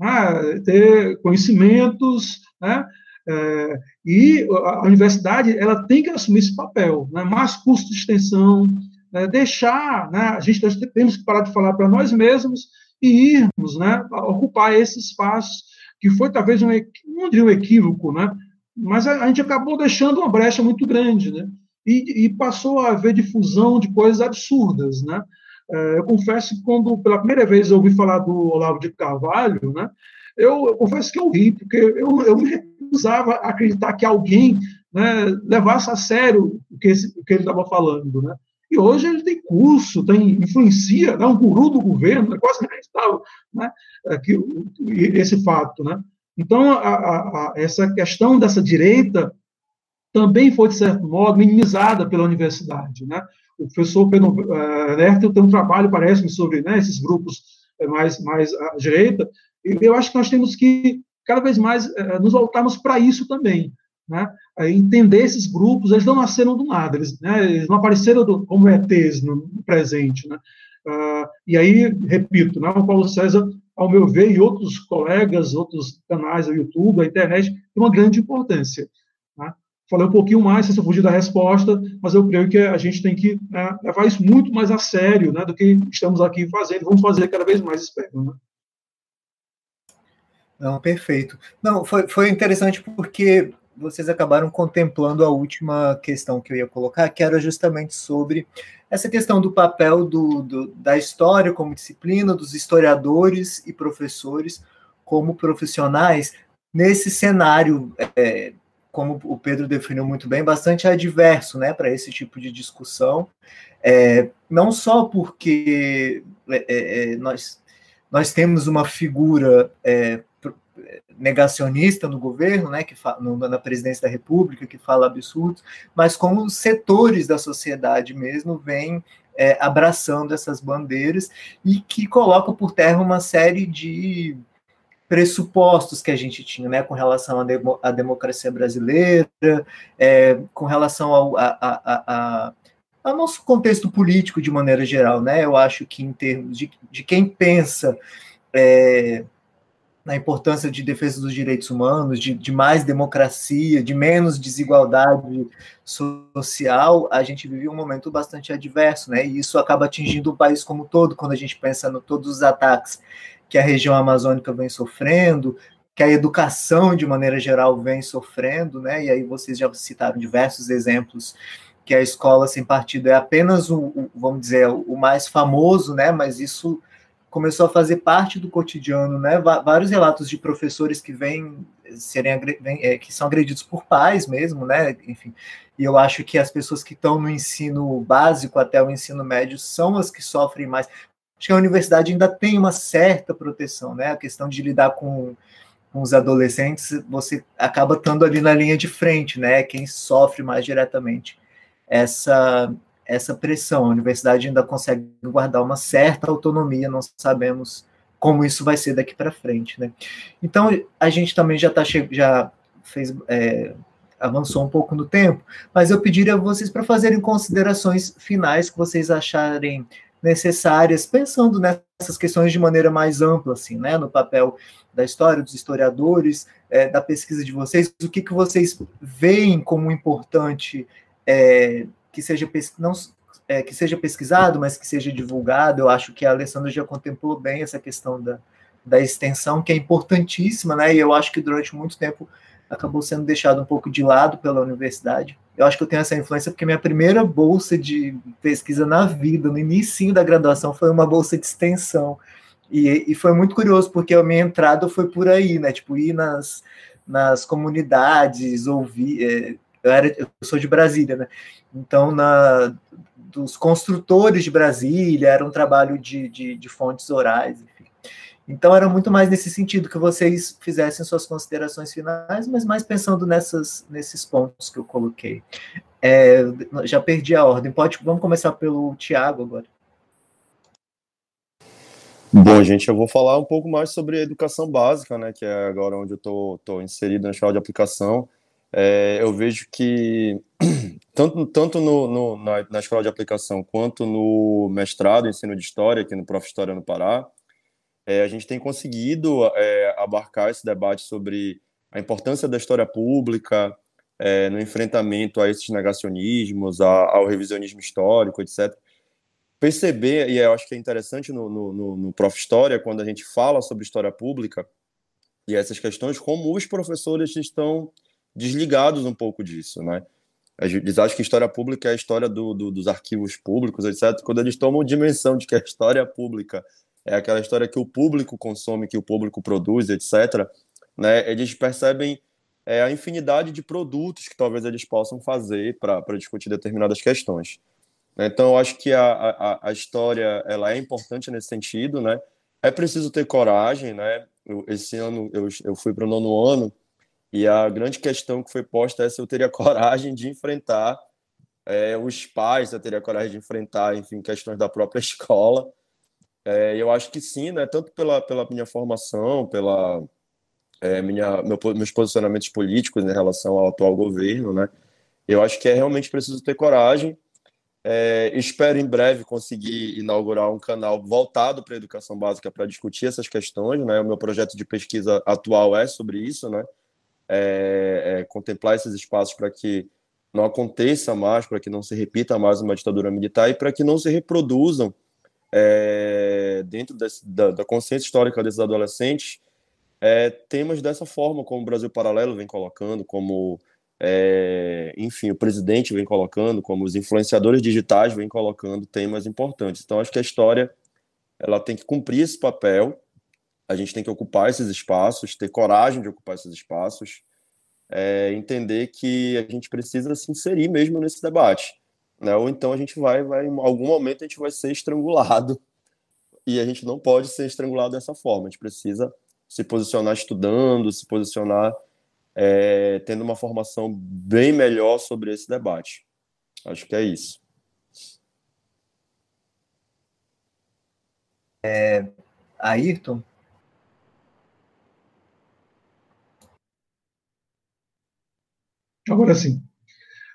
né? ter conhecimentos, né? É, e a universidade ela tem que assumir esse papel, né? mais custo de extensão, né? deixar, né? a gente temos que parar de falar para nós mesmos e irmos, né? ocupar esse espaço que foi talvez um, não diria um equívoco, né? mas a, a, gente acabou deixando uma brecha muito grande, né? E, e passou a haver difusão de coisas absurdas, né? É, eu confesso que quando pela primeira vez eu ouvi falar do Olavo de Carvalho, né? Eu, eu confesso que eu ri, porque eu, eu me recusava a acreditar que alguém né, levasse a sério o que, esse, o que ele estava falando, né? E hoje ele tem curso, tem influencia, é um guru do governo, é quase inacreditável, né? Que, esse fato, né? Então, a, a, a, essa questão dessa direita também foi, de certo modo, minimizada pela universidade, né? O professor Pedro uh, Nertel tem um trabalho, parece-me, sobre né, esses grupos eh, mais, mais à direita, e eu acho que nós temos que cada vez mais uh, nos voltarmos para isso também, né? entender esses grupos, eles não nasceram do nada, eles, né, eles não apareceram do, como ETs no presente, né? Uh, e aí, repito, né, o Paulo César, ao meu ver, e outros colegas, outros canais do YouTube, a internet, tem uma grande importância. Né? Falei um pouquinho mais, se eu fugir da resposta, mas eu creio que a gente tem que né, levar isso muito mais a sério né, do que estamos aqui fazendo, vamos fazer cada vez mais, espero. Né? Não, perfeito. Não, foi, foi interessante porque vocês acabaram contemplando a última questão que eu ia colocar, que era justamente sobre essa questão do papel do, do, da história como disciplina, dos historiadores e professores como profissionais nesse cenário, é, como o Pedro definiu muito bem, bastante adverso né, para esse tipo de discussão. É, não só porque é, é, é nós, nós temos uma figura é, negacionista no governo, né, que no, na presidência da República, que fala absurdos, mas como setores da sociedade mesmo vêm é, abraçando essas bandeiras e que colocam por terra uma série de pressupostos que a gente tinha, né, com relação à, demo, à democracia brasileira, é, com relação ao a, a, a, nosso contexto político de maneira geral, né? Eu acho que em termos de, de quem pensa é, na importância de defesa dos direitos humanos, de, de, mais democracia, de menos desigualdade social, a gente vive um momento bastante adverso, né? E isso acaba atingindo o país como um todo, quando a gente pensa em todos os ataques que a região amazônica vem sofrendo, que a educação, de maneira geral, vem sofrendo, né? E aí vocês já citaram diversos exemplos que a escola sem partido é apenas o, o vamos dizer, o mais famoso, né? Mas isso começou a fazer parte do cotidiano, né? Vários relatos de professores que vêm serem é, que são agredidos por pais mesmo, né? Enfim, e eu acho que as pessoas que estão no ensino básico até o ensino médio são as que sofrem mais. Acho que a universidade ainda tem uma certa proteção, né? A questão de lidar com, com os adolescentes, você acaba estando ali na linha de frente, né? Quem sofre mais diretamente essa essa pressão. A universidade ainda consegue guardar uma certa autonomia, não sabemos como isso vai ser daqui para frente, né? Então a gente também já tá já fez é, avançou um pouco no tempo, mas eu pediria a vocês para fazerem considerações finais que vocês acharem necessárias, pensando nessas questões de maneira mais ampla, assim, né? No papel da história, dos historiadores, é, da pesquisa de vocês, o que, que vocês veem como importante é, que seja não é, que seja pesquisado, mas que seja divulgado. Eu acho que a Alessandra já contemplou bem essa questão da, da extensão, que é importantíssima, né? E eu acho que durante muito tempo acabou sendo deixado um pouco de lado pela universidade. Eu acho que eu tenho essa influência porque minha primeira bolsa de pesquisa na vida, no início da graduação, foi uma bolsa de extensão. E, e foi muito curioso, porque a minha entrada foi por aí, né? Tipo, ir nas, nas comunidades, ouvir. Eu, era, eu sou de Brasília, né? Então, na, dos construtores de Brasília, era um trabalho de, de, de fontes orais, enfim. Então, era muito mais nesse sentido que vocês fizessem suas considerações finais, mas mais pensando nessas, nesses pontos que eu coloquei. É, já perdi a ordem. Pode, vamos começar pelo Tiago agora. Bom, gente, eu vou falar um pouco mais sobre educação básica, né, que é agora onde eu estou inserido na escola de aplicação é, eu vejo que [clears throat] tanto, tanto no, no, na, na, escola de aplicação quanto no mestrado, ensino de história, aqui no Prof. História no Pará, é, a gente tem conseguido é, abarcar esse debate sobre a importância da história pública é, no enfrentamento a esses negacionismos, a, ao revisionismo histórico, etc. Perceber, e eu acho que é interessante no, no, no Prof. História, quando a gente fala sobre história pública e essas questões, como os professores estão desligados um pouco disso, né? Eles acham que história pública é a história do, do, dos arquivos públicos, etc. Quando eles tomam dimensão de que a história pública é aquela história que o público consome, que o público produz, etc., né, eles percebem é, a infinidade de produtos que talvez eles possam fazer para discutir determinadas questões. Então, eu acho que a, a, a, história ela é importante nesse sentido, né? É preciso ter coragem, né? Eu, esse ano eu, eu fui para o nono ano e a grande questão que foi posta é se eu teria [laughs] coragem de enfrentar é, os pais, se eu teria coragem de enfrentar, enfim, questões da própria [laughs] escola. É, eu acho que sim, né? Tanto pela, pela minha formação, pela é, minha, meu, meus posicionamentos políticos em relação ao atual governo, né? Eu acho que é realmente preciso ter coragem. É, espero em breve conseguir inaugurar um canal voltado para a educação básica para discutir essas questões, né? O meu projeto de pesquisa atual é sobre isso, né? É, é, contemplar esses espaços para que não aconteça mais, para que não se repita mais uma ditadura militar e para que não se reproduzam é, dentro desse, da, da, consciência histórica desses adolescentes é, temas dessa forma, como o Brasil Paralelo vem colocando, como, é, enfim, o presidente vem colocando, como os influenciadores digitais vêm colocando temas importantes. Então, acho que a história ela tem que cumprir esse papel a gente tem que ocupar esses espaços, ter coragem de ocupar esses espaços, é, entender que a gente precisa se inserir mesmo nesse debate, né? Ou então a gente vai, vai, em algum momento a gente vai ser estrangulado e a gente não pode ser estrangulado dessa forma. A gente precisa se posicionar estudando, se posicionar é, tendo uma formação bem melhor sobre esse debate. Acho que é isso. É, Ayrton, Agora sim.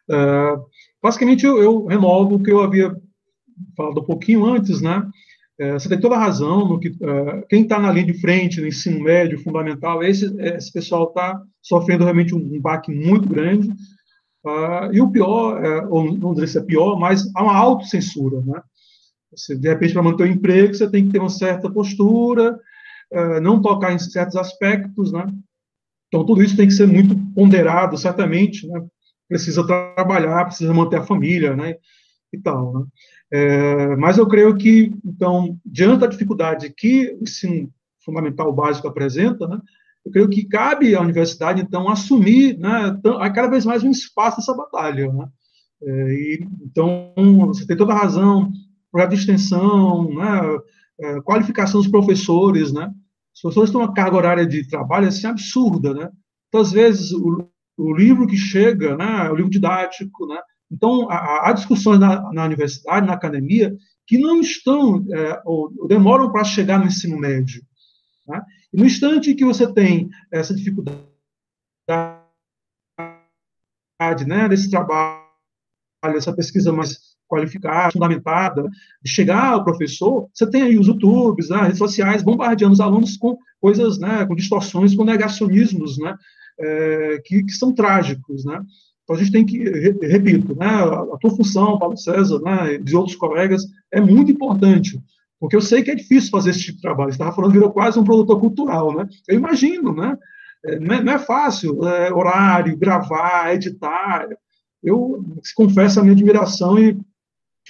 Uh, basicamente, eu, eu, renovo o que eu havia falado um pouquinho antes, né? Uh, você tem toda a razão no que uh, quem está na linha de frente no ensino médio fundamental, esse, esse pessoal está sofrendo realmente um, um baque muito grande. e o pior, é, ou não dizer se é pior, mas há uma autocensura, né? Você, de repente, para manter o emprego, você tem que ter uma certa postura, não tocar em certos aspectos, né? Então, tudo isso tem que ser muito ponderado, certamente, né? precisa trabalhar, precisa manter a família, né? e tal. Né? É, mas eu creio que, então, diante da dificuldade que o ensino fundamental básico apresenta, né, eu creio que cabe à universidade, então, assumir né, cada vez mais um espaço nessa batalha. Né? É, e, então, você tem toda a razão, projeto de extensão, né, é, qualificação dos professores, né? Os professores têm uma carga horária de trabalho assim absurda, né? Então, às vezes, o, o livro que chega, né, o livro didático, né? Então, há, há discussões na, na, universidade, na academia, que não estão, é, ou, ou, demoram para chegar no ensino médio. Né? E no instante que você tem essa dificuldade né, desse trabalho, essa pesquisa mais qualificada, fundamentada, chegar ao professor, você tem aí os YouTubes, né, redes sociais, bombardeando os alunos com coisas, né, com distorções, com negacionismos, né, é, que, que, são trágicos, né. Então, a gente tem que, repito, né, a tua função, Paulo César, né, de outros colegas, é muito importante, porque eu sei que é difícil fazer esse tipo de trabalho. Você estava falando, virou quase um produtor cultural, né? Eu imagino, né? É, não, é, não é fácil, é, horário, gravar, editar. Eu confesso a minha admiração e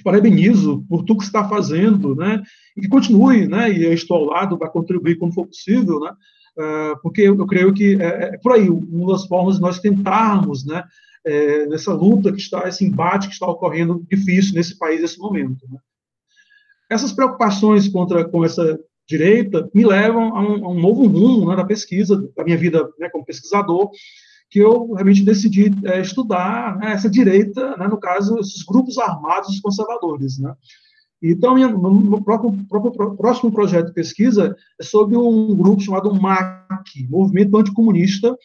te parabenizo por tudo que está fazendo, né? E que continue, né? E eu estou ao lado para contribuir quando for possível, né? Uh, porque eu, creio que é, é, por aí uma das formas de nós tentarmos, né? É, nessa luta que está, esse embate que está ocorrendo difícil nesse país nesse momento. Né? Essas preocupações contra com essa direita me levam a um, a um novo rumo né, da pesquisa, da minha vida né, como pesquisador, que eu realmente decidi é, estudar né, essa direita, né, no caso, esses grupos armados conservadores. Né. Então, no próprio, próprio, próximo projeto de pesquisa é sobre um grupo chamado MAC, Movimento Anticomunista,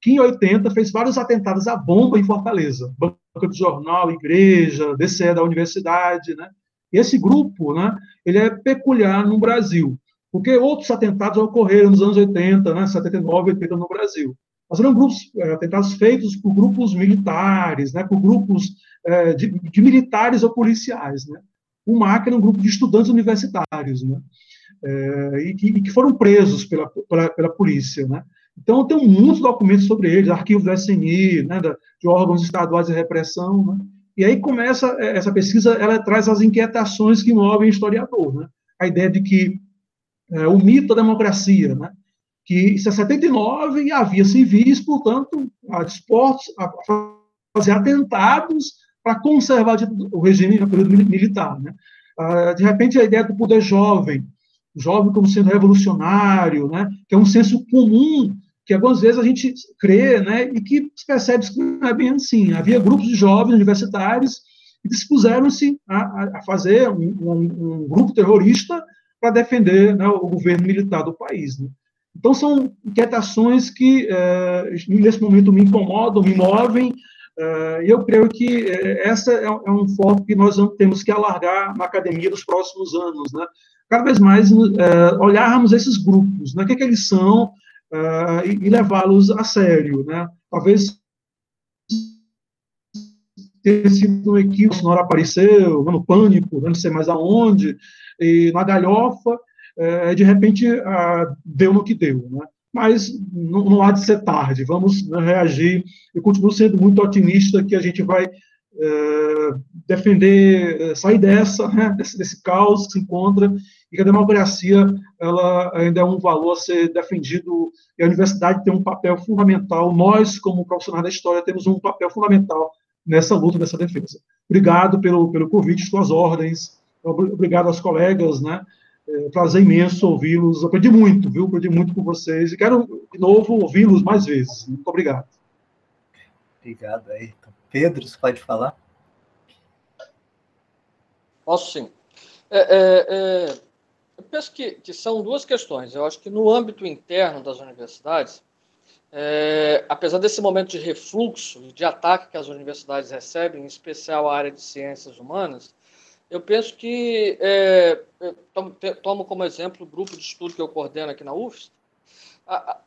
que em 80 fez vários atentados à bomba em Fortaleza, banca de jornal, igreja, DCE da universidade, né? Esse grupo, né, ele é peculiar no Brasil, porque outros atentados ocorreram nos anos 80, né, 79, 80 no Brasil. Mas eram grupos, é, atentados feitos por grupos militares, né, por grupos é, de, de, militares ou policiais. Né. O MAC era um grupo de estudantes universitários, né, é, e, que, e, que, foram presos pela, pela, pela polícia. Né. Então, tem muitos documentos sobre eles, arquivos do SNI, né, de órgãos estaduais de repressão. Né. E aí começa essa pesquisa, ela traz as inquietações que movem o historiador. Né. A ideia de que é, o mito da democracia, né, que é 79 e havia civis, portanto, dispostos a fazer atentados para conservar o regime militar. Né? Ah, de repente, a ideia do poder jovem, jovem como sendo revolucionário, né? que é um senso comum que algumas vezes a gente crê né? e que percebe que não é bem assim. Havia grupos de jovens universitários que dispuseram-se a, a, fazer um, um, um grupo terrorista para defender né, o governo militar do país. Né? Então, são inquietações que, é, nesse momento, me incomodam, me movem, é, e eu creio que é, essa é, é, um foco que nós temos que alargar na academia nos próximos anos, né? Cada vez mais olharmos esses grupos, né? o que, é que eles são, e, levá-los a sério, né? Talvez ter sido um equívoco, na hora apareceu, no pânico, não sei mais aonde, e na galhofa, é, de repente deu no que deu, né? Mas não, não, há de ser tarde, vamos né, reagir. Eu continuo sendo muito otimista que a gente vai é, defender, é, sair dessa, né, desse, desse caos que se encontra e que a democracia ela ainda é um valor a ser defendido e a universidade tem um papel fundamental. Nós, como profissionais da história, temos um papel fundamental nessa luta, nessa defesa. Obrigado pelo, pelo convite, suas ordens. Obrigado aos colegas, né? É, prazer imenso ouvi-los. Aprendi muito, viu? Aprendi muito com vocês e quero, de novo, ouvi-los mais vezes. Muito obrigado. Obrigado, Ayrton. Pedro, você pode falar? Posso sim. É, é, é, eu penso que, que, são duas questões. Eu acho que no âmbito interno das universidades, é, apesar desse momento de refluxo, de ataque que as universidades recebem, em especial a área de ciências humanas, eu penso que, é, tomo, tomo, como exemplo o grupo de estudo que eu coordeno aqui na UFS,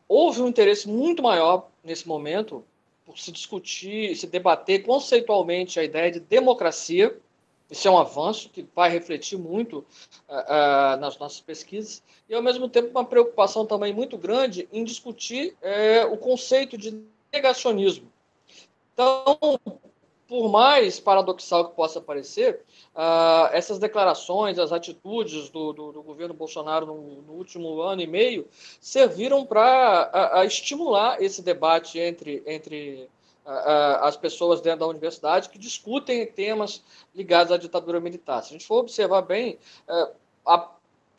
houve um interesse muito maior nesse momento por se discutir, se debater conceitualmente a ideia de democracia. Isso é um avanço que vai refletir muito uh, nas nossas pesquisas e, ao mesmo tempo, uma preocupação também muito grande em discutir uh, o conceito de negacionismo. Então, por mais paradoxal que possa parecer, uh, essas declarações, as atitudes do, do, do governo Bolsonaro no, no, último ano e meio serviram para estimular esse debate entre, entre as pessoas dentro da universidade que discutem temas ligados à ditadura militar. Se a gente for observar bem, uh, há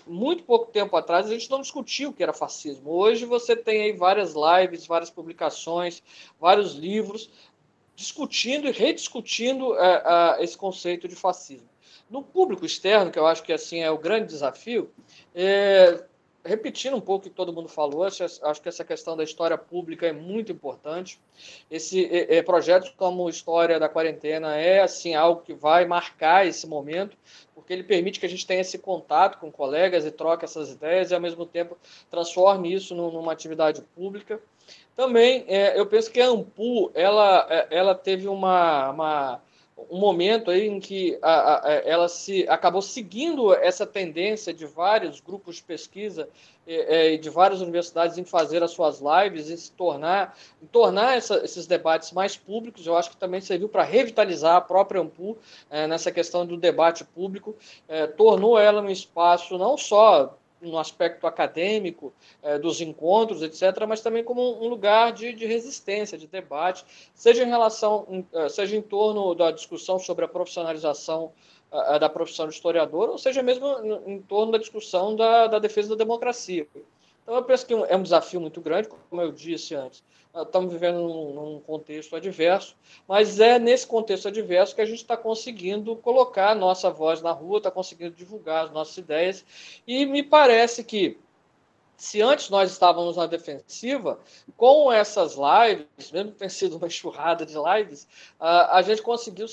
muito pouco tempo atrás a gente não discutia o que era fascismo. Hoje você tem aí várias lives, várias publicações, vários livros discutindo e rediscutindo é, esse conceito de fascismo. No público externo, que eu acho que assim é o grande desafio, é, repetindo um pouco o que todo mundo falou, acho, acho, que essa questão da história pública é muito importante. Esse é, é, projeto como História da Quarentena é assim algo que vai marcar esse momento, porque ele permite que a gente tenha esse contato com colegas e troque essas ideias e, ao mesmo tempo, transforme isso numa atividade pública. Também, é, eu penso que a Ampu, ela, é, ela teve uma, uma um momento aí em que a, a, ela se acabou seguindo essa tendência de vários grupos de pesquisa é, e de várias universidades em fazer as suas lives e se tornar em tornar essa, esses debates mais públicos. Eu acho que também serviu para revitalizar a própria Ampu é, nessa questão do debate público. É, tornou ela um espaço não só no aspecto acadêmico é, dos encontros, etc., mas também como um lugar de, de resistência, de debate, seja em relação, é, seja em torno da discussão sobre a profissionalização da profissão de historiador, ou seja mesmo em torno da discussão da, da defesa da democracia. Então, eu penso que é um desafio muito grande, como eu disse antes. Estamos vivendo num, contexto adverso, mas é nesse contexto adverso que a gente está conseguindo colocar a nossa voz na rua, está conseguindo divulgar as nossas ideias, e me parece que se antes nós estávamos na defensiva, com essas lives, mesmo que tenha sido uma [laughs] enxurrada de lives, a gente conseguiu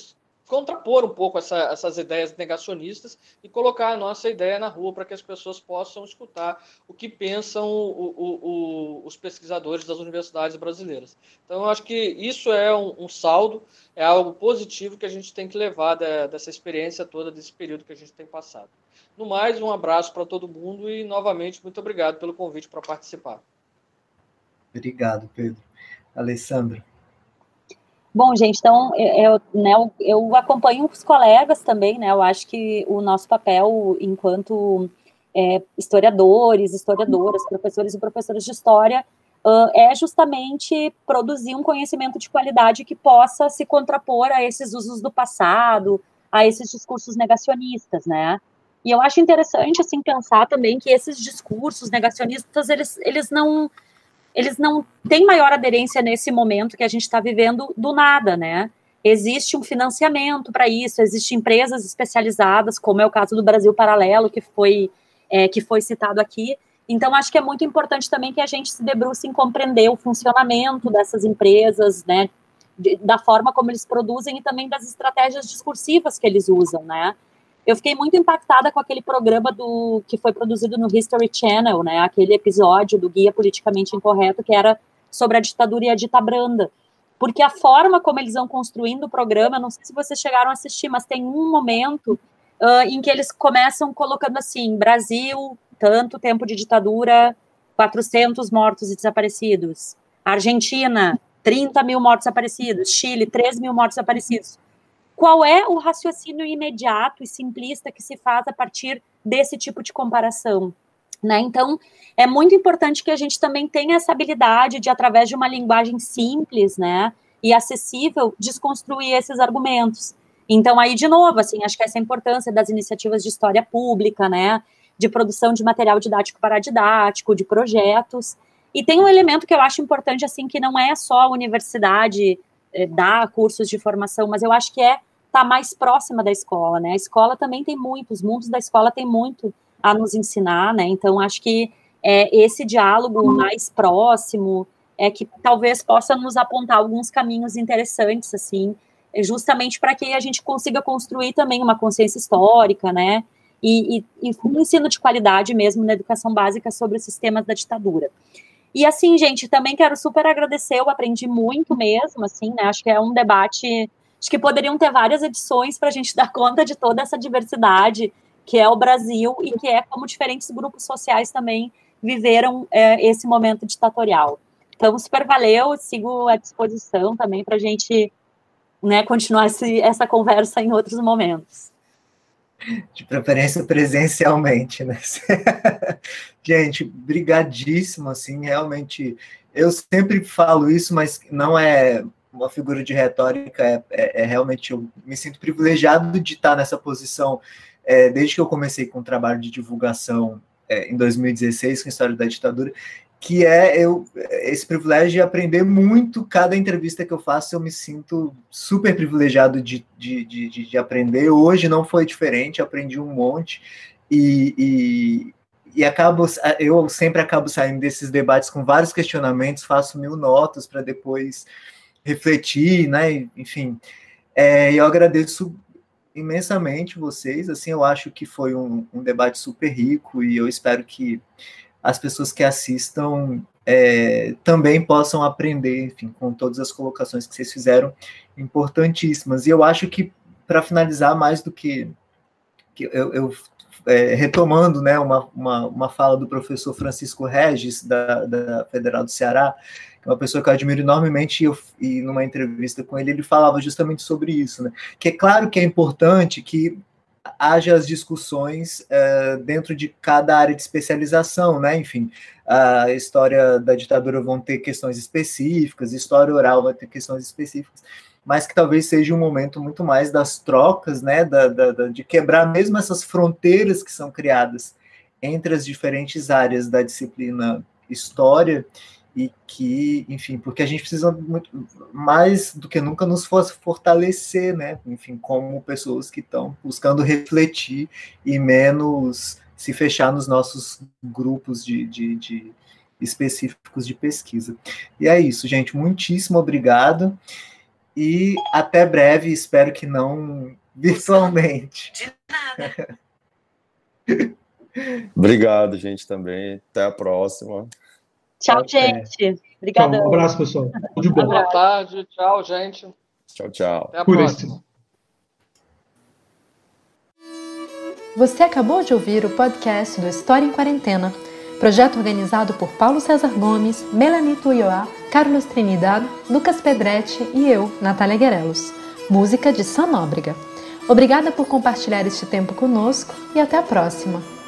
contrapor um pouco essa, essas ideias negacionistas e colocar a nossa ideia na rua para que as pessoas possam escutar o que pensam o, o, o, os pesquisadores das universidades brasileiras. Então, eu acho que isso é um, um saldo, é algo positivo que a gente tem que levar da, dessa experiência toda, desse período que a gente tem passado. No mais, um abraço para todo mundo e, novamente, muito obrigado pelo convite para participar. Obrigado, Pedro. Alessandra. Bom, gente, então eu, né, eu acompanho os colegas também, né? Eu acho que o nosso papel enquanto é, historiadores, historiadoras, professores e professoras de história uh, é justamente produzir um conhecimento de qualidade que possa se contrapor a esses usos do passado, a esses discursos negacionistas, né? E eu acho interessante assim pensar também que esses discursos negacionistas eles, eles não eles não têm maior aderência nesse momento que a gente está vivendo do nada, né? Existe um financiamento para isso, existem empresas especializadas, como é o caso do Brasil Paralelo, que foi, é, que foi citado aqui. Então, acho que é muito importante também que a gente se debruce em compreender o funcionamento dessas empresas, né? De, da forma como eles produzem e também das estratégias discursivas que eles usam, né? Eu fiquei muito impactada com aquele programa do que foi produzido no History Channel, né? Aquele episódio do Guia Politicamente Incorreto que era sobre a ditadura e a dita branda. Porque a forma como eles vão construindo o programa, não sei se vocês chegaram a assistir, mas tem um momento uh, em que eles começam colocando assim: Brasil, tanto tempo de ditadura, 400 mortos e desaparecidos. Argentina, 30 mil mortos desaparecidos. Chile, 3 mil mortos desaparecidos qual é o raciocínio imediato e simplista que se faz a partir desse tipo de comparação? Né? Então, é muito importante que a gente também tenha essa habilidade de, através de uma linguagem simples né, e acessível, desconstruir esses argumentos. Então, aí, de novo, assim, acho que essa importância das iniciativas de história pública, né, de produção de material didático paradidático, de projetos. E tem um elemento que eu acho importante, assim, que não é só a universidade é, dar cursos de formação, mas eu acho que é estar tá mais próxima da escola, né? A escola também tem muito, os mundos da escola tem muito a nos ensinar, né? Então, acho que é, esse diálogo mais próximo é que talvez possa nos apontar alguns caminhos interessantes, assim, justamente para que a gente consiga construir também uma consciência histórica, né? E, e, e um ensino de qualidade mesmo na educação básica sobre os sistemas da ditadura. E assim, gente, também quero super agradecer, eu aprendi muito mesmo, assim, né? Acho que é um debate, acho que poderiam ter várias edições para a gente [laughs] dar conta de toda essa diversidade que é o Brasil e que é como diferentes grupos sociais também viveram é, esse momento ditatorial. Então, super valeu, sigo à disposição também para a gente né, continuar esse, essa conversa em outros momentos. De preferência presencialmente, né? [laughs] Gente, brigadíssimo, assim, realmente. Eu sempre falo isso, mas não é uma figura de retórica, é, é, é realmente eu me sinto privilegiado de estar nessa posição é, desde que eu comecei com o trabalho de divulgação é, em 2016 com a história da ditadura que é eu esse privilégio de aprender muito cada entrevista que eu faço eu me sinto super privilegiado de, de, de, de aprender. Hoje não foi diferente aprendi um monte e, e, e acabo eu sempre acabo saindo desses debates com vários questionamentos faço mil notas para depois refletir né enfim. É, eu agradeço imensamente vocês assim eu acho que foi um, um debate super rico e eu espero que as pessoas que assistam é, também possam aprender, enfim, com todas as colocações que vocês fizeram, importantíssimas. E eu acho que, para finalizar, mais do que, que eu, eu é, retomando né, uma, uma, uma, fala do professor Francisco Regis, da, da Federal do Ceará, que é uma pessoa que eu admiro enormemente, e, eu, e numa entrevista com ele, ele falava justamente sobre isso, né? Que é claro que é importante que haja as discussões uh, dentro de cada área de especialização, né? Enfim, a história da ditadura vão ter questões específicas, história oral vai ter questões específicas, mas que talvez seja um momento muito mais das trocas, né? Da, da, da, de quebrar mesmo essas fronteiras que são criadas entre as diferentes áreas da disciplina história e que, enfim, porque a gente precisa muito mais do que nunca nos fortalecer, né? Enfim, como pessoas que estão buscando refletir e menos se fechar nos nossos grupos de, de, de, específicos de pesquisa. E é isso, gente. Muitíssimo obrigado e até breve. Espero que não virtualmente. De nada. [laughs] Obrigado, gente, também. Até a próxima. Tchau, gente. Obrigada. Um abraço, pessoal. Tudo bom. Boa tarde. Tchau, gente. Tchau, tchau. Até a Por próxima. Isso. Você acabou de ouvir o podcast do História em Quarentena, projeto organizado por Paulo César Gomes, Melanie Tuioá, Carlos Trinidad, Lucas Pedretti e eu, Natália Guerelos. Música de Sam Nóbrega. Obrigada por compartilhar este tempo conosco e até a próxima!